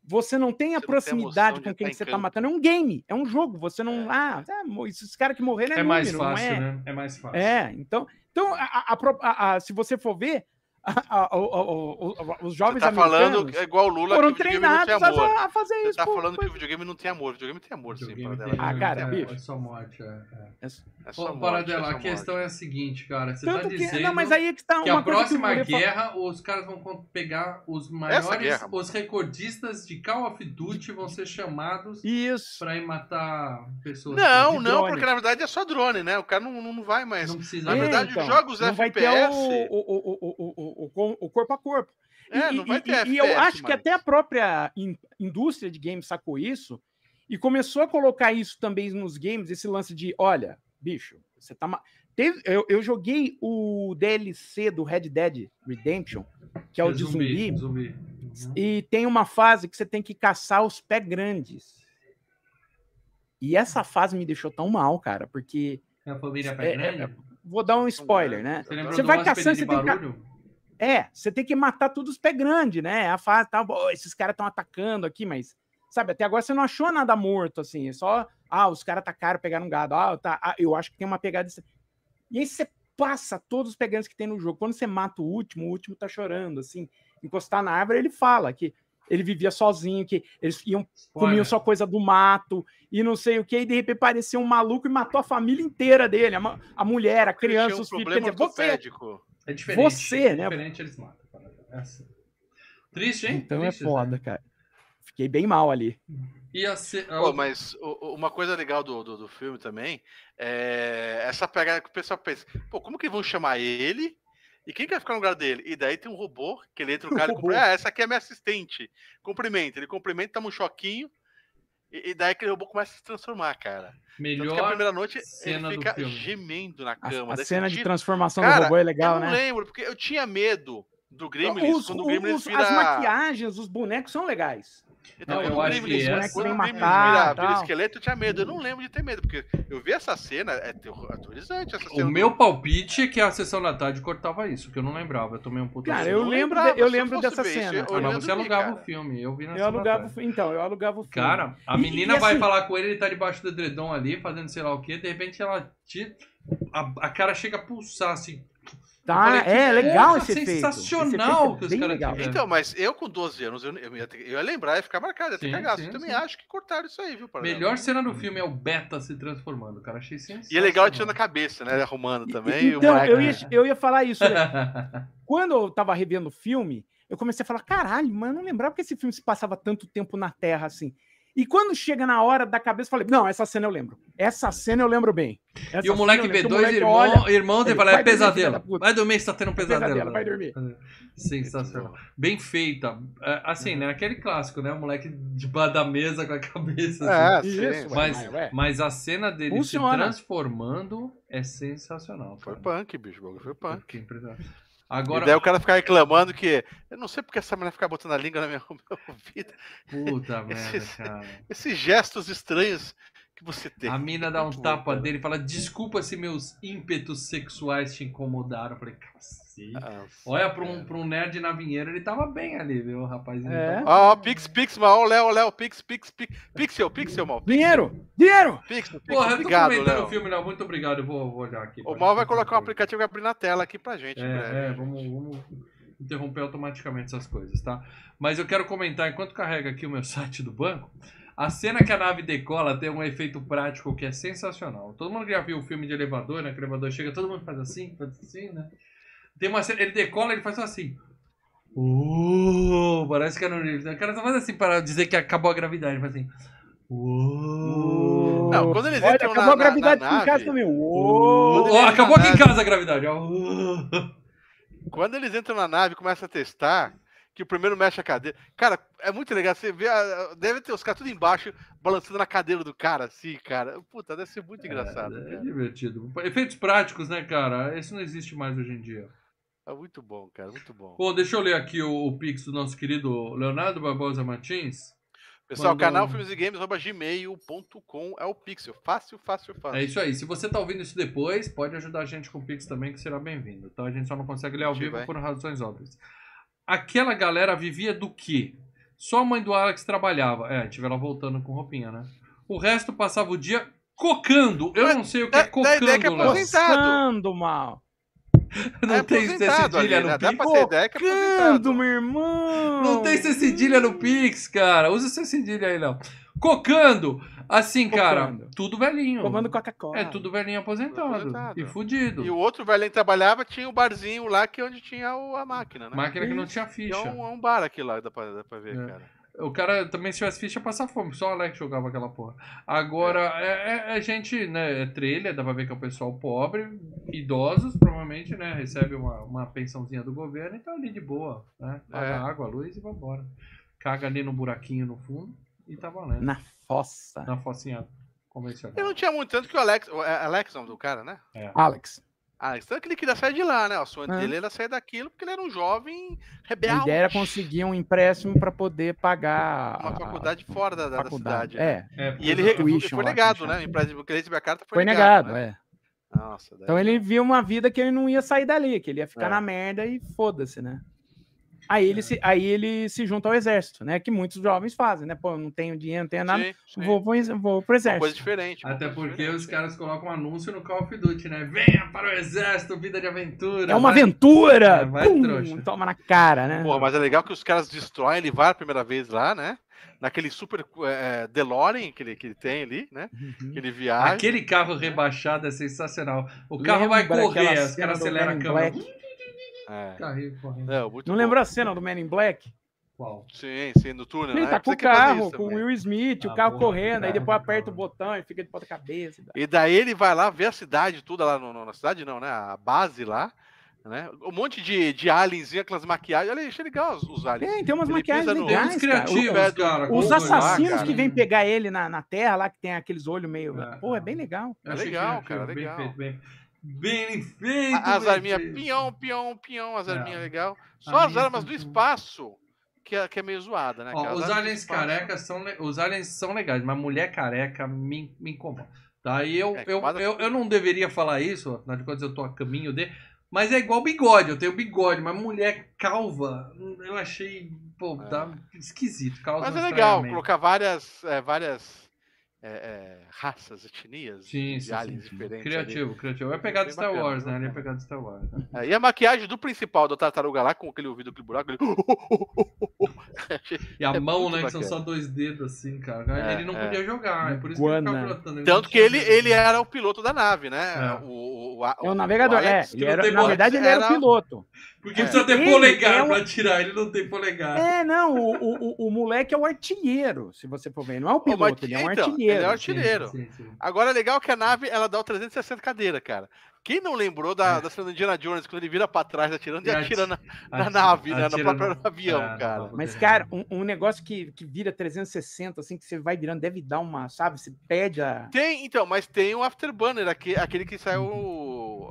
Você não tem a Você não tem proximidade de com quem em você tá campo. matando. É um game, é um jogo. Você não. Ah, é, esses caras que morreram é, É mais número, não fácil, é? né? É mais fácil. É, então, então a- a- a- se você for ver, <laughs> a- a- o- os Você jovens tá falando é igual o Lula foram que o videogame não tem treinados amor. a, a fazer Você isso. tá pô, falando pô. que o videogame não tem amor. O videogame tem amor, sim, Videogame Paradela. tem- Ah, cara, é, bicho. É só morte, é. é. É só Ô, morte, Paradela, é a questão morte. é a seguinte, cara. Você Tanto tá que, dizendo não, mas aí é que tá que a próxima que guerra, os caras vão pegar os maiores, guerra, os recordistas de Call of Duty vão ser chamados Isso. pra ir matar pessoas. Não, de não, drone. porque na verdade é só drone, né? O cara não, não vai mais. Não precisa. Na verdade, então, os jogos não vai ter FPS. o, o, o, corpo a corpo. É, e, e- ter e- e FPS eu acho que mais. até a própria in- indústria de games sacou isso e começou a colocar isso também nos games, esse lance de, olha, bicho, você tá. ma- Teve, eu, eu joguei o DLC do Red Dead Redemption, que é o de zumbi, zumbi. Uhum. e tem uma fase que você tem que caçar os pés grandes. E essa fase me deixou tão mal, cara, porque. É a família É, pé é, grande? Vou dar um spoiler, né? Você Você vai caçando, você tem que barulho? É, você tem que matar todos os pés grandes, né? A fase tá, "Pô, esses caras estão atacando aqui, mas sabe, até agora você não achou nada morto assim, é só, ah, os caras atacaram, pegaram um gado. Ah, tá, ah, eu acho que tem uma pegada E aí você passa todos os pegantes que tem no jogo. Quando você mata o último, o último tá chorando assim, encostar na árvore, ele fala que ele vivia sozinho, que eles iam comiam Spoiler. só coisa do mato e não sei o que, e de repente apareceu um maluco e matou a família inteira dele, a, a mulher, a criança, um os filhos. Quer problema dizer, você. É diferente. Você, né? Diferente eles matam. É assim. Triste, hein? Então é Triste, foda, né? cara. Fiquei bem mal ali. E a Pô, mas uma coisa legal do, do, do filme também é essa pegada que o pessoal pensa, pô, como que vão chamar ele? E quem que vai ficar no lugar dele? E daí tem um robô, que ele entra no <laughs> cara e cumprimenta. Ah, essa aqui é minha assistente. Cumprimenta. Ele cumprimenta, toma um choquinho. E, e daí aquele robô começa a se transformar, cara. Tanto que a melhor primeira noite cena ele fica gemendo na A, cama. a você cena de transformação Cara, do robô é Eu legal, não né? lembro, porque eu tinha medo do Gremlins. Os- quando o Gremlins os- vira... As maquiagens, os bonecos são legais. Então, Não, quando eu o acho Gremlins- que quando essa- o Vem Gremlins matar, vira, vira esqueleto, eu tinha medo. Eu não lembro de ter medo, porque eu vi essa cena, é terror- aterrorizante essa cena. O do- meu palpite é que a sessão da tarde cortava isso, que eu não lembrava. Eu tomei um puta Cara, eu lembro, de- eu eu lembro dessa isso, cena. eu Ah, não, você alugava cara. o filme. Eu vi na Eu alugava, o então, eu alugava o filme. Cara, a E- menina e vai assim- falar com ele, ele tá debaixo do edredom ali, fazendo sei lá o quê, de repente ela te. A, a cara chega a pulsar assim. Tá, é legal porra esse efeito. Esse sensacional efeito é. Então, mas eu com 12 anos, eu, eu, ia, ter- eu ia lembrar, ia ficar marcado, ia ter Sim, cagaço. sim, Eu também sim. acho que cortaram isso aí, viu? Melhor cena do filme é o Beta se transformando. Cara, achei sensacional. E é legal tirando a cabeça, né? Arrumando também. Então, eu ia, eu ia falar isso. né? <laughs> Quando eu tava revendo o filme, eu comecei a falar, caralho, mano, eu não lembrava que esse filme se passava tanto tempo na Terra assim. E quando chega na hora da cabeça, eu falei, não, essa cena eu lembro. Essa cena eu lembro bem. Essa E o moleque cena eu vê lembro. O dois moleque irmão, olha, irmãos e ele, fala, é pesadelo. Vai dormir, você tá tendo um pesadelo. pesadelo, vai dormir. Sensacional. Bem feita. É, Assim, né? Aquele clássico, né? O moleque debaixo da mesa com a cabeça. assim. É, Isso, sim. Mas, Ué, mas a cena dele Funciona. se transformando é sensacional. Foi cara. punk, bicho. Foi punk. Impressionante. E Agora, daí o cara ficar reclamando que. Eu não sei porque essa mulher fica botando a língua na minha, <laughs> ouvido. puta merda, Esses- cara. Esses gestos estranhos que você tem. A mina dá um tapa dele e fala: Desculpa se meus ímpetos sexuais te incomodaram. Eu falei: Cacete. Ah, Olha, pra um, pra um nerd na vinheira, ele tava bem ali, viu, rapazinho? É. Ó, Pix, Pix, mal, Léo, Léo, Pix, Pix, Pix, Pixel, Pixel, mal. Dinheiro! Dinheiro! Pixel, Pixel, Porra, eu tô obrigado, comentando o filme, não. Muito obrigado. Eu vou, vou olhar aqui. O Mal vai colocar um aplicativo que vai abrir na tela aqui pra gente. É, é, vamos, vamos interromper automaticamente essas coisas, tá? Mas eu quero comentar, enquanto carrega aqui o meu <laughs> site do banco, a cena que a nave decola tem um efeito prático que é sensacional. Todo mundo já viu o filme de elevador, né? Que o elevador chega, todo mundo faz assim, faz assim, né? Tem uma cena, ele decola, ele faz assim. Uh, parece que é no livro. O cara só faz assim para dizer que acabou a gravidade. Ele faz assim. Uh. Não, quando eles Olha, entram acabou na, a gravidade na, na aqui em casa nave, também. Ó, entra acabou aqui em nave- casa a gravidade. Uh. quando eles entram na nave e começam a testar, que o primeiro mexe a cadeira. Cara, é muito legal. Você vê, a- deve ter os caras tudo embaixo, balançando na cadeira do cara, assim, cara. Puta, deve ser muito engraçado. É, é cara. divertido. Efeitos práticos, né, cara? Isso não existe mais hoje em dia. É muito bom, cara, muito bom. Bom, deixa eu ler aqui o, o pix do nosso querido Leonardo Barbosa Martins. Pessoal, mandou- canal filmes e games, gmail.com é o Pixel. Fácil, fácil, fácil. É isso aí. Se você tá ouvindo isso depois, pode ajudar a gente com o pix também, que será bem-vindo. Tá? A gente só não consegue ler ao vivo vai. por razões óbvias. Aquela galera vivia do quê? Só a mãe do Alex trabalhava. É, tive ela voltando com roupinha, né? O resto passava o dia cocando. Eu Mas não sei o que é cocando, ideia que é Léo. aposentado. Coçando, mal. <laughs> Não é tem aposentado ali, cedilha né? no Dá pix. pra ter ideia que é Cocando, aposentado. meu irmão! Não tem cedilha no Pix, cara. Usa cedilha aí, Léo. Cocando. Assim, cara, Cocando. tudo velhinho. Tomando Coca-Cola. É tudo velhinho aposentado. Aposentado. E fudido. E o outro velho que trabalhava tinha o barzinho lá que é onde tinha o- a máquina, né? Máquina que não tinha ficha. é um, é um bar aquilo lá, dá pra, dá pra ver, É. cara. O cara também, se tivesse ficha, passa fome. Só o Alex jogava aquela porra. Agora, é, é- é gente, né? É trailer, dá pra ver que é o pessoal pobre, idosos, provavelmente, né? Recebe uma, uma pensãozinha do governo e tá ali de boa, né? Paga É. água, luz e vambora. Caga ali no buraquinho no fundo e tá valendo. Na fossa. Na focinha convencional. Eu não tinha muito tanto que o Alex. O é Alex, o nome do cara, né? Alex, Alex, tanto que ele queria sair de lá, né? O sonho É. dele era sair daquilo porque ele era um jovem a rebelde. ideia era conseguir um empréstimo para poder pagar Uma a- faculdade fora da, da- da faculdade. cidade. né? É, É, E ele foi, Tuition foi lá, negado, né? O empréstimo que ele recebeu a carta foi, foi negado, né? é. Nossa, daí- Então ele viu uma vida que ele não ia sair dali, que ele ia ficar É. na merda e foda-se, né? Aí ele, se, aí ele se junta ao exército, né? Que muitos jovens fazem, né? Pô, não tenho dinheiro, não tenho nada, Sim, sim. vou, vou, vou pro Uma exército. coisa diferente. uma Até coisa porque diferente. os caras colocam um anúncio no Call of Duty, né? Venha para o exército, vida de aventura. É uma vai- aventura! É, vai, Pum, trouxa. toma na cara, né? Porra, mas é legal que os caras destroem, ele vai a primeira vez lá, né? Naquele super é, DeLorean que ele, que ele tem ali, né? Uhum. Que ele viaja. Aquele carro rebaixado é sensacional. O carro vai Lembra correr, aquela os caras aceleram a câmera. Black? É. Carrinho correndo. Não, muito Não bom. lembrou a cena do Man in Black? Qual? Sim, sim, no túnel, Ele né? tá com o carro, isso com o. Will Smith, Ah, o carro porra, correndo, aí cara, depois aperta o porra. botão e fica de ponta cabeça. E daí ele vai lá ver a cidade toda lá no, no- na cidade, não, né? A base lá, né? Um monte de, de alienzinho, aquelas maquiagens. Olha, achei legal os, os aliens. Tem, tem umas Ele maquiagens pisa no- legais, uns cara. O- o- cara. Os assassinos cara. que vêm pegar ele na, na terra lá, que tem aqueles olhos meio. É, Pô, é é. bem legal. É legal, cara, bem legal. feito, bem, bem feito. As bem arminhas, feito. pinhão, pinhão, pinhão, as É. arminhas legal. Só as armas do espaço, que é, que é meio zoada, né? Ó, os aliens carecas são os aliens são legais, mas mulher careca me, me incomoda. Tá? E eu, É, eu, eu, eu não deveria falar isso, afinal de contas eu tô a caminho de. Mas é igual bigode, eu tenho bigode, mas mulher calva, eu achei, pô, tá esquisito. Mas é legal colocar várias, é, várias é, é, raças, etnias Sim, de sim, aliens sim. diferentes. Criativo, criativo. É pegado Bem Star bacana, Wars, né? Ele é pegado Star Wars. né? ali. É, e a maquiagem do principal do tartaruga lá, com aquele ouvido, aquele buraco, <laughs> ele... E a É mão, né? Que são só dois dedos, assim, cara. É, ele não é. podia jogar, é por isso que ele ficava pilotando. Tanto não que ele, ele era o piloto da nave, né? É. O, o, o, o navegador. Alex, é, não era- na verdade, ele era o era- piloto. Por Porque precisa ter Ele polegar é um- pra atirar, ele não tem polegar. É, não, o, o, o, moleque é o artilheiro, se você for ver. Não é o piloto, mas- ele é um então, artilheiro. ele é o Sim, artilheiro. sim, sim. Agora é legal que a nave ela dá o 360 cadeira, cara. Quem não lembrou da, da cena do Indiana Jones, quando ele vira pra trás atirando e atira na, na Atira- nave, né? No próprio no- avião, É, cara. próprio Mas, cara, um, um negócio que, que vira 360, assim, que você vai virando, deve dar uma, sabe? Você perde a. Tem, então, mas tem o Afterburner, aqui, aquele que saiu.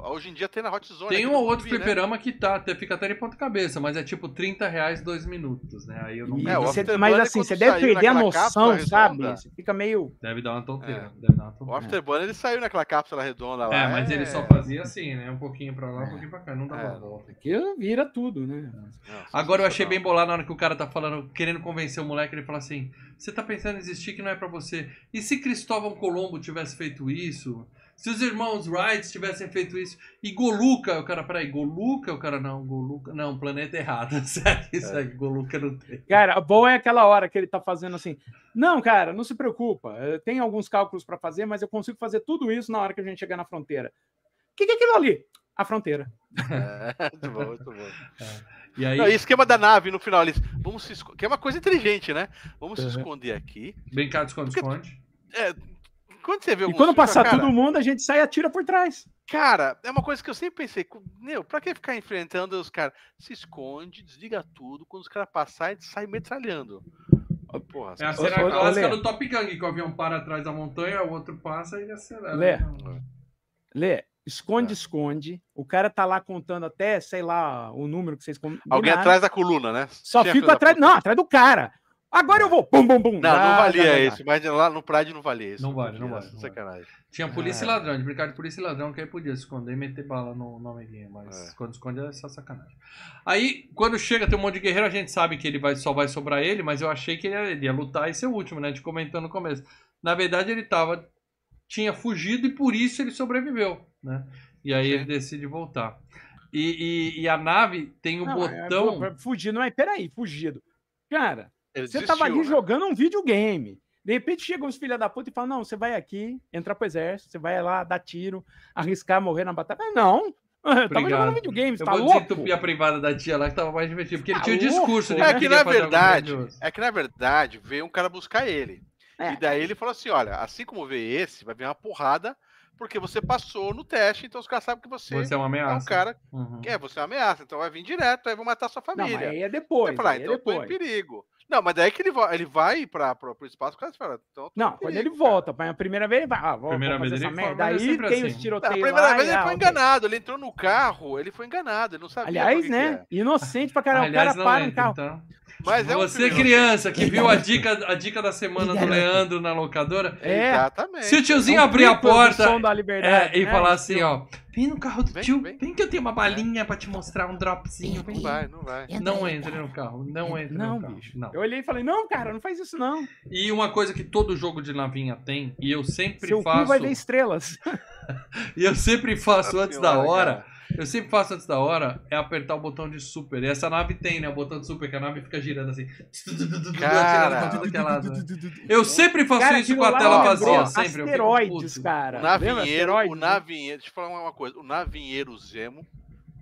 Hoje em dia tem na Hot Zone. Tem aqui um ou outro Clube, né? fliperama que tá, até, fica até de ponta cabeça, mas é tipo 30 reais dois minutos, né? Aí eu não E É, o você- mas assim, você deve perder a noção, sabe? Você fica meio. Deve dar uma tonteira. É. Deve dar uma O tonteira. Afterburner ele saiu naquela cápsula redonda lá. É, mas ele só fazia assim, né? Um pouquinho pra lá, um pouquinho pra cá, não dava É. volta. Aqui vira tudo, né? Não, Agora eu achei bem bolado na hora que o cara tá falando, querendo convencer o moleque, ele fala assim: você tá pensando em existir que não é pra você. E se Cristóvão Colombo tivesse feito isso? Se os irmãos Wright tivessem feito isso? E Goluca, o cara, peraí, Goluca? O cara, não, Goluca, não, planeta errado. <laughs> Sério, isso aí, Goluca não tem. Cara, bom é aquela hora que ele tá fazendo assim. Não, cara, não se preocupa. eh, Tem alguns cálculos para fazer, mas eu consigo fazer tudo isso na hora que a gente chegar na fronteira. O que, que é aquilo ali? A fronteira. É, muito bom, muito bom. <laughs> E aí, Não, e esquema da nave no final, eles. Vamos se esco- Que é uma coisa inteligente, né? Vamos se Uhum. esconder aqui. brincar de esconde-esconde. É, quando você vê E quando filmes, passar cara, todo mundo, a gente sai e atira por trás. Cara, é uma coisa que eu sempre pensei. Meu, pra que ficar enfrentando os caras? Se esconde, desliga tudo. Quando os caras passarem, sai metralhando. Porra, É a cena ô, clássica Lê. do Top Gun, que o avião para atrás da montanha, o outro passa e ele acelera. Lê. Não. Lê, esconde, É. esconde. O cara tá lá contando até, sei lá, o número que vocês combinaram. Alguém atrás da coluna, né? Só Tinha fico atrás. Não, atrás do cara. Agora eu vou. Bum, bum, bum. Não, não valia já, já. isso. Mas lá no Pride não valia isso. Não vale, não vale, Sacanagem. Tinha polícia e Ah. ladrão, de brincar de polícia e ladrão, que aí podia se esconder e meter bala no, no amiguinho, mas É. quando esconde é só sacanagem. Aí, quando chega, tem um monte de guerreiro, a gente sabe que ele vai, só vai sobrar ele, mas eu achei que ele ia, ele ia lutar e ser o último, né? A gente comentou no começo. Na verdade, ele tava. tinha fugido e por isso ele sobreviveu, né? E aí Sim. ele decide voltar. E, e- e a nave tem o Não, é, botão. pô, Fugido, mas peraí, fugido. Cara, Ele você tava ali desistiu, né? jogando um videogame. De repente chegam os filha da puta e falam: não, você vai aqui, entrar pro exército, você vai lá dar tiro, arriscar morrer na batalha. Mas não. <laughs> Eu tava Obrigado. jogando videogame, você Eu tá vou louco? desentupir a privada da tia lá que tava mais divertido. Porque ele Tá tinha o discurso de louco? É que queria na verdade, é que na verdade veio um cara buscar ele. É. E daí ele falou assim: olha, assim como veio esse, vai vir uma porrada, porque você passou no teste, então os caras sabem que você, Você é uma é ameaça. um cara Uhum. é, você é uma ameaça, então vai vir direto, aí vou matar sua Não, família. mas aí é depois. falei, ah, aí é então eu tô em depois. perigo. Não, mas daí que ele vai, ele vai para o espaço, o cara fala, então Não, quando ele perigo, cara. volta, mas a primeira vez ele vai, ah, vou, Primeira vez ele merda. é Aí tem assim. os Não, a tiroteios primeira lá. vez ele ah, foi ok. enganado, ele entrou no carro, ele foi enganado, ele não sabia. pra Aliás, né? Inocente pra. Aliás, o cara não para um entra, carro. É. Mas é um Você, filme- criança, que viu a dica, a dica da semana do. Leandro na locadora, É. Exatamente. se o tiozinho É um abrir a porta Som da liberdade, é, e né? falar assim, ó, vem no carro do Vem, tio, vem. vem que eu tenho uma balinha pra te mostrar um dropzinho. Não vai, não vai. Não entre no carro, não entre Não, no carro. bicho. Não. Eu olhei e falei, não, cara, não faz isso não. E uma coisa que todo jogo de navinha tem, e eu sempre Seu faço, cu vai ver estrelas. <laughs> e eu sempre faço antes da hora, cara. Eu sempre faço antes da hora, é apertar o botão de super. E essa nave tem, né, o botão de super, que a nave fica girando assim, Cara. é lado, né? Eu sempre faço Cara, isso com a lá tela vazia, sempre. Asteroides, cara. O navinheiro, o navinheiro, deixa eu falar uma coisa. O navinheiro Zemo,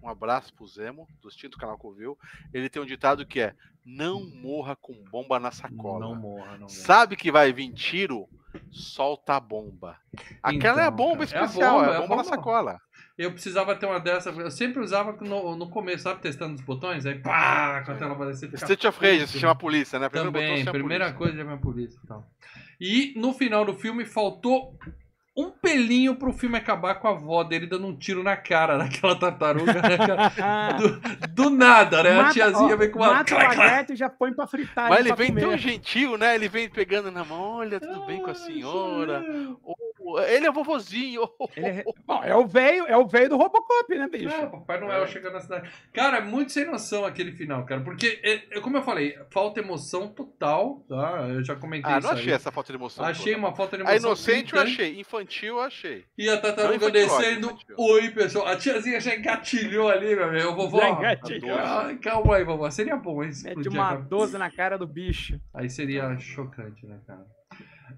um abraço pro Zemo, do extinto canal Covil, ele tem um ditado que é: não morra com bomba na sacola. Não morra, não morra. Sabe que vai vir tiro? Solta a bomba. Aquela é a Então, bomba cara, é a especial, bomba, é a é a bomba na bomba. sacola. Eu precisava ter uma dessa, eu sempre usava no, no começo, sabe, testando os botões, aí pá, com a tela aparecer. State of Rage, se chama a polícia, né? Primeiro botão Também, chama a primeira polícia. coisa é minha polícia e tal. E no final do filme faltou um pelinho pro filme acabar com a avó dele dando um tiro na cara daquela tartaruga, né? <laughs> Do, do nada, né? a Mata- tiazinha ó, vem com uma. Mata o lagarto e já põe pra fritar. Mas ele vem tão comer. gentil, né? Ele vem pegando na mão, olha, tudo bem com a senhora. Ele é vovozinho. Ele é... Bom, é o velho, é o velho do Robocop, né, bicho? É, Papai Noel chegando na cidade. Cara, é muito sem noção aquele final, cara. Porque, é, é, como eu falei, falta emoção total, tá? Eu já comentei Ah, isso não achei aí. essa falta de emoção. Achei toda. uma falta de emoção. A inocente eu achei, infantil eu achei. E a tartaruga descendo. infantil. Oi, pessoal. A tiazinha já engatilhou ali, meu amigo. Vovó. Já engatilhou. Ah, Calma aí, vovó. Seria bom, hein? Mete uma a cabeça. 12 na cara do bicho. Aí seria chocante, né, cara?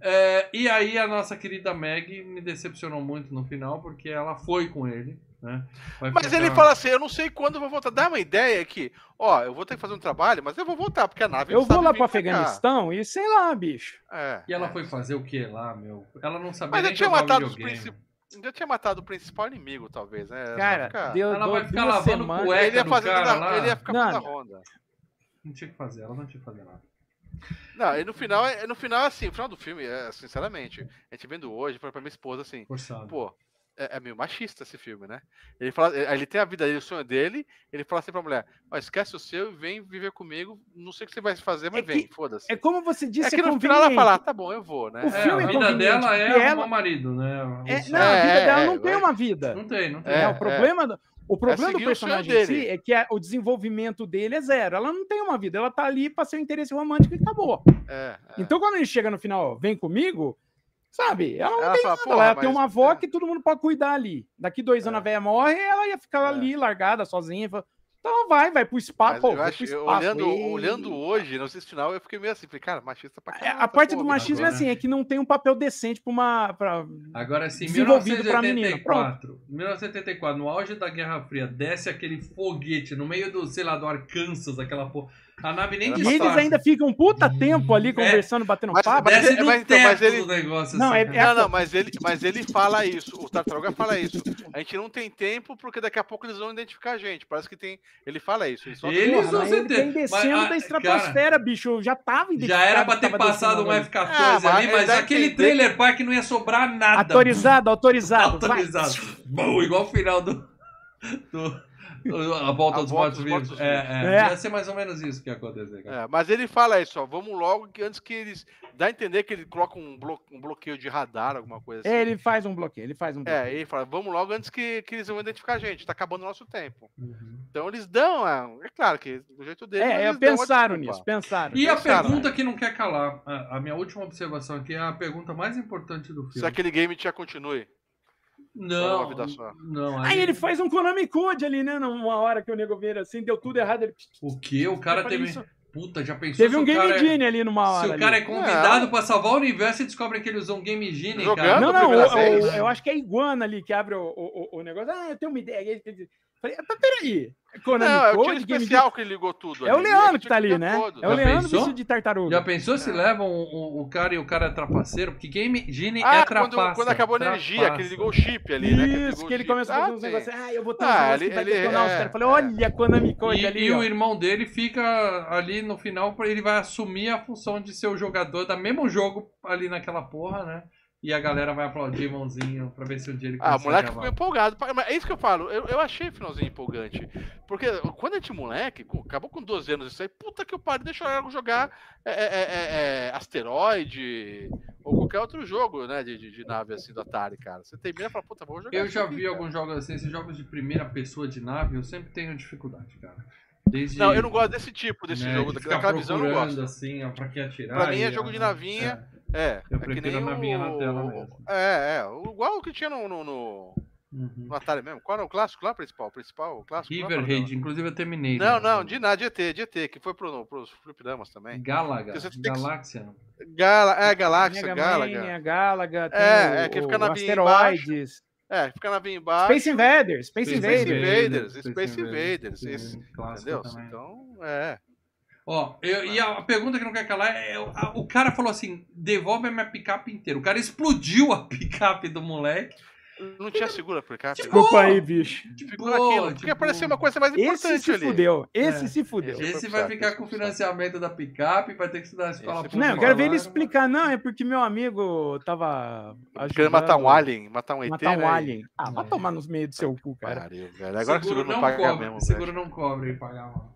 É, e aí a nossa querida Meg me decepcionou muito no final, porque ela foi com ele, né? Mas ficar- ele fala assim, eu não sei quando eu vou voltar. Dá uma ideia que, ó, eu vou ter que fazer um trabalho, mas eu vou voltar, porque a nave Eu vou lá pro. Afeganistão e sei lá, bicho. É, E ela é. foi fazer o que lá, meu? Ela não sabia Mas nem eu tinha matado os principais. Já tinha matado o principal inimigo, talvez, né? Cara, ficar- deu Ela vai ficar lavando semanas. cueca. ele ia do fazer cara da- lá. ele ia ficar fazendo ronda. Não tinha que fazer, ela não tinha que fazer nada. Não, e no final, é- no final, assim, no final do filme, é, sinceramente, a gente vendo hoje, foi pra minha esposa assim, Forçado. pô, é, é meio machista esse filme, né? Ele fala, é, ele tem a vida dele, o sonho dele, ele fala assim pra mulher, ó, esquece o seu e vem viver comigo, não sei o que você vai fazer, mas É que- vem, foda-se. É como você disse, É é que no final ela fala, ah, tá bom, eu vou, né? O É, filme a é vida conveniente, dela é porque arrumar ela- marido, né? É, O não, a vida É, dela é, não tem é. uma vida. Não tem, não tem. É, o problema, do- o problema do seguir o sonho personagem em si é que a- o desenvolvimento dele é zero. Ela não tem uma vida, ela tá ali pra ser um interesse romântico e acabou. É, é. Então, quando ele chega no final, ó, vem comigo, sabe? Ela não ela tem fala, nada. ela tem mas- uma avó é. que todo mundo pode cuidar ali. Daqui dois anos É. a velha morre, ela ia ficar É. ali, largada, sozinha. Fala, Então vai, vai pro spa, Mas pô, eu acho, espaço. olhando, olhando hoje, não sei se final, eu fiquei meio assim, falei, cara, machista pra É, caralho. A parte do machismo é agora. assim, é que não tem um papel decente pra uma. Pra... Agora sim, Desenvolvido pra menina, 1984. 1984, no auge da Guerra Fria, desce aquele foguete no meio do, sei lá, do Arkansas, aquela porra. A nave nem E E eles ainda ficam um puta tempo ali conversando, batendo Mas- papo. mas ele- mas então, mas ele- negócio. Não, assim, é- cara. Não, não, mas ele, mas ele fala isso. O Tartaruga fala isso. A gente não tem tempo porque daqui a pouco eles vão identificar a gente. Parece que tem. Ele fala isso. Ele Eles vão ter- vem descendo mas, da estratosfera, bicho. Já tava Já era pra ter passado um descendo ali. F-14 Ah, ali, mas a aquele entender trailer park não ia sobrar nada. Autorizado, autorizado. Autorizado. Bom, igual o final do- do- a volta A dos mortos-vivos. É, é, É. Ia ser mais ou menos isso que ia acontecer, cara. É, mas ele fala isso, ó. Vamos logo que antes que eles. Dá a entender que ele coloca um, blo- um bloqueio de radar, alguma coisa assim. É, ele faz um bloqueio, ele faz um bloqueio. É, ele fala, vamos logo antes que, que eles vão identificar a gente. Tá acabando o nosso tempo. Uhum. Então eles dão, é, é claro que do jeito dele. É, é, pensaram nisso, pensaram. E a Pensaram, pergunta que não quer calar, a, a minha última observação aqui é a pergunta mais importante do Se filme. aquele game já continue. Não, uma vida só. não. Aí ele faz um Konami Code ali, né? Numa hora que o nego vira assim, deu tudo errado. Ele... O que? O cara teve. isso. Puta, já pensou Teve um Game cara é- Genie ali numa hora. Se o ali. cara é convidado pra salvar o universo e descobrem que ele usou um Game Genie, Jogando? cara. Não, não, o- o- eu acho que é a iguana ali que abre o, o, o- negócio. Ah, eu tenho uma ideia. Aí ele ah, peraí. É Konami Não, é o Code, time Game especial que ligou tudo. É o ali. Leandro Ele que tá ali, né? todo. É o Já Leandro pensou? vestido de tartaruga. Já pensou se levam o, o cara e o cara é trapaceiro? Porque Game Genie Ah, é quando, trapaça. quando acabou a energia, que ele trapaça. ligou o chip ali, né? Isso, ligou que o ele começa a fazer Ah, uns negócios. Ah, eu vou ter Ah, uns ele- que vai ele- detonar os é, caras. Eu Falei, é. olha, Konami Code E, ali, e ó. o irmão dele fica ali no final, ele vai assumir a função de ser o jogador da mesmo jogo ali naquela porra, né? E a galera vai aplaudir mãozinho pra ver se um dia ele Ah, o moleque ficou empolgado. Mas é isso que eu falo. Eu, eu achei o finalzinho empolgante. Porque quando a gente moleque, acabou com 12 anos isso aí, puta que eu pariu, deixa eu jogar é, é, é, é, asteroide ou qualquer outro jogo, né? De, de, de nave assim do Atari, cara. Você termina e fala, puta, vou jogar. Eu já vi cara. alguns jogos assim, esses jogos de primeira pessoa de nave, eu sempre tenho dificuldade, cara. Desde, Não, eu não gosto desse tipo, desse né, jogo, de daquela visão eu não gosto. assim, pra atirar. Pra mim é jogo de navinha, É, Eu é prefiro nem a navinha o... na tela mesmo. É, é. Igual o que tinha no, no, no, Uhum. no Atari mesmo. Qual era o clássico lá, principal? Principal, o clássico? River Raid, inclusive eu terminei. dela? né? Não, não, de nada, de ET, de ET, que foi pro, pros Flipamas também. Galaga, tem que- Galáxia. Gala, é, Galáxia, Mega Galaga. Mania, Galaga, É, o, é, que fica na vinha Asteroides, É, fica na vinha embaixo. Space Invaders, Space, Space Space Invaders. Invaders, Space Invaders, Sim, esse, clássico entendeu? também. Então, é. Ó, eu- e a pergunta que não quer calar é: o- a- o cara falou assim: devolve a minha picape inteira. O cara explodiu a <laughs> picape do moleque. Não tinha segura por cá. Tipo, Desculpa aí, bicho. De Ficou boa, naquilo. de Porque boa. uma coisa mais importante Esse se ali. fudeu, esse É. se fudeu. Esse- Esse vai saco, ficar esse com o financiamento da picape, vai ter que estudar a escola Não, eu quero ver ele explicar. Não, é porque meu amigo tava. Querendo matar um alien, matar um ET. Matar um né? alien. Ah, vai É. tomar nos meios do seu cu, cara. Pariu, velho. Agora que o seguro não, não paga cobre, mesmo. seguro velho. não cobre e pagar mal.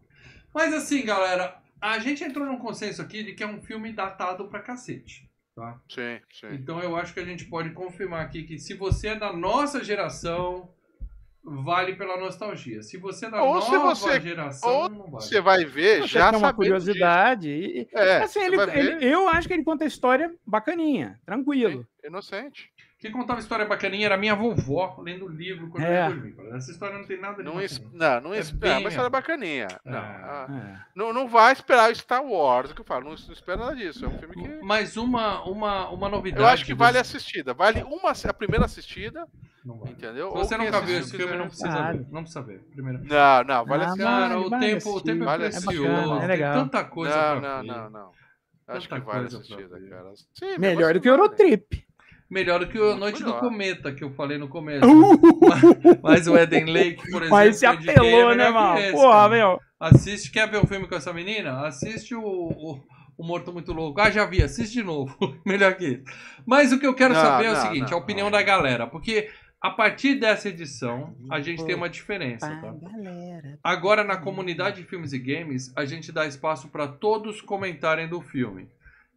Mas assim, galera, a gente entrou num consenso aqui de que é um filme datado pra cacete. Tá? Sim, sim. Então eu acho que a gente pode confirmar aqui que se você é da nossa geração, vale pela nostalgia. Se você é da Ou nova você- geração, ou não vale. Você vai ver Você já uma curiosidade. e-. É, assim, ele, vai ver ele- eu acho que ele conta a história bacaninha, tranquilo. inocente. Quem contava história bacaninha era minha vovó, lendo o livro quando É. eu ia dormir. Essa história não tem nada de Não, es... não, não É es... bem é uma história bacaninha. Não, É. ah, É. não, não vai esperar o Star Wars, é o que eu falo. Não, não espera nada disso. É um filme que. Mas uma, uma, uma novidade. Eu acho que vale a assistida. Vale uma, a primeira assistida. Não vale. Entendeu? Se você nunca viu esse filme, não precisa Vale. ver. Não precisa ver. Primeiro. Não, não, vale Ah, assistir. Cara, Vale, o vale tempo, o tempo é Vale precioso. assistir. bacana, é Tem legal. tanta coisa Não, pra não, não, não. Acho que vale ver. cara. Sim, Melhor do que vale. Eurotrip. Melhor do que o Muito Noite do melhor. Cometa, que eu falei no começo. <laughs> Mas o Eden Lake, por exemplo. Mas se indiquei, apelou, é né, mal? esse, Porra, cara. meu. Assiste, quer ver um filme com essa menina? Assiste o, o, o Morto Muito Louco. Ah, já vi, assiste de novo. <laughs> Melhor que isso. Mas o que eu quero Não, saber é o não, seguinte, não, a opinião não. da galera. Porque a partir dessa edição, a gente tem uma diferença, tá? galera. Agora, na comunidade de filmes e games, a gente dá espaço para todos comentarem do filme.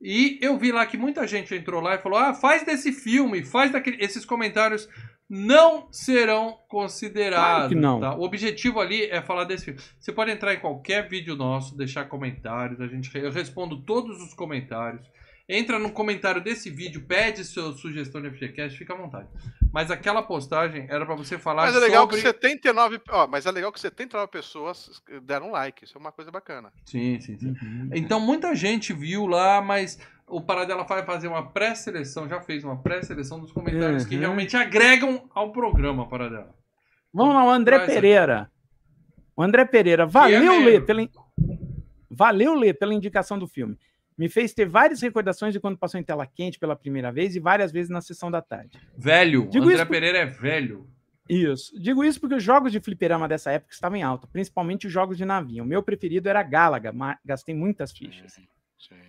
E eu vi lá que muita gente entrou lá e falou: ah, faz desse filme, faz daquele. Esses comentários não serão considerados. Claro que não. tá? O objetivo ali é falar desse filme. Você pode entrar em qualquer vídeo nosso, deixar comentários, a gente, eu respondo todos os comentários. Entra no comentário desse vídeo, pede sua sugestão de FGCast, fica à vontade. Mas aquela postagem era para você falar Mas é legal sobre... que 79, ó, mas é legal que 79 pessoas deram like, isso é uma coisa bacana. Sim, sim, sim. Uhum. Então muita gente viu lá, mas o Paradela vai fazer uma pré-seleção, já fez uma pré-seleção dos comentários que Uhum. realmente agregam ao programa Paradela. Vamos lá, o André Traz aqui. Pereira. O André Pereira, valeu, membro. Lê, pela... in- valeu, Lê, pela indicação do filme. Me fez ter várias recordações de quando passou em tela quente pela primeira vez e várias vezes na sessão da tarde. Velho, Digo André por- Pereira é velho. Isso. Digo isso porque os jogos de fliperama dessa época estavam em alta, principalmente os jogos de navio. O meu preferido era Galaga, ma- gastei muitas fichas. Sim.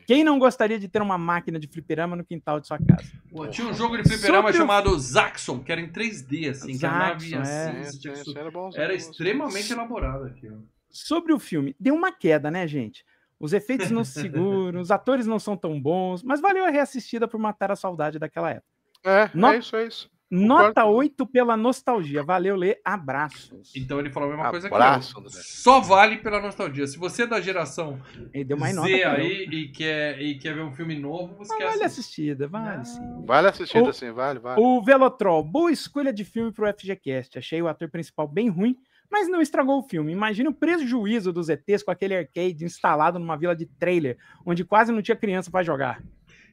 Quem não gostaria de ter uma máquina de fliperama no quintal de sua casa? Pô, Tinha um jogo de fliperama Sobre o- chamado Zaxxon, que era em 3D, assim, que era uma Zaxxon, é. tinha que Sim, su- sim, era bom, Era bom, extremamente sim. elaborado aquilo. Sobre o filme, deu uma queda, né, gente? Os efeitos não se seguram, os atores não são tão bons, mas valeu a reassistida por matar a saudade daquela época. É, No- é isso, é isso. Nota Concordo. 8 pela nostalgia. Valeu, Lê. Abraços. Então ele falou a mesma coisa que Abraço, eu. André. Só vale pela nostalgia. Se você é da geração Ele deu mais nota. Z que eu. aí e quer, e quer ver um filme novo, você Mas quer vale assistir. assistida, vale sim. Vale assistir O- assim, vale, vale. O Velotrol, boa escolha de filme pro FGCast. Achei o ator principal bem ruim, mas não estragou o filme. Imagina o prejuízo dos ETs com aquele arcade instalado numa vila de trailer, onde quase não tinha criança para jogar.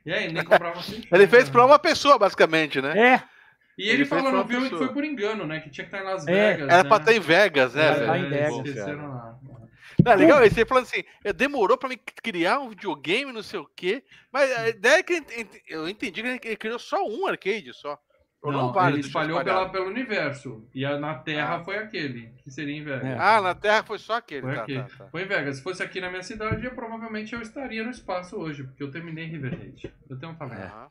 E aí, nem comprava assim. <laughs> Ele fez pra uma pessoa, basicamente, né? É, E ele, Ele falou no filme que foi por engano, né? Que tinha que estar em Las É, Vegas. Era né? pra estar em Vegas, né, Era, Tá velho? em é, Vegas. Lá. Não, é legal, esse falando assim, "Eh, demorou pra me criar um videogame, não sei o quê, mas a ideia é que eu entendi que ele- ele criou só um arcade só. Ou Não, vários ele espalhou pela, pelo universo. E a- na Terra Ah. foi aquele, que seria em Vegas. É. Ah, na Terra foi só aquele. Foi Tá, aqui. tá, tá. Foi em Vegas. Se fosse aqui na minha cidade, eu, provavelmente eu estaria no espaço hoje, porque eu terminei Riverhead. Eu tenho um talento. Aham.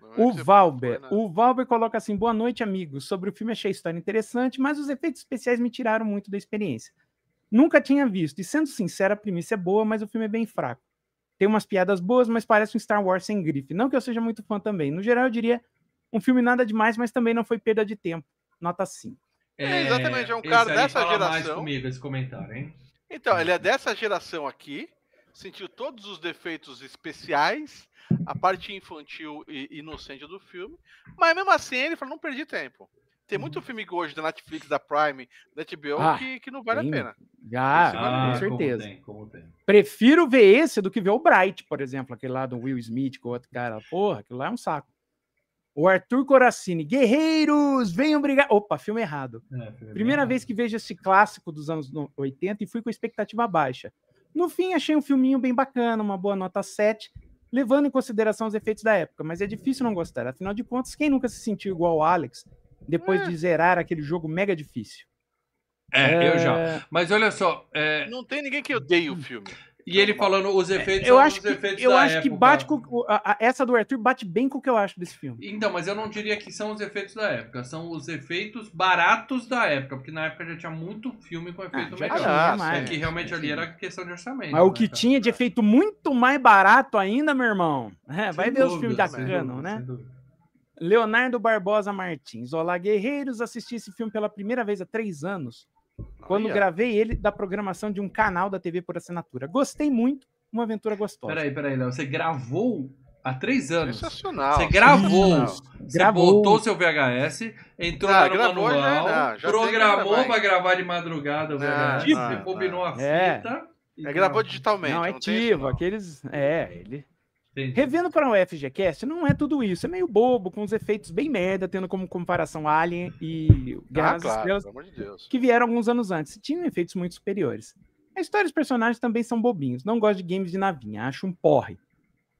Não é o Valber. foi, né? O Valber coloca assim: boa noite, amigos. Sobre o filme, achei a história interessante, mas os efeitos especiais me tiraram muito da experiência. Nunca tinha visto, e sendo sincero, a premissa é boa, mas o filme é bem fraco. Tem umas piadas boas, mas parece um Star Wars sem grife. Não que eu seja muito fã também. No geral, eu diria um filme nada demais, mas também não foi perda de tempo. Nota 5. É, exatamente, é um cara dessa fala mais geração. comigo esse comentário, hein? Então, ele é dessa geração aqui, sentiu todos os defeitos especiais, a parte infantil e inocente do filme, mas mesmo assim ele falou, não perdi tempo. Tem muito filme que hoje da Netflix, da Prime, da HBO, Ah, que, que não vale tem. a pena. Ah, vale com certeza. Como tem, como tem. Prefiro ver esse do que ver o Bright, por exemplo, aquele lá do Will Smith com o outro cara. Porra, aquilo lá é um saco. O Arthur Coracini, guerreiros, venham brigar. Opa, filme errado. É, filme Primeira bem vez que vejo esse clássico dos anos no- 80 e fui com expectativa baixa. No fim, achei um filminho bem bacana, uma boa nota 7, levando em consideração os efeitos da época, mas é difícil não gostar. Afinal de contas, quem nunca se sentiu igual o Alex depois É. de zerar aquele jogo mega difícil? É, eu já. Mas olha só, é, Não tem ninguém que odeie o filme. E ele falando os efeitos Eu acho que, efeitos eu da acho que época. bate com. o- a- a- essa do Arthur bate bem com o que eu acho desse filme. Então, mas eu não diria que são os efeitos da época, são os efeitos baratos da época, porque na época já tinha muito filme com efeito já melhor. É mais. que realmente ali era questão de orçamento. Mas o né, que cara? tinha de efeito muito mais barato ainda, meu irmão. É, <laughs> vai Sem ver os filmes da Canon, né? sem dúvida. Leonardo Barbosa Martins. Olá, guerreiros. Assisti esse filme pela primeira vez há três anos, quando Olha, gravei ele da programação de um canal da TV por assinatura. Gostei muito, uma aventura gostosa. Peraí, peraí, Léo. Você gravou há três anos. Sensacional. Você gravou. sensacional. Você Gravou. botou o seu VHS, entrou Ah, no gravou, já- manual, não, programou que gravar, pra gravar de madrugada o VHS, não, combinou a É. fita. e É, gravou digitalmente. Não, é ativo, não. aqueles. É, ele. Entendi. Revendo para o FGCast, não é tudo isso. É meio bobo, com os efeitos bem merda, tendo como comparação Alien e Guerra Ah, nas claro, Estrelas, de Deus. que vieram alguns anos antes. Tinham efeitos muito superiores. A história e os personagens também são bobinhos. Não gosto de games de navinha, acho um porre.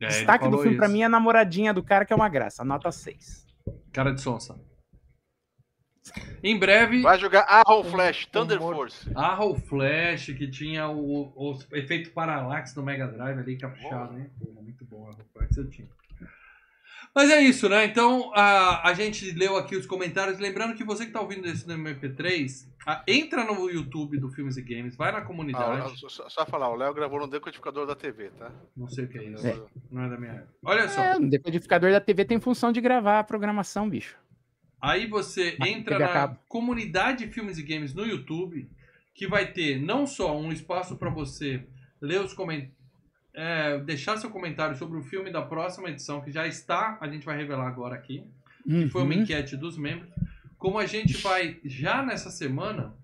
É, Destaque do filme pra isso. mim é a namoradinha do cara, que é uma graça. Nota 6. Cara de sonsa. Em breve, Vai jogar Arrow Um- Flash, Thunder um- Force. Arrow Flash, que tinha o, o efeito Parallax no Mega Drive ali, caprichado, né? Muito bom, Arrow Flash eu tinha. Mas é isso, né? Então, a, a gente leu aqui os comentários. Lembrando que você que tá ouvindo isso no MP3, a- entra no YouTube do Filmes e Games, vai na Ah, comunidade. só, só- só falar, o Léo gravou no decodificador da TV, tá? Não sei o que é isso. É. Não é da minha época. Olha só. É, o decodificador da TV tem função de gravar a programação, bicho. Aí você Mas entra na comunidade Filmes e Games no YouTube, que vai ter não só um espaço para você ler os comentários, deixar seu comentário sobre o filme da próxima edição, que já está, a gente vai revelar agora aqui, que foi uma Uhum. enquete dos membros, como a gente vai já nessa semana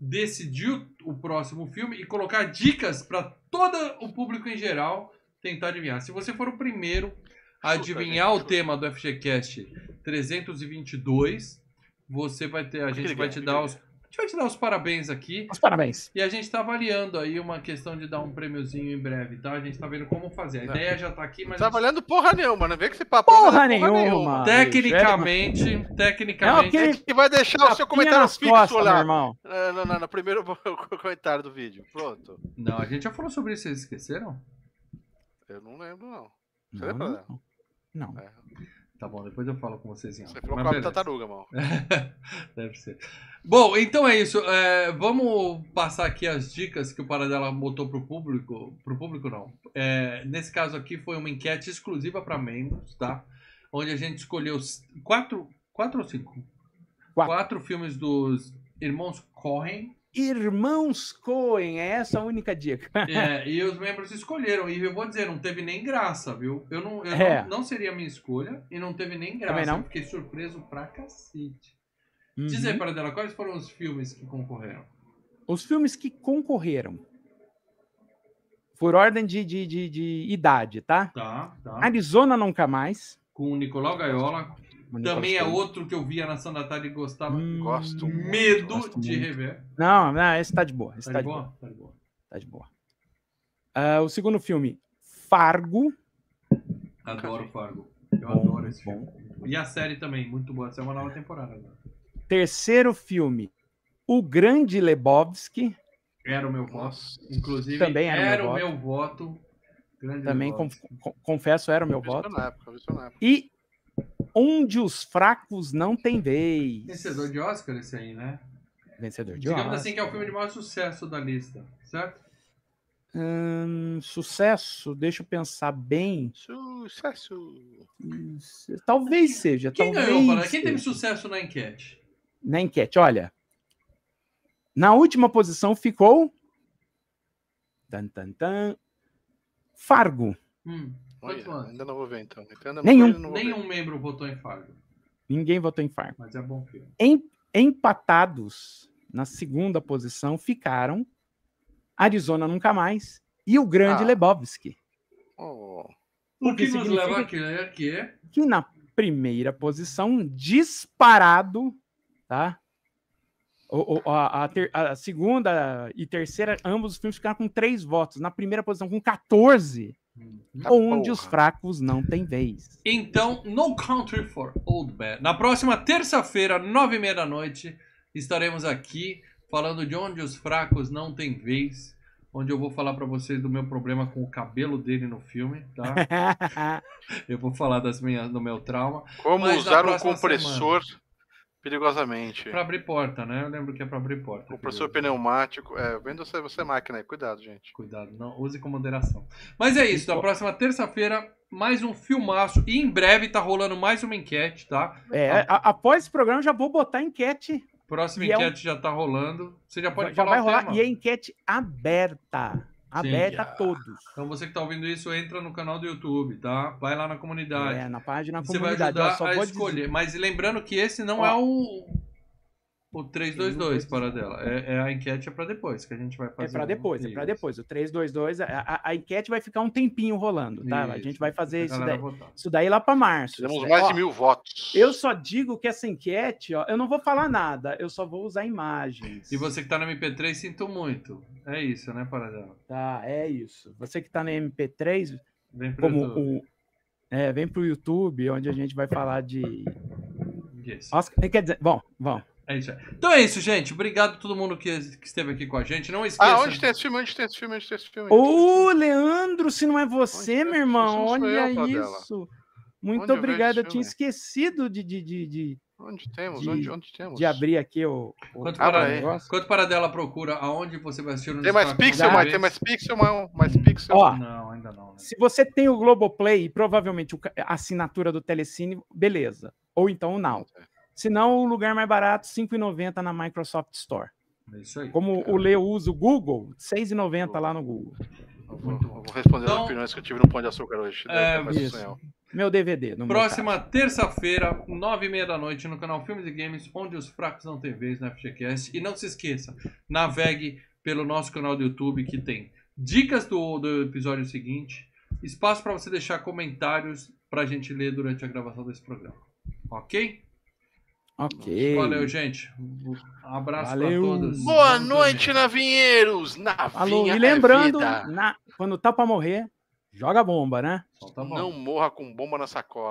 decidir o próximo filme e colocar dicas para todo o público em geral tentar adivinhar. Se você for o primeiro a adivinhar o tema do FGCast 322, você vai ter, a que gente vai te que dar os a gente vai te dar os parabéns aqui. Mas parabéns. E a gente tá avaliando aí uma questão de dar um prêmiozinho em breve, tá? A gente tá vendo como fazer. A ideia já tá aqui, mas Não tá gente- valendo porra nenhuma, não vê que esse papo Porra não é nenhuma. tecnicamente, Não, tecnicamente, aquele- É que vai deixar o seu comentário nas fixo costas, meu lá. irmão. É, No, no- no primeiro <laughs> comentário do vídeo. Pronto. Não, a gente já falou sobre isso, vocês esqueceram? Eu não lembro, não. Você Não, lembra, não, não. Não. É. Tá bom, depois eu falo com vocês em Você falou com a tartaruga, mano. <laughs> Deve ser. Bom, então é isso. É, vamos passar aqui as dicas que o Paradela botou pro público. Pro público não. É, nesse caso aqui foi uma enquete exclusiva para membros, tá? Onde a gente escolheu quatro, quatro ou cinco? Quatro. filmes dos irmãos Cohen. Irmãos Coen, é essa a única dica. É, <laughs> e os membros escolheram. E eu vou dizer, não teve nem graça, viu? Eu não, eu É. não, não seria a minha escolha e não teve nem graça. Também não. Eu fiquei surpreso pra cacete. Uhum. Diz aí, Paradela, quais foram os filmes que concorreram? Os filmes que concorreram. Por ordem de, de, de, de idade, tá? Tá, tá. Arizona Nunca Mais. Com o Nicolau Gaiola. Também é outro que eu via na da Tarde e gostava. Hum, Gosto muito, Medo gosto de muito. rever. Não, não, esse tá de boa. Esse Tá tá, de boa. boa? Tá de boa. Tá de boa. Ah, o segundo filme, Fargo. Adoro Fargo. Eu Bom, adoro esse bom. filme. E a série também, muito boa. Essa é uma nova temporada. agora. Terceiro filme, O Grande Lebowski. Era o meu voto. Inclusive, Também era era, o meu meu voto. Grande Também, conf- confesso, era o meu voto. na época, vi isso na época. E Onde os Fracos Não Têm Vez. Vencedor de Oscar esse aí, né? Vencedor de Digamos Oscar. assim que é o filme de maior sucesso da lista, certo? Hum, sucesso, deixa eu pensar bem. Sucesso. Talvez seja. Quem talvez ganhou, Paradela? Quem teve seja. sucesso na enquete? Na enquete, olha. Na última posição ficou. Tan, tan, tan, Fargo. Hum, Olha, quantos votos? ainda não vou ver então. Não Nenhum. vou ver, não vou ver. Nenhum membro votou em Fargo, Ninguém votou em Fargo. mas é bom filme. Em- empatados na segunda posição ficaram Arizona Nunca Mais e o Grande Ah. Lebowski. Oh, O que nos significa leva a crer que que na primeira posição, disparado, tá? O- o- a, a ter- a segunda e terceira, ambos os filmes ficaram com três votos. Na primeira posição, com 14, Tá onde porra. os fracos não têm vez. Então, No Country for Old Men. Na próxima terça-feira, nove e meia da noite, estaremos aqui falando de onde os fracos não têm vez. Onde eu vou falar pra vocês do meu problema com o cabelo dele no filme, tá? <laughs> Eu vou falar das minhas, do meu trauma. Como Mas usar um compressor perigosamente. Pra abrir porta, né? Eu lembro que é pra abrir porta. Compressor querido. pneumático. É, vendo você, você máquina aí. Cuidado, gente. Cuidado, não use com moderação. Mas é isso, na próxima terça-feira, mais um filmaço. E em breve tá rolando mais uma enquete, tá? É, a- após esse programa, já vou botar a enquete. Próxima E é um- enquete já tá rolando. Você já pode já falar vai o rolar. tema. E é enquete aberta. Aberta a todos. Então você que tá ouvindo isso, entra no canal do YouTube, tá? Vai lá na comunidade. É, na página da Você vai comunidade. ajudar Ó, a escolher. dizer- Mas lembrando que esse não Ó. é o... O 322 para dela. É, é a enquete é para depois, que a gente vai fazer. É para um- depois, é para depois. O 322, a, a, a enquete vai ficar um tempinho rolando, tá? A Isso. gente vai fazer A isso daí, isso daí lá para março. Isso mais daí- de ó, mil votos. Eu só digo que essa enquete, ó, eu não vou falar nada, eu só vou usar imagens. E você que tá no MP3, sinto muito. É isso, né, Paradela? Tá, é isso. Você que tá no MP3, Vem pro como YouTube. o. É, vem pro YouTube, onde a gente vai falar de. Isso. Oscar, quer dizer, bom, bom. É isso aí. Então é isso, gente. Obrigado a todo mundo que, que esteve aqui com a gente. Não esqueça. Ah, onde tem esse filme? Onde tem esse filme? Onde tem esse filme? Ô, Leandro, se não é você, Onde- meu irmão, eu, olha Padela. isso. Muito Onde eu obrigado. esse Eu tinha esquecido de, de, de, de, Onde temos? de- onde, onde temos? de abrir aqui o. o Quanto Abra para, negócio. quanto Paradela procura aonde você vai assistir no Tem mais pixel, vocês? tem mais pixel, mais, mais pixel. Ó, Não, ainda não. Né? se você tem o Globoplay e provavelmente a assinatura do Telecine, beleza. Ou então o Now. Se não, o lugar mais barato, R$ 5,90 na Microsoft Store. É isso aí. Como o Leo usa o Google, R$ 6,90 lá no Google. Eu vou, eu vou responder Então- as opiniões que eu tive no Pão de Açúcar hoje. É, isso. Meu DVD. No Próxima terça-feira, nove e meia da noite, no canal Filmes e Games, onde os fracos não têm vez na FGCast. E não se esqueça, navegue pelo nosso canal do YouTube que tem dicas do, do episódio seguinte, espaço para você deixar comentários para a gente ler durante a gravação desse programa. Ok? Ok. Valeu, gente. Um abraço para Valeu. todos. Boa Vamos noite, dormir. navinheiros! Alô, Navinha e lembrando, é na- quando tá pra morrer, joga bomba, né? Não morra com bomba na sacola.